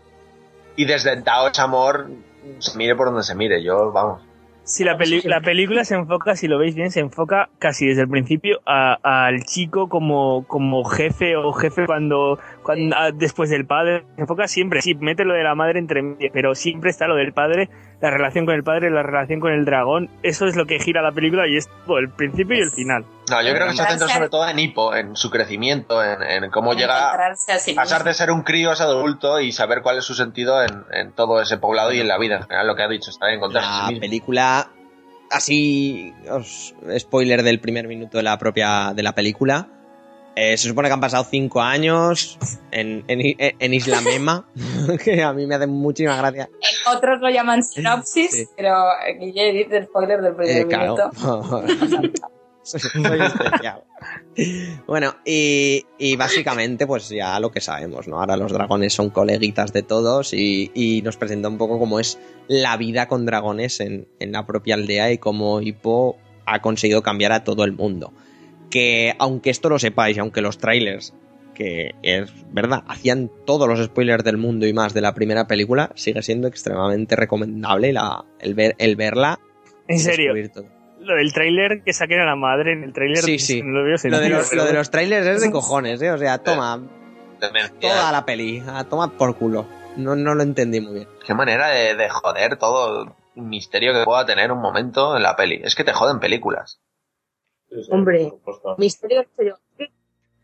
Y desde Dao es amor, se mire por donde se mire, yo, vamos. Si la, peli- la película se enfoca, si lo veis bien, se enfoca casi desde el principio al chico como, como jefe o jefe cuando, cuando a- después del padre. Se enfoca siempre, sí, mete lo de la madre entre medio, pero siempre está lo del padre, la relación con el padre, la relación con el dragón. Eso es lo que gira la película y es todo, el principio y el final. No, yo creo que se centra sobre todo en Hippo, en su crecimiento, en, en cómo llega a sí pasar de ser un crío a ser adulto y saber cuál es su sentido en, en todo ese poblado y en la vida en general, lo que ha dicho, está bien encontrarse a sí La mismo. película, así, os- spoiler del primer minuto de la propia de la película. Eh, se supone que han pasado cinco años en, en, en Isla Mema, que a mí me hace muchísima gracia. Otros lo llaman sinopsis, Sí. pero Guille dice spoiler del primer Eh, claro. minuto. soy, soy especial. Bueno, y, y básicamente, pues ya lo que sabemos, ¿no? Ahora los dragones son coleguitas de todos y, y nos presenta un poco cómo es la vida con dragones en, en la propia aldea y cómo Hippo ha conseguido cambiar a todo el mundo. Que aunque esto lo sepáis, aunque los trailers, que es verdad, hacían todos los spoilers del mundo y más de la primera película, sigue siendo extremadamente recomendable la, el, ver, el verla. En serio, lo del tráiler que saquen a la madre en el tráiler Sí, sí. no lo veo Lo sentido, de, los, pero lo de bueno. los trailers es de cojones, ¿eh? O sea, toma, Demencia. toda la peli, a tomar por culo. No, no lo entendí muy bien. Qué manera de, de joder todo el misterio que pueda tener un momento en la peli. Es que te joden películas. Sí, sí, Hombre. Misterio, serio.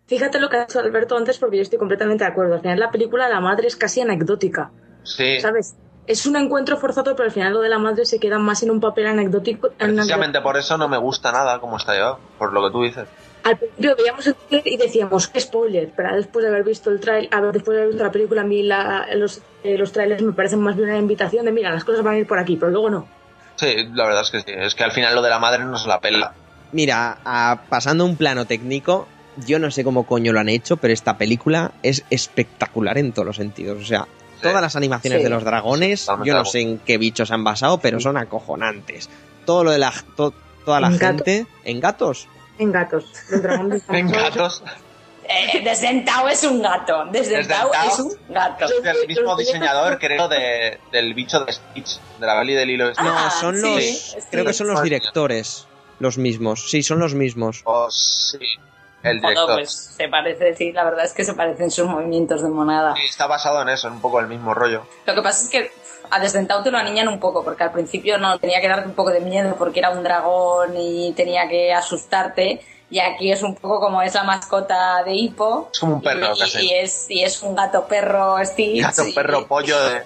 Fíjate lo que ha dicho Alberto antes porque yo estoy completamente de acuerdo. Al final la película la madre es casi anecdótica, Sí, ¿sabes? Es un encuentro forzado, pero al final lo de la madre se queda más en un papel anecdótico. precisamente por eso no me gusta nada como está yo, por lo que tú dices. Al principio veíamos el trailer y decíamos, qué spoiler, pero después de haber visto el trailer, después de haber visto la película, a mí la- los, eh, los trailers me parecen más bien una invitación de, mira, las cosas van a ir por aquí, pero luego no. Sí, la verdad es que sí. Es que al final lo de la madre no se la pela. Mira, a- pasando a un plano técnico, yo no sé cómo coño lo han hecho, pero esta película es espectacular en todos los sentidos. O sea, Sí. todas las animaciones Sí. de los dragones, yo no sé en qué bichos se han basado, pero son acojonantes. Todo lo de la, to- toda la En gente en gatos. En gatos. Los dragones En gatos. Eh, Desdentado es un gato. Desdentado Desdentado. es un gato. Es del mismo diseñador, creo, de, del bicho de Stitch, de la peli del hilo de Stitch. No, Ah, son sí, los. sí. Creo que son los directores. Los mismos. Sí, son los mismos. O sí, el director. pues se parece, sí, la verdad es que se parecen sus movimientos de monada. Sí, está basado en eso, en un poco el mismo rollo. Lo que pasa es que a Desdentado te lo aniñan un poco, porque al principio no tenía que darte un poco de miedo porque era un dragón y tenía que asustarte. Y aquí es un poco como es la mascota de Hippo. Es como un perro, y, casi. y es, y es un gato perro Stitch. Gato, y- perro, pollo de,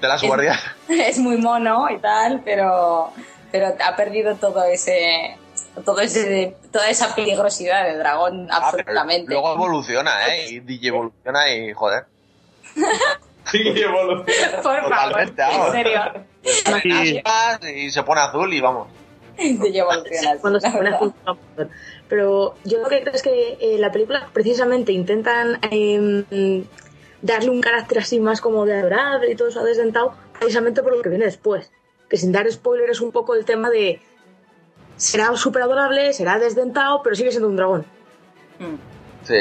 de las guardias. es muy mono y tal, pero, pero ha perdido todo ese, todo ese, toda esa peligrosidad de dragón Ah, absolutamente. luego evoluciona, ¿eh? Y DJ evoluciona y joder. Sí, evoluciona. Por favor, Totalmente, en serio, Sí. Aspas y se pone azul y vamos. DJ evoluciona, cuando se pone azul. no, Pero yo lo que creo es que eh, la película precisamente intentan eh, darle un carácter así más como de adorable y todo eso a Desdentado, precisamente por lo que viene después. Que sin dar spoiler es un poco el tema de será súper adorable, será desdentado, pero sigue siendo un dragón. Mm. Sí.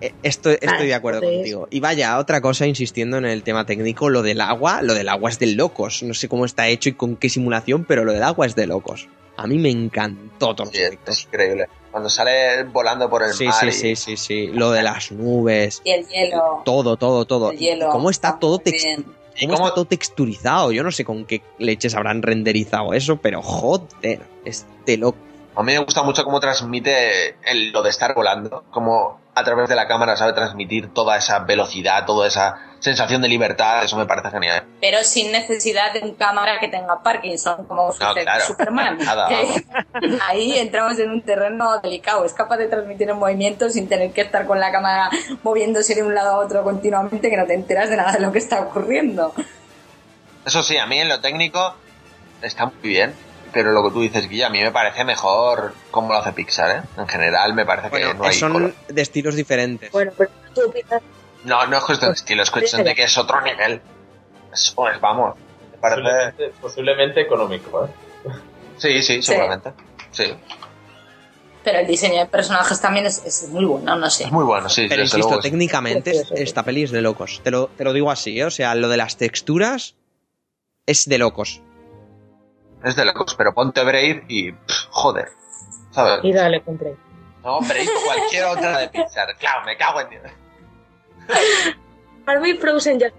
Eh, Estoy, de acuerdo entonces- contigo. Y vaya, otra cosa, insistiendo en el tema técnico, lo del agua, lo del agua es de locos. No sé cómo está hecho y con qué simulación, pero lo del agua es de locos. A mí me encantó todos los Sí, es efectos. increíble. Cuando sale volando por el Sí, mar. sí, y- sí, sí, sí. Lo de las nubes, Y el hielo. todo, todo, todo. El hielo. ¿Cómo está todo, muy tex- bien. ¿Y cómo cómo- está todo texturizado? Yo no sé con qué leches habrán renderizado eso, pero joder, es de loco. A mí me gusta mucho cómo transmite el- lo de estar volando, como a través de la cámara sabe transmitir toda esa velocidad, toda esa sensación de libertad, eso me parece genial. Pero sin necesidad de un cámara que tenga Parkinson, como sucede claro. en Superman. Nada, Que Ahí entramos en un terreno delicado. Es capaz de transmitir en movimiento sin tener que estar con la cámara moviéndose de un lado a otro continuamente, que no te enteras de nada de lo que está ocurriendo. Eso sí, a mí en lo técnico está muy bien, pero lo que tú dices, Guilla, a mí me parece mejor cómo lo hace Pixar, ¿eh? En general me parece que no hay son color. de estilos diferentes. Bueno, pero tú opinas No, no es cuestión de estilo, es cuestión de que es otro nivel. Es, pues, vamos, me parece... Posiblemente, posiblemente económico, ¿eh? Sí, sí, seguramente. Sí, Pero el diseño de personajes también es, es muy bueno, no sé. es muy bueno, sí. Pero insisto, luego técnicamente Sí, esta peli es de locos. Te lo, te lo digo así, ¿eh? O sea, lo de las texturas es de locos. Es de locos, pero ponte Brave y. pff, joder. ¿Sabes? Y dale, compré. No, Brave o cualquier otra de Pixar. Claro, me cago en Dios. Para mí Frozen ya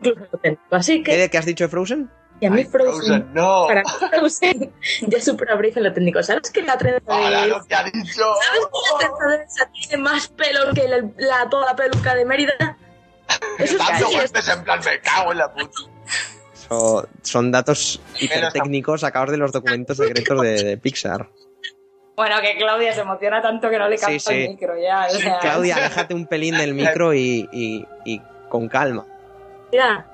incluso lo tengo. Así ¿Qué que, de que has dicho de Frozen? y a mí Ay, Frozen, Frozen, no. para mí Frozen ya supera a Brave en lo técnico. ¿Sabes que la trenza Hola, de... lo que ha dicho. ¿Sabes que la trenza de esa tiene más pelo que la, la- toda la peluca de Mérida? Eso es Dando golpes en plan, me cago en la puta. So- son datos hipertécnicos sacados de los documentos secretos de, de Pixar. Bueno, que Claudia se emociona tanto que no le Sí, capta sí. el micro ya. O sea, Claudia, déjate un pelín del micro y, y- y con calma. Mira,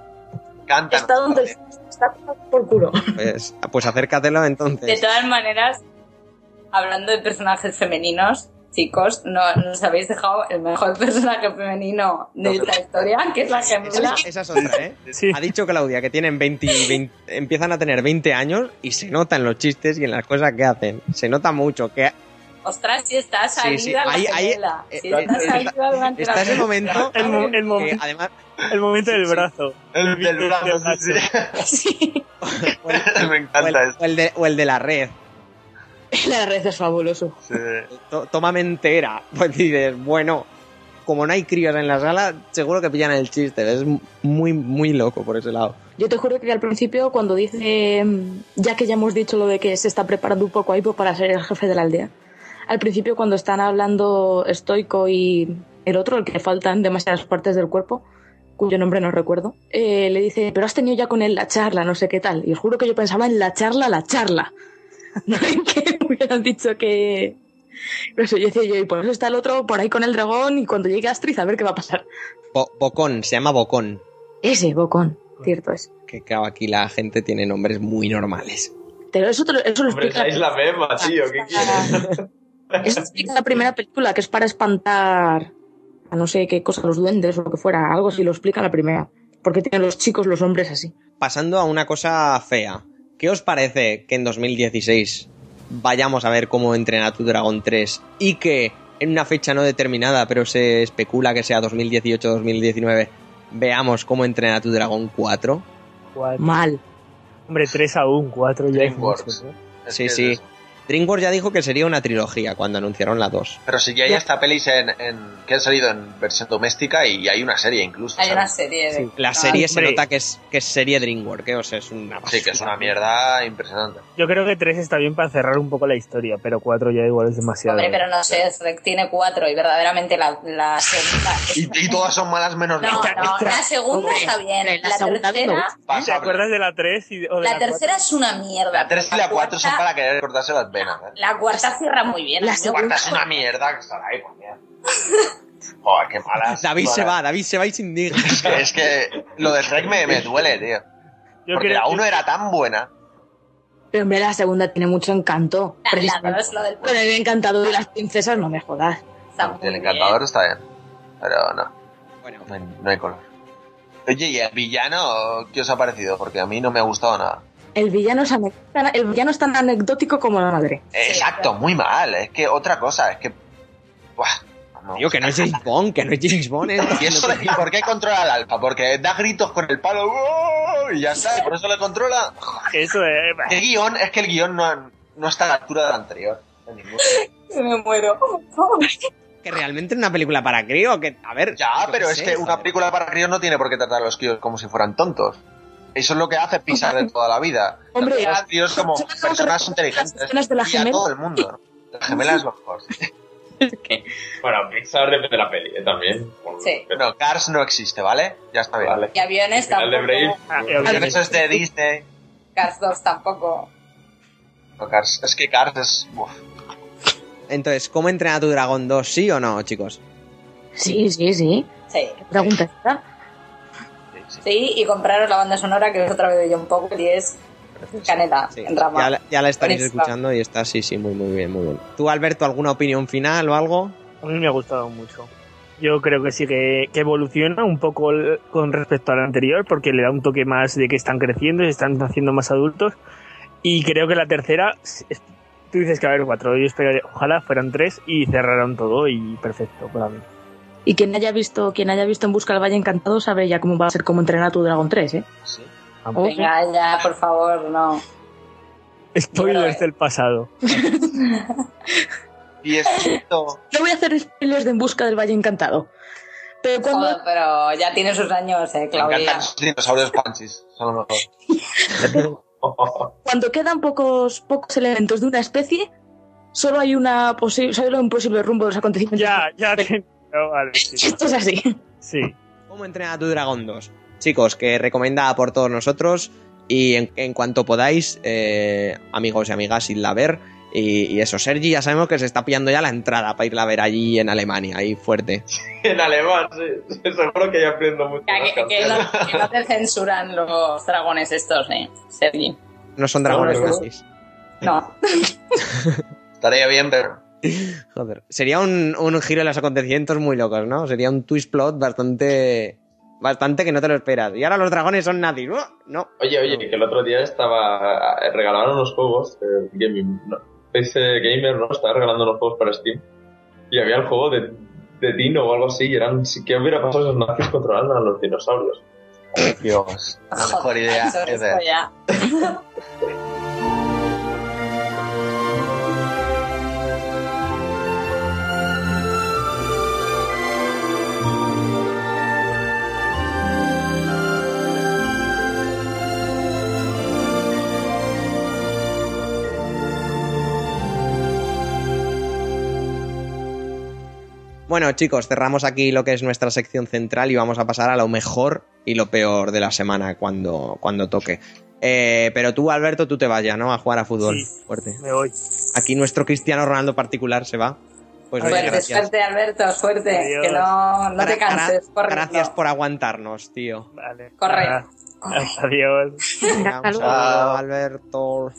Canta. está donde está por culo. Pues, pues acércatelo De entonces. todas maneras, hablando de personajes femeninos, chicos, no nos habéis dejado el mejor personaje femenino de esta historia, que es la gemela. Esa, esa es otra, ¿eh? Sí. Ha dicho Claudia que tienen 20, y 20 empiezan a tener 20 años y se nota en los chistes y en las cosas que hacen. Se nota mucho que Ostras, si está salida Sí, sí, la ahí- ahí- gemela. Si eh, está eh, durante está la ese momento El, mo- el que momento, además el momento del Sí, brazo. El del brazo, sí, Sí. o el, sí. Me o el- encanta esto. o el de, o el de la red. La red es fabuloso. Sí. Tómame entera. Pues dices, bueno, como no hay críos en la sala, seguro que pillan el chiste. Es muy, muy loco por ese lado. Yo te juro que al principio, cuando dice, mm, ya que ya hemos dicho lo de que se está preparando un poco ahí pues, para ser el jefe de la aldea, al principio cuando están hablando Stoico y el otro, el que faltan demasiadas partes del cuerpo, cuyo nombre no recuerdo, eh, le dice, pero has tenido ya con él la charla, no sé qué tal. Y os juro que yo pensaba en la charla, la charla. Que hubieran dicho que... No sé, yo decía yo, y por eso está el otro por ahí con el dragón y cuando llegue Astrid a ver qué va a pasar. Bo- Bocón, se llama Bocón. Ese, Bocón, cierto es. Que claro, aquí la gente tiene nombres muy normales. Pero eso, te lo- eso lo Hombre, explica... es la misma, tío, ¿qué quieres? Eso explica la primera película, que es para espantar a no sé qué cosa, los duendes o lo que fuera. Algo así lo explica la primera. Porque tienen los chicos, los hombres así. Pasando a una cosa fea. ¿Qué os parece que en 2016 vayamos a ver cómo entrena tu Dragon 3 y que en una fecha no determinada, pero se especula que sea 2018-2019, veamos cómo entrena tu Dragon 4? Cuatro. Mal. Hombre, 3 a 1, 4 ya es mucho, ¿no? Es Sí, es sí. eso. DreamWorks ya dijo que sería una trilogía cuando anunciaron la 2. Pero sí que hay hasta pelis en, en- que han salido en versión doméstica y hay una serie incluso. Hay una serie de... Sí. La serie se hombre. nota que es, que es serie DreamWorks, ¿eh? o sea, es una Sí, que es una mierda impresionante. Yo creo que 3 está bien para cerrar un poco la historia, pero 4 ya igual es demasiado. Hombre, pero no sé, Shrek tiene cuatro y verdaderamente la, la segunda... Y, y todas son malas menos No, la no, la segunda está bien. la La segunda tercera, ¿Te acuerdas de la 3 y, o de la la, tercera es una mierda. La 3 y la 4 son para querer cortarse las ¿eh? La cuarta cierra muy bien. La cuarta es una mierda que estará ahí, pues mira. Joder, qué malas. David se va, David se va y se indigna. Es que, es que lo de Shrek me, me duele, tío. Yo Porque creo la que- 1 era tan buena. Pero hombre, la segunda tiene mucho encanto. La- La, precisamente. dos, lo del Con el encantado de las princesas, no me jodas. está El bien. encantador está bien. Pero no, Bueno, no hay, no hay color. Oye, ¿y el villano qué os ha parecido? Porque a mí no me ha gustado nada. El villano es, el villano es tan anecdótico como la madre. Exacto, muy mal. Es que otra cosa, es que. Buah, no. tío, que no es James Bond, que no es James Bond. ¿eh? ¿Y, eso, ¿Y por qué controla al alfa? Porque da gritos con el palo ¡oh! y ya está, y por eso le controla. Eso es. El guion, es que el guion no, no está a la altura del anterior. sentido. Me muero. Que realmente es una película para crío, que, a ver... Ya, pero es sé, que una película para críos no tiene por qué tratar a los críos como si fueran tontos. Eso es lo que hace Pixar de toda la vida. Hombre, a los críos como ¿sabes personas inteligentes. de la y a gemela? todo el mundo. La gemela es lo mejor. Bueno, Pixar depende de la peli ¿eh? también. Sí. No, Cars no existe, ¿vale? Ya está bien. Vale. Y aviones de Brave. tampoco. Ah, Pero aviones. eso es de Disney. Cars 2 tampoco. No, Cars, es que Cars es... uf. Entonces, ¿cómo entrena tu dragón 2? ¿Sí o no, chicos? Sí, sí, sí. Sí. Pregunta esta. Sí, y compraros la banda sonora que es otra vez de John Powell y es Canela Sí, en rama. ya, la- ya la estaréis escuchando y está, sí, sí, muy, muy bien, muy bien. ¿Tú, Alberto, alguna opinión final o algo? A mí me ha gustado mucho. Yo creo que sí que, que evoluciona un poco el- con respecto al anterior, porque le da un toque más de que están creciendo, se están haciendo más adultos. Y creo que la tercera, es- tú dices que va a haber cuatro, yo esperaría, ojalá fueran tres y cerraran todo y perfecto para mí. Y quien haya visto, quien haya visto En Busca del Valle Encantado sabe ya cómo va a ser cómo entrenar a tu Dragón 3, ¿eh? Sí. Oh, Venga, ya, por favor, no. Spoilers del pasado. Y. No voy a hacer spoilers de En busca del Valle Encantado. Pero cuando, Joder, pero ya tiene sus años, eh, Me Claudia. encantan los dinosaurios panchis. Son lo mejor. cuando quedan pocos, pocos elementos de una especie, solo hay una posi- solo un posible rumbo de los acontecimientos. Ya, ya te... Esto es así. Sí. ¿Cómo entrena a tu dragón 2? Chicos, que recomendada por todos nosotros y en, en cuanto podáis, eh, amigos y amigas, irla a ver. Y, y eso, Sergi ya sabemos que se está pillando ya la entrada para irla a ver allí en Alemania, ahí fuerte. En alemán, sí. Seguro que ya aprendo mucho. Que, no, que no te censuran los dragones estos, eh, Sergi. No son dragones nazis. No. Estaría bien, pero. Joder. Sería un, un giro de los acontecimientos muy locos, ¿no? Sería un twist plot bastante. Bastante que no te lo esperas. Y ahora los dragones son nazis. ¡Uh! No. Oye, oye, que el otro día estaba. Regalaban unos juegos gaming. No, PC Gamer, ¿no? Estaba regalando unos juegos para Steam. Y había el juego de, de Dino o algo así. Y eran. ¿Qué hubiera pasado si los nazis controlaran a los dinosaurios? Dios. La mejor idea Bueno, chicos, cerramos aquí lo que es nuestra sección central y vamos a pasar a lo mejor y lo peor de la semana cuando, cuando toque. Eh, pero tú, Alberto, tú te vayas, ¿no? A jugar a fútbol. Sí. Fuerte. Me voy. Aquí nuestro Cristiano Ronaldo particular se va. Pues oye, Suerte, gracias. suerte, Alberto, suerte. Adiós. Que no, no te gra- canses. Gracias por aguantarnos, tío. Vale. Corre. Ah, Adiós. Alberto.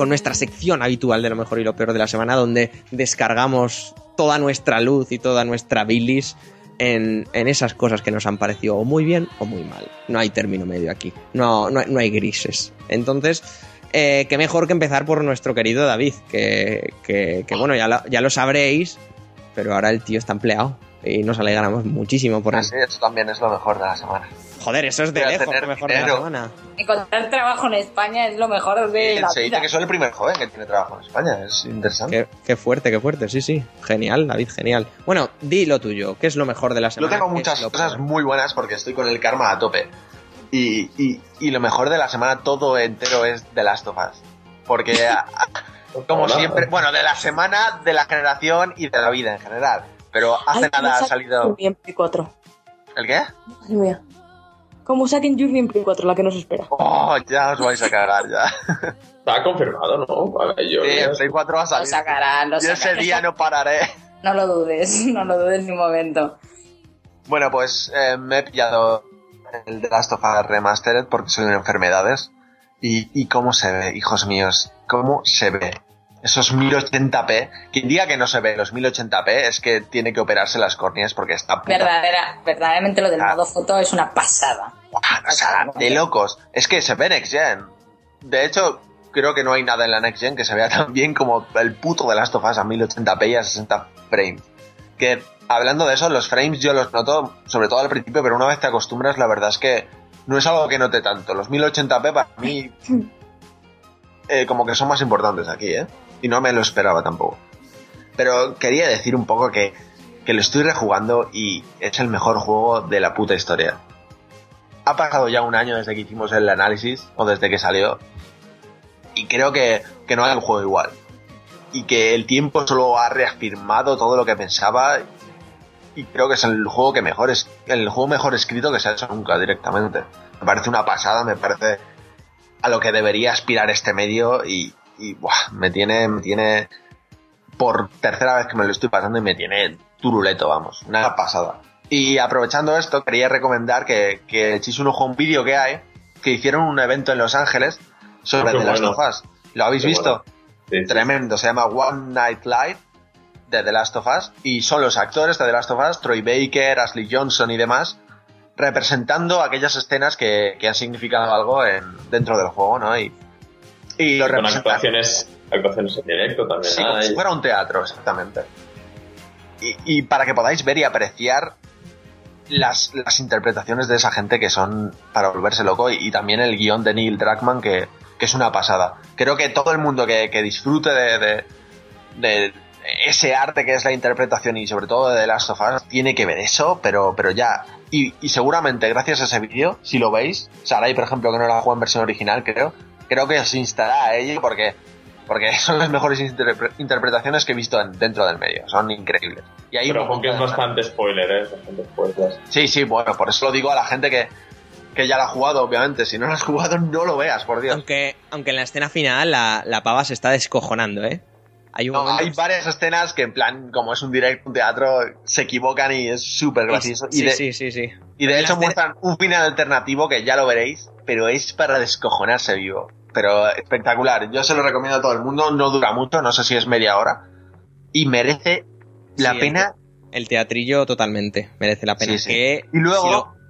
Con nuestra sección habitual de lo mejor y lo peor de la semana, donde descargamos toda nuestra luz y toda nuestra bilis en, en esas cosas que nos han parecido o muy bien o muy mal. No hay término medio aquí, no, no, no hay grises. Entonces, eh, qué mejor que empezar por nuestro querido David, que, que- bueno, ya lo, ya lo sabréis, pero ahora el tío está empleado y nos alegramos muchísimo por Así, eso. eso también es lo mejor de la semana. Joder, eso es de lejos tener lo mejor de la semana. Encontrar trabajo en España es lo mejor de la Se dice vida. que soy el primer joven que tiene trabajo en España. Es interesante. Qué, qué fuerte, qué fuerte, sí, sí. Genial, David, genial. Bueno, di lo tuyo, ¿qué es lo mejor de la Yo semana? tengo ¿Qué es muchas cosas peor? muy buenas porque estoy con el karma a tope. Y, y, y lo mejor de la semana, todo entero, es The Last of Us. Porque, como Hola. siempre, bueno, de la semana, de la generación y de la vida en general. Pero hace Ay, nada ha salido. Yuffie en Play 4. ¿El qué? Mía. Como saquen en Play 4, la que nos espera. Oh, ya os vais a cagar ya. Está confirmado, ¿no? Vale, yo. Sí, Play 4 va a Lo salir. sacarán, lo Yo ese día no pararé. No lo dudes, no lo dudes ni un momento. Bueno, pues eh, me he pillado el The Last of Us Remastered porque soy de enfermedades. Y, y cómo se ve, hijos míos, cómo se ve. Esos 1080p. Quien diga que no se ve los 1080p es que tiene que operarse las córneas porque está puta. Verdadera, verdaderamente lo del Ah. modo foto es una pasada. Buah, o sea, de locos. Es que se ve Next Gen. De hecho, creo que no hay nada en la Next Gen que se vea tan bien como el puto de Last of Us a 1080p y a 60 frames. Que hablando de eso, los frames yo los noto, sobre todo al principio, pero una vez te acostumbras, la verdad es que no es algo que note tanto. Los 1080p para mí, eh, como que son más importantes aquí, ¿eh? Y no me lo esperaba tampoco. Pero quería decir un poco que, que lo estoy rejugando y es el mejor juego de la puta historia ha pasado ya un año desde que hicimos el análisis o desde que salió y creo que, que no hay un juego igual. Y que el tiempo solo ha reafirmado todo lo que pensaba y creo que es el juego que mejor es el juego mejor escrito que se ha hecho nunca directamente. Me parece una pasada me parece a lo que debería aspirar este medio y, y buah, me tiene me tiene por tercera vez que me lo estoy pasando y me tiene turuleto vamos una pasada y aprovechando esto, quería recomendar que, que echéis un ojo a un vídeo que hay, que hicieron un evento en Los Ángeles sobre Ah, The Last bueno. of Us. ¿Lo habéis Qué visto? Sí, sí. Tremendo, se llama One Night Live de The Last of Us y son los actores de The Last of Us, Troy Baker, Ashley Johnson y demás, representando aquellas escenas que, que han significado algo en, dentro del juego, ¿no? Y, y lo Con actuaciones, actuaciones en directo también. Sí, como si fuera un teatro, exactamente. Y, y para que podáis ver y apreciar las, las interpretaciones de esa gente que son para volverse loco y, también el guion de Neil Druckmann que, que es una pasada. Creo que todo el mundo que, que disfrute de, de- ese arte que es la interpretación y sobre todo de The Last of Us tiene que ver eso, pero, pero ya. Y, y seguramente gracias a ese vídeo, si lo veis, Sarai, por ejemplo, que no la juega en versión original, creo, creo que os instará a ello porque, porque son las mejores interpre- interpretaciones que he visto en- dentro del medio. Son increíbles. Y ahí Pero es bastante spoiler, ¿eh? Bastante spoiler. Sí, sí, bueno, por eso lo digo a la gente que, que ya la ha jugado, obviamente. Si no la has jugado, no lo veas, por Dios. Aunque, aunque en la escena final la, la pava se está descojonando, ¿eh? Hay un No, momento- hay varias escenas que en plan, como es un directo, un teatro, se equivocan y es súper gracioso. Sí, y de, sí, sí, sí. y de hecho escena- muestran un final alternativo que ya lo veréis, pero es para descojonarse vivo. Pero espectacular. Yo se lo recomiendo a todo el mundo. No dura mucho, no sé si es media hora. Y merece la Sí, pena. El teatrillo totalmente merece la pena. Sí, sí. Que, Y luego- si lo-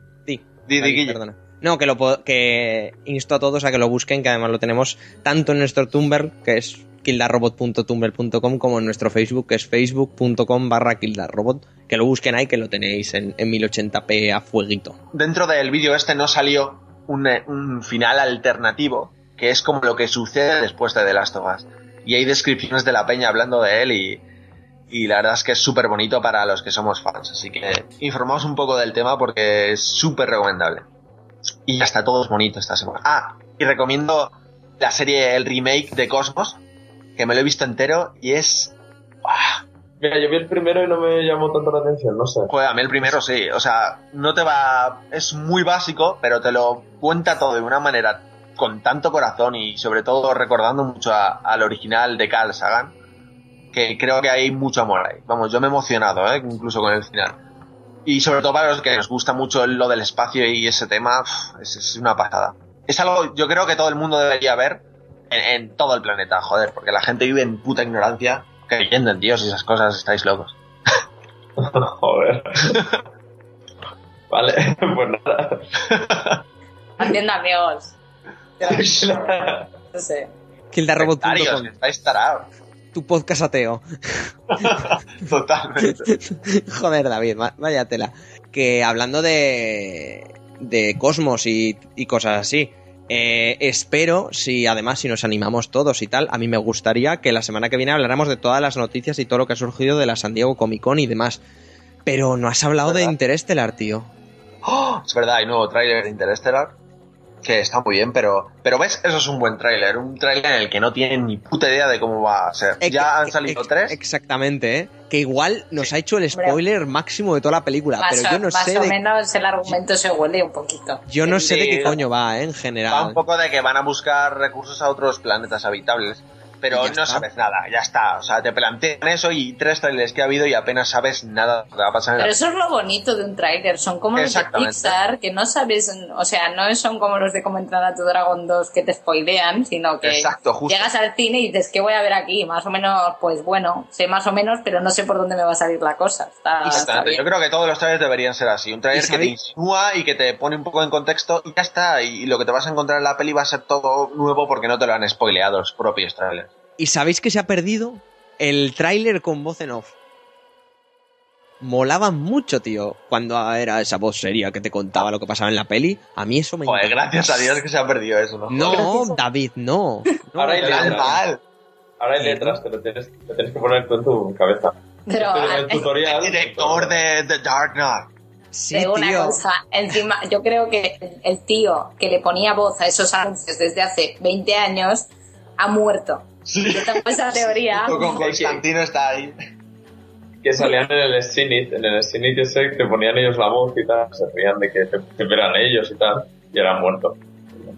Di, di, perdona. No, que lo que insto a todos a que lo busquen, que además lo tenemos tanto en nuestro Tumblr, que es kildarrobot.tumblr.com, como en nuestro Facebook, que es facebook.com barra kildarrobot. Que lo busquen ahí, que lo tenéis en, en 1080p a fueguito. dentro del vídeo este no salió un, eh, un final alternativo, que es como lo que sucede después de The Last of Us. Y hay descripciones de la peña hablando de él y, y la verdad es que es súper bonito para los que somos fans. Así que informaos un poco del tema porque es súper recomendable. Y ya está, todo es bonito esta semana. Ah, y recomiendo la serie, el remake de Cosmos, que me lo he visto entero y es... ¡ah! Mira, yo vi el primero y no me llamó tanto la atención, no sé. Joder, a mí el primero sí, o sea, no te va... Es muy básico, pero te lo cuenta todo de una manera con tanto corazón y sobre todo recordando mucho a- al original de Carl Sagan, que creo que hay mucho amor ahí. Vamos, yo me he emocionado, ¿eh? incluso con el final. Y sobre todo para los que nos gusta mucho lo del espacio y ese tema, es, es una pasada. Es algo, yo creo que todo el mundo debería ver en, en todo el planeta, joder, porque la gente vive en puta ignorancia, creyendo en Dios y esas cosas, estáis locos. Joder. vale, pues nada. Haciendo amigos. No sé. Kildarrobot.com, estáis tarados. tu podcast ateo. Totalmente. Joder, David, va- vaya tela. Que hablando de, de Cosmos y, y cosas así, eh, espero, si además si nos animamos todos y tal, a mí me gustaría que la semana que viene habláramos de todas las noticias y todo lo que ha surgido de la San Diego Comic Con y demás. Pero no has hablado de. Interestelar, tío. ¡Oh! Es verdad, hay nuevo tráiler de Interstellar que está muy bien, pero pero ves, eso es un buen tráiler, un tráiler en el que no tienen ni puta idea de cómo va a ser. Ex- ya han salido tres. Exactamente, ¿eh? Que igual nos ha hecho el spoiler máximo de toda la película, Más, pero yo no o, más sé o de, menos el argumento se huele un poquito. yo no sé de qué coño va, ¿eh? En Va general. un poco de que van a buscar recursos a otros planetas habitables. Pero no está. sabes nada, ya está. O sea, te plantean eso y tres trailers que ha habido y apenas sabes nada de lo que va a pasar en la Pero eso es lo bonito de un tráiler, son como los de. Pixar, que no sabes, o sea, no son como los de Cómo entrenar a tu Dragon 2 que te spoilean, sino que Exacto, justo. llegas al cine y dices, ¿qué voy a ver aquí? Más o menos, pues bueno, sé más o menos, pero no sé por dónde me va a salir la cosa. Está. Yo creo que todos los trailers deberían ser así. Un trailer ¿Y que te insinúa y que te pone un poco en contexto y ya está. Y lo que te vas a encontrar en la peli va a ser todo nuevo porque no te lo han spoileado los propios trailers. ¿Y sabéis que se ha perdido? El tráiler con voz en off. Molaba mucho, tío. Cuando era esa voz seria que te contaba lo que pasaba en la peli. A mí eso me Joder, gracias a Dios que se ha perdido eso, ¿no? No, David, no. No, Ahora hay Mal, letras. mal. Ahora hay letras, te lo tienes, te tienes que poner tú en tu cabeza. Pero, en el eh, tutorial. El director de The Dark Knight. Sí, digo una tío. cosa, encima, yo creo que el- el tío que le ponía voz a esos anuncios desde hace 20 años ha muerto. Yo tengo esa teoría. Junto con Constantino está ahí. que salían en el Scenit, en el Scenit ese, te ponían ellos la voz y tal, se reían de que, te- eran ellos y tal, y eran muertos.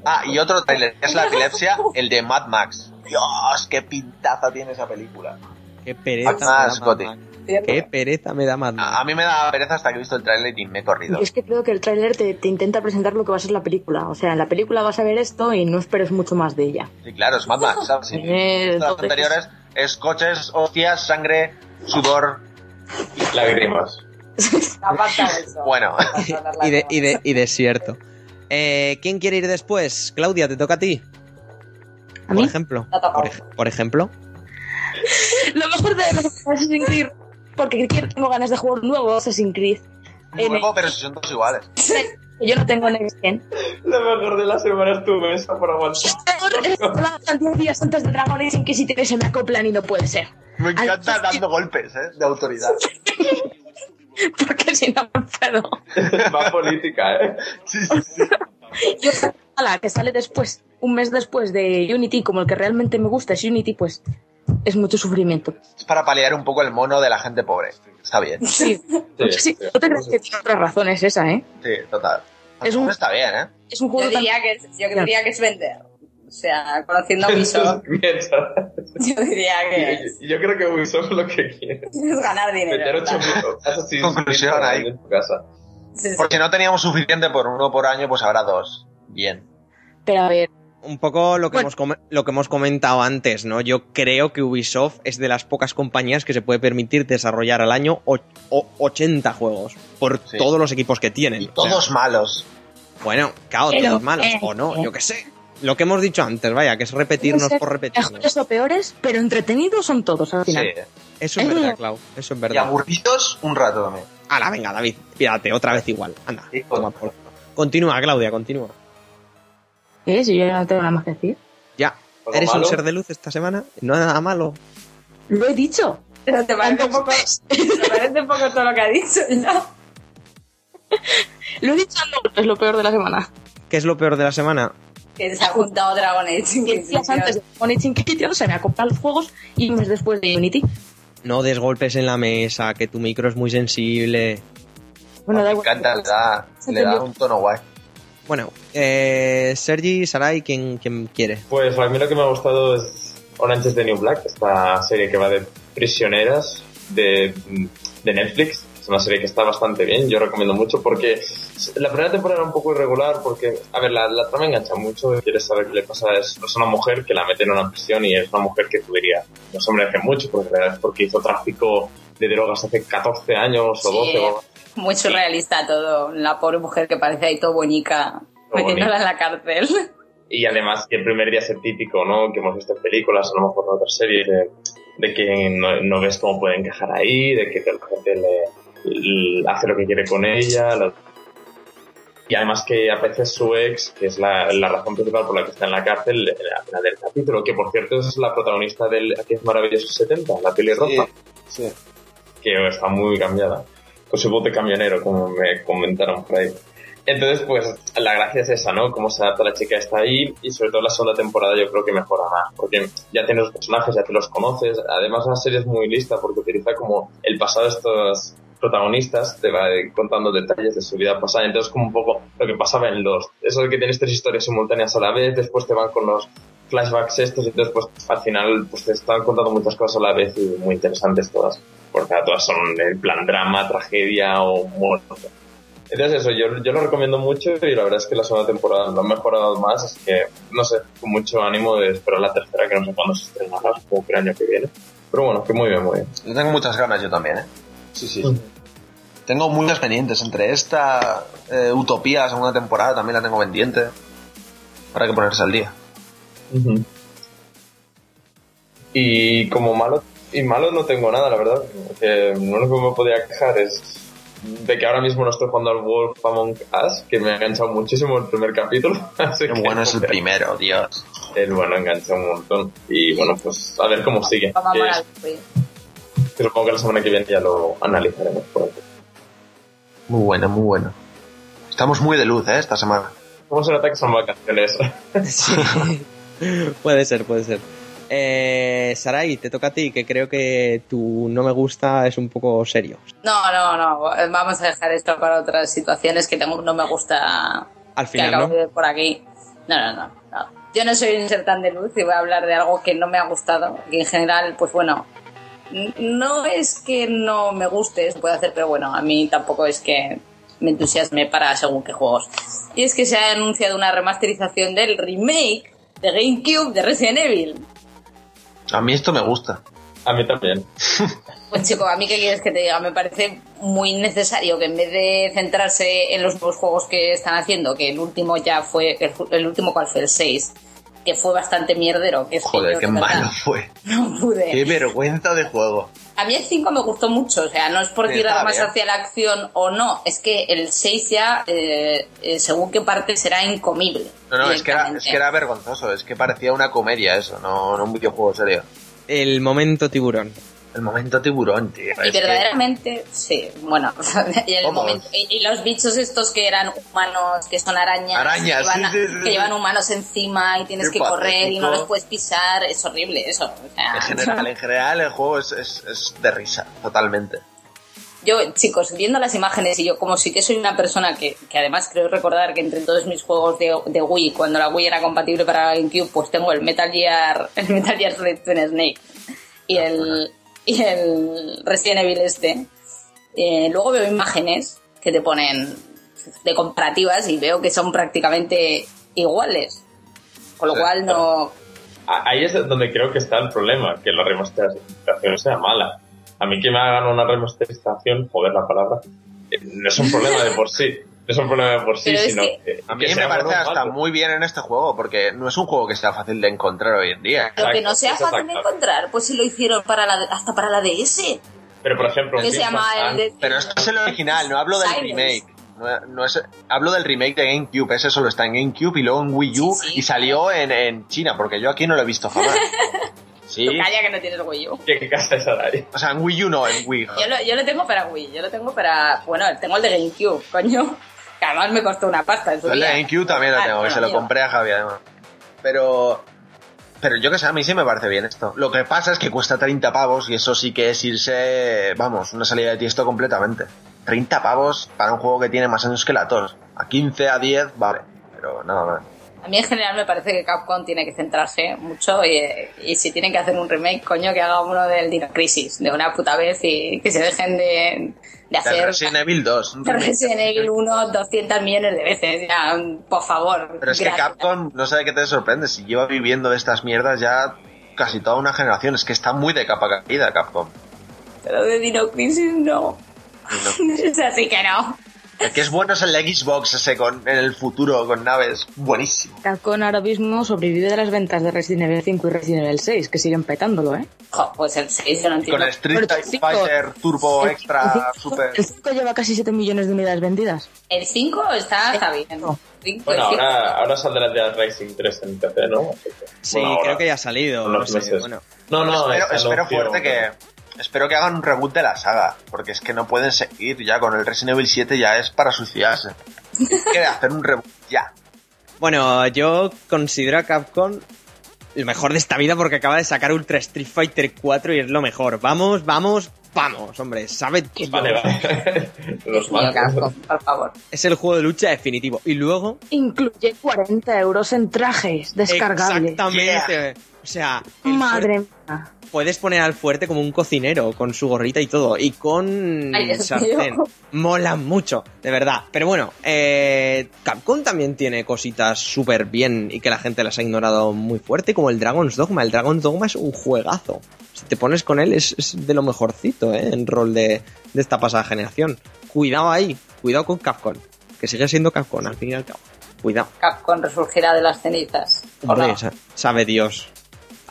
Ah, y otro trailer, que es la epilepsia, el de Mad Max. Dios, qué pintaza tiene esa película. Qué pereza Max Mad Scotty. Max. Qué pereza me da Max. A, a mí me da pereza hasta que he visto el trailer y me he corrido. Y es que creo que el tráiler te, te intenta presentar lo que va a ser la película. O sea, en la película vas a ver esto y no esperes mucho más de ella. Sí, claro, es Mad Max, ¿sabes? Sí. Eh, Las entonces- anteriores es coches, hostias, sangre, sudor. Lágrimas. Faltado eso. Bueno, y, de, lágrimas. y, de, y desierto. Eh, ¿Quién quiere ir después? Claudia, te toca a ti. ¿A Por mí? ejemplo. Ha tocado. Por, ej- por ejemplo. Lo mejor de Assassin's Creed, porque tengo ganas de jugar un nuevo Assassin's Creed. En nuevo, pero si son todos iguales. que yo no tengo Next Gen. Lo mejor de la semana es tu mesa por aguantar. 10 días antes de Dragon Age Inquisitor se me acoplan y no puede ser. Me Ay, encanta sí. dando golpes, ¿eh? De autoridad. Porque si no me puedo. Va política, ¿eh? Sí, sí, sí. Yo, a la que sale después, un mes después de Unity, como el que realmente me gusta es Unity, pues es mucho sufrimiento. Es para paliar un poco el mono de la gente pobre. Está bien. Sí, sí, no te creas que tiene otras razones esa, ¿eh? Sí, total. Es un- Está bien, ¿eh? Es un Yo juego tan- diría, que es, yo diría que es vender. O sea, conociendo a Ubisoft, yo diría que es, Yo creo que Ubisoft lo que quiere es ganar meter dinero. 8 Assassin's Conclusión ahí. en tu casa. Sí, sí. Porque si no teníamos suficiente por uno por año, pues habrá dos. Bien. Pero a ver, Un poco lo que, Bueno. hemos, lo que hemos comentado antes, ¿no? Yo creo que Ubisoft es de las pocas compañías que se puede permitir desarrollar al año o- o- 80 juegos por Sí. todos los equipos que tienen. Y O sea, todos malos. bueno, claro, Pero, todos malos. eh, o no, eh. yo qué sé. Lo que hemos dicho antes, vaya, que es repetirnos por repetirnos. mejores o peores, pero entretenidos son todos al Sí. final. Eso es Eh. verdad, Clau. Eso es Y verdad. aburridos un rato también. Hala, venga, David, pírate otra vez igual. Anda, Sí, toma por- Continúa, Claudia, continúa. ¿Eh? Si yo ya no tengo nada más que decir. Ya. ¿Algo ¿Eres un ser de luz esta semana? No es nada malo. Lo he dicho. Pero te parece un poco, te parece un poco todo lo que ha dicho, ¿no? Lo he dicho, no, es lo peor de la semana. ¿Qué es lo peor de la semana? Que se ha juntado Dragon Age. Diez días antes de Dragon Age Inquisition se me acoplan los juegos y un mes después de Unity. No des golpes en la mesa, que tu micro es muy sensible. Bueno, da me igual. encanta, le da, le da un tono guay. Bueno, eh, Sergi, Sarai, ¿quién, quién quiere? Pues a mí lo que me ha gustado es Orange is the New Black, esta serie que va de prisioneras de, de Netflix. Es una serie que está bastante bien, yo recomiendo mucho porque la primera temporada era un poco irregular porque, a ver, la, la trama engancha mucho, quieres saber qué le pasa, es, es una mujer que la meten en una prisión y es una mujer que tú dirías, no se merece mucho porque, porque hizo tráfico de drogas hace 14 años o Sí. 12 o Muy surrealista todo. La pobre mujer que parece ahí todo bonica, Todo metiéndola en la cárcel. Y además que el primer día es el típico, ¿no? Que hemos visto en películas, a lo mejor en otras series, de, de que no, no ves cómo puede encajar ahí, de que la gente le, le hace lo que quiere con ella. la- Y además que aparece su ex, que es la, la razón principal por la que está en la cárcel, en la final del capítulo, que por cierto es la protagonista del Aquí es maravilloso 70, la pelirroja, Sí. que está muy cambiada, con su de camionero, como me comentaron por ahí. Entonces, pues, la gracia es esa, ¿no? Cómo se adapta la chica está ahí y sobre todo la segunda temporada yo creo que mejora más, porque ya tienes los personajes, ya te los conoces, además la serie es muy lista porque utiliza como el pasado de estos protagonistas, te va contando detalles de su vida pasada, entonces como un poco lo que pasaba en los, eso de que tienes tres historias simultáneas a la vez, después te van con los flashbacks estos y entonces pues al final pues te están contando muchas cosas a la vez y muy interesantes todas. Porque todas son en plan drama, tragedia o muerte. Entonces eso, yo, yo lo recomiendo mucho y la verdad es que la segunda temporada lo han mejorado más, así que no sé, con mucho ánimo de esperar la tercera que no sé cuándo se estrenará, supongo que el año que viene. Pero bueno, que muy bien, muy bien. Yo tengo muchas ganas yo también, ¿eh? Sí, sí. Tengo muchas pendientes. Entre esta eh, Utopía, segunda temporada, también la tengo pendiente. Habrá que ponerse al día. Y como malo, y malo no tengo nada, la verdad. Que lo único que me podía quejar es de que ahora mismo no estoy jugando al Wolf Among Us, que me ha enganchado muchísimo el primer capítulo. Así Qué que, bueno es el primero, Dios. El bueno engancha un montón. Y bueno, pues a ver cómo sigue. Vamos a Que, güey. que supongo que la semana que viene ya lo analizaremos. por aquí. Muy bueno, muy bueno. Estamos muy de luz, ¿eh? Esta semana. ¿Cómo se nota que son vacaciones? Sí. puede ser, puede ser. Eh, Sarai, te toca a ti, que creo que tu no me gusta es un poco serio. No, no, no. Vamos a dejar esto para otras situaciones que tengo, no me gusta Al que final, acabo ¿no? de por aquí. No, no, no, no. Yo no soy un ser tan de luz y voy a hablar de algo que no me ha gustado. Y en general, pues bueno, no es que no me guste, se puede hacer, pero bueno, a mí tampoco es que me entusiasme para según qué juegos. Y es que se ha anunciado una remasterización del remake de GameCube de Resident Evil. A mí esto me gusta. A mí también. Pues chico, a mí qué quieres que te diga, me parece muy necesario que en vez de centrarse en los nuevos juegos que están haciendo, que el último ya fue, el, el último cual fue el 6, que fue bastante mierdero, que es que Joder, qué malo fue. No pude. Qué vergüenza de juego. A mí el 5 me gustó mucho, o sea, no es por Sí, tirar más bien. hacia la acción o no, es que el 6 ya, eh, eh, según qué parte, será incomible. No, no, es que, era, es que era vergonzoso. Es que parecía una comedia eso, no, no un videojuego serio. El momento tiburón. El momento tiburón, tío. Y que- verdaderamente, sí, bueno, y, el Vamos. momento- y- y los bichos estos que eran humanos, que son arañas, Arañas, que, van a- sí, sí, sí, que sí. llevan humanos encima y tienes Qué que correr y no los puedes pisar, es horrible eso. o sea. En general, en general el juego es, es, es de risa, totalmente. Yo, chicos, viendo las imágenes y yo como sí que soy una persona que, que además creo recordar que entre todos mis juegos de, de Wii, cuando la Wii era compatible para GameCube, pues tengo el Metal Gear, el Metal Gear Solid Snake y el, y el Resident Evil este. Eh, luego veo imágenes que te ponen de comparativas y veo que son prácticamente iguales. Con lo cual no... Ahí es donde creo que está el problema, que la remasterización sea mala. A mí que me hagan una remasterización, joder la palabra, eh, no es un problema de por sí. No es un problema de por sí, Pero es sino que- que, A mí que me parece hasta muy bien en este juego, porque no es un juego que sea fácil de encontrar hoy en día. Lo que no sea fácil de encontrar, pues si lo hicieron para la, hasta para la DS. Pero por ejemplo, un se Team llama el Fortress de... Pero esto es el original, no hablo del Silence. remake. No, no es, hablo del remake de GameCube, ese solo está en GameCube y luego en Wii U Sí, sí. y salió en, en China, porque yo aquí no lo he visto jamás. Sí, Tú calla que no tienes Wii U. ¿Qué, qué casa es ahí? o sea, en Wii U no, en Wii. Yo lo, yo lo tengo para Wii, yo lo tengo para... Bueno, tengo el de GameCube, coño. Que además me costó una pasta en su El de día. GameCube también lo Ah, tengo, que se lo compré a Javi además. Pero, pero yo que sé, a mí sí me parece bien esto. Lo que pasa es que cuesta 30 pavos y eso sí que es irse, vamos, una salida de tiesto completamente. 30 pavos para un juego que tiene más años que la tos. A 15, a 10, vale. Pero nada más. A mí en general me parece que Capcom tiene que centrarse mucho y, y si tienen que hacer un remake, coño, que haga uno del Dino Crisis de una puta vez y que se dejen de, de De hacer Resident Evil 2. un de. Resident Evil 1 200 millones de veces. Ya, por favor. Pero es que gracias. Capcom, no sé de qué te sorprende, si lleva viviendo de estas mierdas ya casi toda una generación. Es que está muy de capa caída Capcom. Pero de Dino Crisis no. No- Es así que no. El que es bueno es el Xbox ese con, en el futuro con naves. Buenísimo. Capcom ahora mismo sobrevive de las ventas de Resident Evil 5 y Resident Evil 6, que siguen petándolo, ¿eh? Jo, pues el 6 yo no Con el Street el Fighter Turbo El- Extra el cinco- Super. El 5 lleva casi 7 millones de unidades vendidas. El 5 está, está bien. No. Cinco, Bueno, el ahora, ahora saldrá el Dead Racing 3 en PC, ¿no? Sí, bueno, ahora, creo que ya ha salido. no sé, meses. bueno. No, no, espero, espero fuerte que. Espero que hagan un reboot de la saga. Porque es que no pueden seguir ya con el Resident Evil 7 ya es para suicidarse. Hay que hacer un reboot ya. Bueno, yo considero a Capcom el mejor de esta vida porque acaba de sacar Ultra Street Fighter 4 y es lo mejor. Vamos, vamos, Vamos, hombre, sabe Dios. Vale, vale. Los casco, por favor. Es el juego de lucha definitivo. Y luego, Incluye 40 euros en trajes descargables. exactamente. O sea, el Madre mía. puedes poner al fuerte como un cocinero, con su gorrita y todo. Y con Ay, Dios sartén. mío. Mola mucho, de verdad. Pero bueno, eh, Capcom también tiene cositas súper bien y que la gente las ha ignorado muy fuerte, como el Dragon's Dogma. El Dragon's Dogma es un juegazo. Si te pones con él, es, es de lo mejorcito, ¿eh? En rol de, de esta pasada generación. Cuidado ahí, cuidado con Capcom, que sigue siendo Capcom al fin y al cabo. Cuidado. Capcom resurgirá de las cenizas. ¿O Hombre, no? sa- sabe Dios.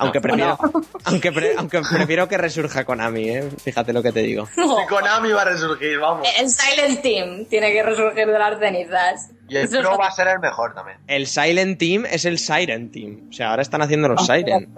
Aunque prefiero, no. aunque, pre- aunque prefiero que resurja Konami, ¿eh? Fíjate lo que te digo. No. Konami va a resurgir, vamos. El Silent Team tiene que resurgir de las cenizas. Y el Pro va a ser el mejor también. El Silent Team es el Siren Team. O sea, ahora están haciendo los Ah, Siren.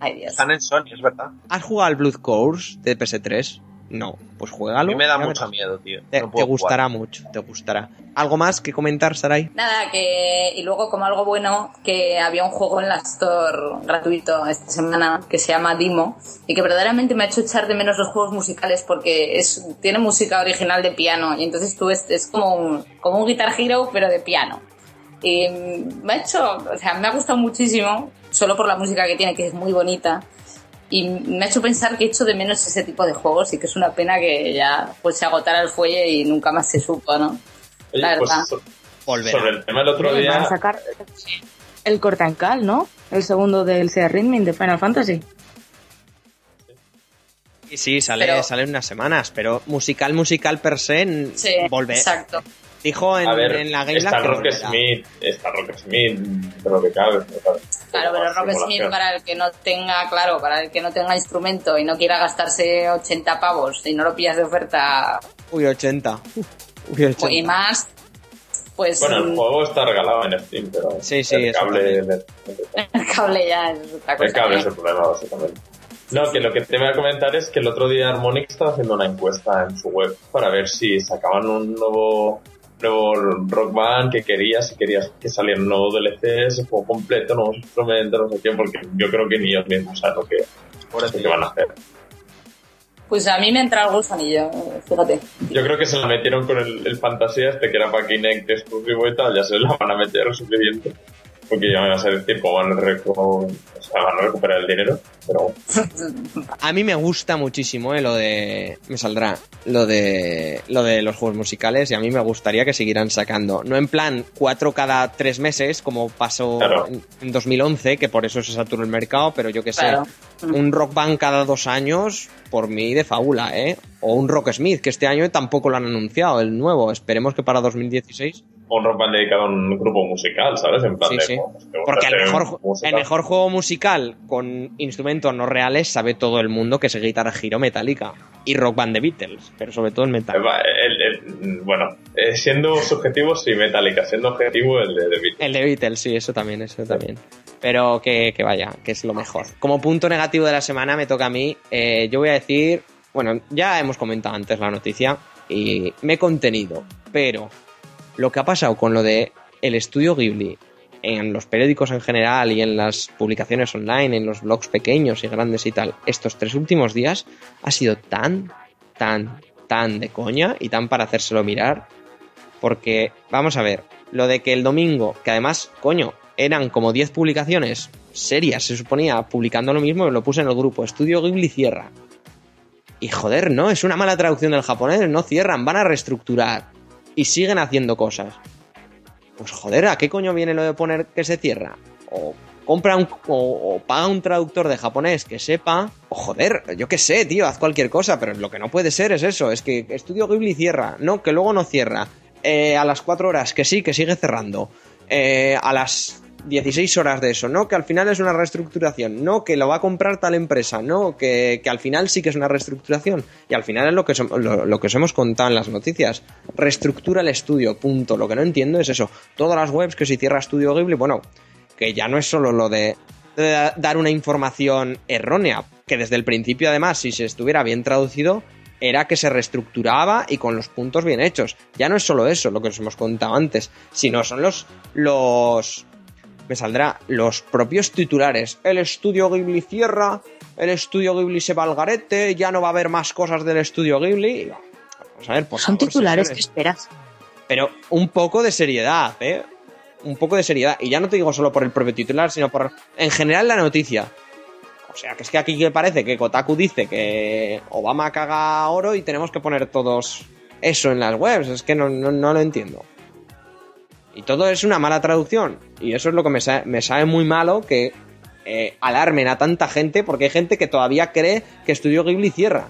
Ay, Dios. Están en Sony, es verdad. ¿Has jugado al Blood Course de PS3? No. Pues A juégalo. mí me da mucho verás. miedo, tío. Te, No te puedo gustará jugar. mucho, te gustará. ¿Algo más que comentar, Sarai? Nada, que. Y luego, como algo bueno, que había un juego en la Store gratuito esta semana que se llama Dimo y que verdaderamente me ha hecho echar de menos los juegos musicales porque es tiene música original de piano y entonces tú es, es como, un, como un Guitar Hero, pero de piano. Y me ha hecho. O sea, me ha gustado muchísimo, solo por la música que tiene, que es muy bonita. Y me ha hecho pensar que he hecho de menos ese tipo de juegos y que es una pena que ya pues se agotara el fuelle y nunca más se supo, ¿no? Oye, La pues verdad. so- Volverá. sobre el tema del otro Van a día, sacar el corta en cal, ¿no? El segundo del Sea Ritming de Final Fantasy. Sí, sí, sale, Pero- sale en unas semanas, pero musical, musical per se, Sí, volve- exacto. Dijo en, a ver, en la Game está Rock. Smith, está Rock Smith, de lo que cabe. pero claro, Claro, pero Rock Smith para el que no tenga, claro, para el que no tenga instrumento y no quiera gastarse 80 pavos y no lo pillas de oferta Uy, 80. Uy, 80. y más, pues Bueno, el mm, juego está regalado en Steam, pero Sí, sí, el cable, el, el cable ya es otra cosa. el cable ¿eh? es el problema, básicamente. No, que lo que te voy a comentar es que el otro día Harmonix estaba haciendo una encuesta en su web para ver si sacaban un nuevo nuevo Rock Band que querías, si querías que saliera un nuevo DLC, ese juego completo, nuevos instrumentos, no sé qué, porque yo creo que ni ellos mismos saben lo que, lo que van a hacer. Pues a mí me entra el gusanillo, fíjate. Yo creo que se la metieron con el, el Fantasía este que era para Kinect exclusivo y tal, ya se la van a meter lo suficiente. Porque ya me vas a decir cómo van a, recu- o sea, van a recuperar el dinero, pero A mí me gusta muchísimo eh, lo de. Me saldrá. Lo de. Lo de los juegos musicales. Y a mí me gustaría que siguieran sacando. No en plan cuatro cada tres meses, como pasó Claro. en, en 2011, que por eso se saturó el mercado, pero yo que sé. Claro. Un rock band cada dos años, por mí de fábula, ¿eh? O un rock smith, que este año tampoco lo han anunciado, el nuevo. Esperemos que para 2016. un Rock Band dedicado a un grupo musical, ¿sabes? En plan Sí, de, sí. Porque el mejor, el juego musical con instrumentos no reales sabe todo el mundo que es Guitar Hero Metallica y Rock Band de Beatles, pero sobre todo el metal. va, el- el- bueno, eh, siendo subjetivo, sí, Metallica, siendo objetivo, el de Beatles. El de Beatles, sí, eso también, eso también. Pero que, que vaya, que es lo mejor. Como punto negativo de la semana me toca a mí, eh, yo voy a decir, bueno, ya hemos comentado antes la noticia y me he contenido, pero lo que ha pasado con lo de el estudio Ghibli en los periódicos en general y en las publicaciones online, en los blogs pequeños y grandes y tal, estos tres últimos días ha sido tan, tan, tan de coña y tan para hacérselo mirar porque, vamos a ver, lo de que el domingo, que además, coño, eran como 10 publicaciones serias, se suponía, publicando lo mismo, lo puse en el grupo, Estudio Ghibli cierra. Y joder, no, es una mala traducción del japonés, no cierran, van a reestructurar. Y siguen haciendo cosas. Pues joder, ¿a qué coño viene lo de poner que se cierra? O compra un, o, o paga un traductor de japonés que sepa, o joder, yo qué sé, tío, haz cualquier cosa, pero lo que no puede ser es eso, es que Estudio Ghibli cierra, no, que luego no cierra, Eh, a las 4 horas, que sí, que sigue cerrando, Eh, a las 16 horas de eso, no, que al final es una reestructuración, no, que lo va a comprar tal empresa, no, que, que al final sí que es una reestructuración, y al final es lo que, lo, que os hemos contado en las noticias, reestructura el estudio, punto, lo que no entiendo es eso, todas las webs que si cierra Estudio Ghibli, bueno, que ya no es solo lo de, de da- dar una información errónea, que desde el principio además, si se estuviera bien traducido, era que se reestructuraba y con los puntos bien hechos. Ya no es solo eso, lo que os hemos contado antes, sino son los, los, me saldrá los propios titulares. El estudio Ghibli cierra, el estudio Ghibli se va al garete, ya no va a haber más cosas del estudio Ghibli. Vamos a ver, por Son favor, titulares, ¿qué señores. esperas? Pero un poco de seriedad, ¿eh? Un poco de seriedad. Y ya no te digo solo por el propio titular, sino por en general la noticia. O sea, que es que aquí que parece que Kotaku dice que Obama caga oro y tenemos que poner todos eso en las webs. Es que no, no, no lo entiendo. Y todo es una mala traducción. Y eso es lo que me, sa- me sabe muy malo que eh, alarmen a tanta gente porque hay gente que todavía cree que Estudio Ghibli cierra.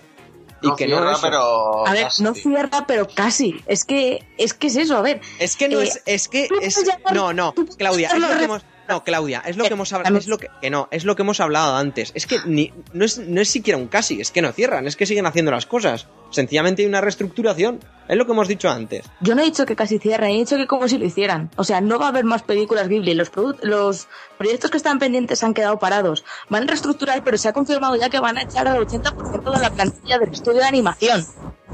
Y No que cierra, no eso. pero A ver, casi. no cierra, pero casi. Es que es que es eso, a ver. Es que no Eh, es, es que es, llamar- no, no, Claudia, es lo que hemos, no, Claudia, es lo que hemos hablado, es lo que, que no, es lo que hemos hablado antes. Es que ni, no es, no es siquiera un casi, es que no cierran, es que siguen haciendo las cosas. Sencillamente hay una reestructuración, es lo que hemos dicho antes. Yo no he dicho que casi cierren, he dicho que como si lo hicieran. O sea, no va a haber más películas Ghibli. Los, los proyectos que están pendientes han quedado parados. Van a reestructurar, pero se ha confirmado ya que van a echar al 80% de la plantilla del estudio de animación.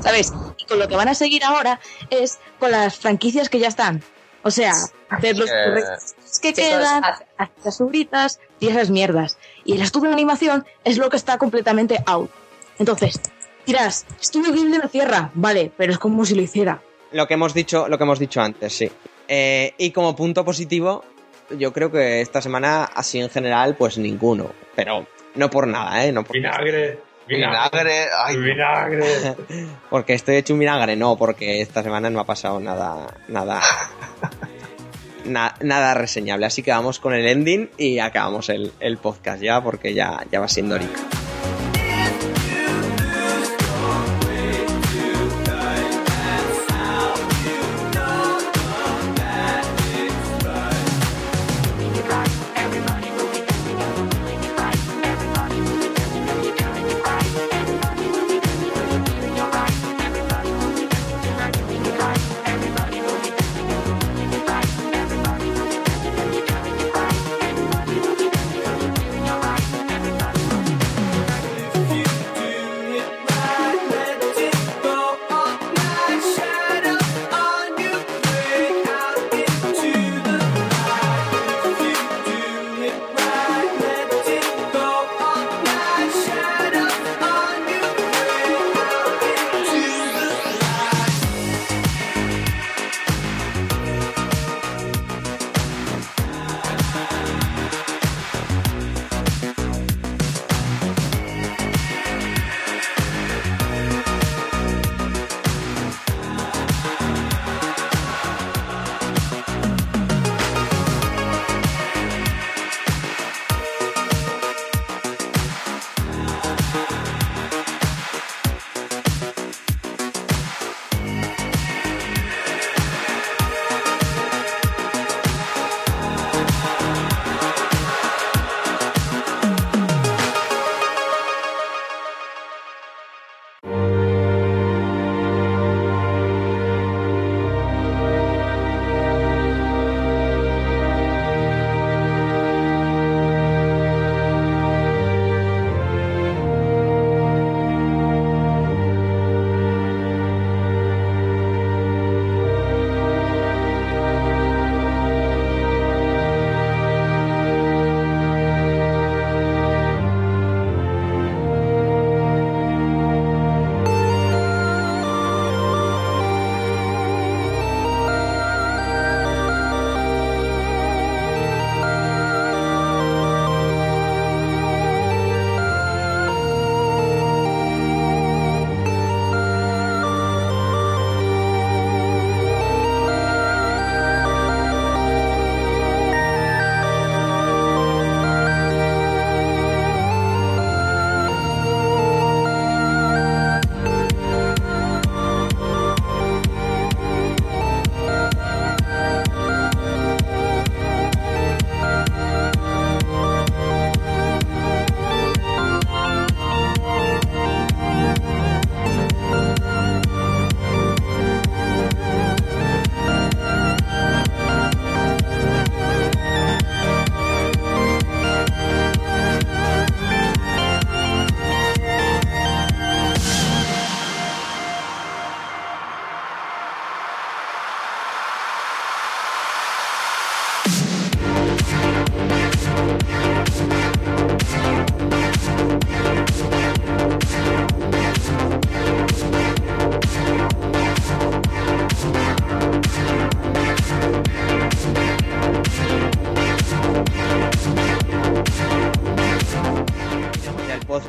¿Sabes? Y con lo que van a seguir ahora es con las franquicias que ya están. O sea, hacer los Eh, correctos que quedan, hacer las subritas y esas mierdas. Y el estudio de animación es lo que está completamente out. Entonces, dirás, estudio Ghibli no cierra. Vale, pero es como si lo hiciera. Lo que hemos dicho, lo que hemos dicho antes, sí. Eh, y como punto positivo, yo creo que esta semana, así en general, pues ninguno. Pero no por nada, ¿eh? No porque, Vinagre. Vinagre, ay, Vinagre. porque estoy hecho un vinagre, no, porque esta semana no ha pasado nada, nada, na- nada reseñable. Así que vamos con el ending y acabamos el, el podcast ya, porque ya, ya va siendo horica.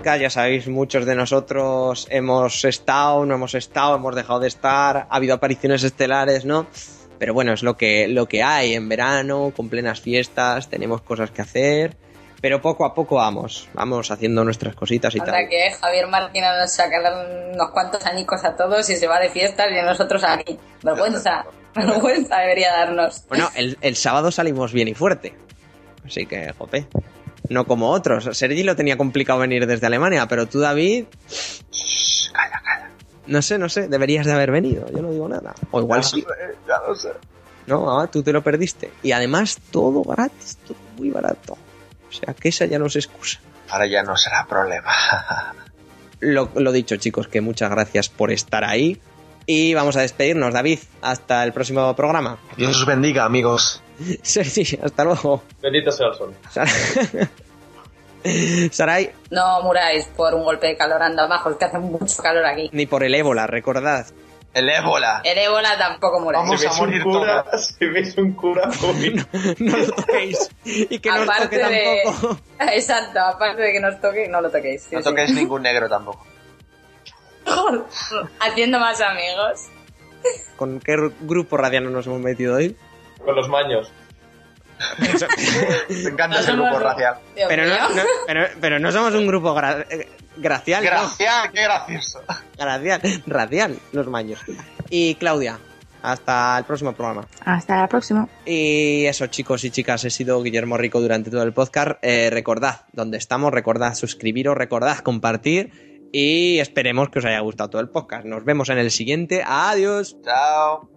Podcast, ya sabéis, muchos de nosotros hemos estado, no hemos estado, hemos dejado de estar, ha habido apariciones estelares, ¿no? Pero bueno, es lo que, lo que hay en verano, con plenas fiestas, tenemos cosas que hacer, pero poco a poco vamos, vamos haciendo nuestras cositas y Anda tal. que Javier Martín nos saca unos cuantos añicos a todos y se va de fiestas y nosotros aquí. Vergüenza, vergüenza debería darnos. Bueno, el, el sábado salimos bien y fuerte, así que, jope. No como otros. Sergi lo tenía complicado venir desde Alemania, pero tú, David, Calla, calla. no sé, no sé, deberías de haber venido, yo no digo nada. O igual sí. Ya lo sé. No, ah, tú te lo perdiste. Y además todo gratis, todo muy barato. O sea que esa ya no se excusa. Ahora ya no será problema. Lo, lo dicho, chicos, que muchas gracias por estar ahí. Y vamos a despedirnos, David. Hasta el próximo programa. Dios os bendiga, amigos. Sergi, hasta luego. Bendito sea el sol. Sara- Sarai, No muráis por un golpe de calor, anda bajo, es que hace mucho calor aquí. ni por el ébola, recordad. El ébola. El ébola tampoco muráis. Vamos si a morir cura, si ves un cura No lo toquéis. Y que no os toque de... tampoco. Exacto, aparte de que nos toque, no lo toquéis. sí, No sí. toquéis ningún negro tampoco. Haciendo más amigos. ¿Con qué gru- grupo radiano nos hemos metido hoy? con los maños. Me encanta No ese grupo racial. Pero no, mío. no- pero, pero no somos un grupo gra- eh, gracial, ¿no? Gracial, qué gracioso. Gracial, radial, los maños. Y Claudia, hasta el próximo programa. Hasta la próxima. Y eso, chicos y chicas, he sido Guillermo Rico durante todo el podcast. Eh, recordad dónde estamos, recordad suscribiros, recordad compartir y esperemos que os haya gustado todo el podcast. Nos vemos en el siguiente. Adiós. Chao.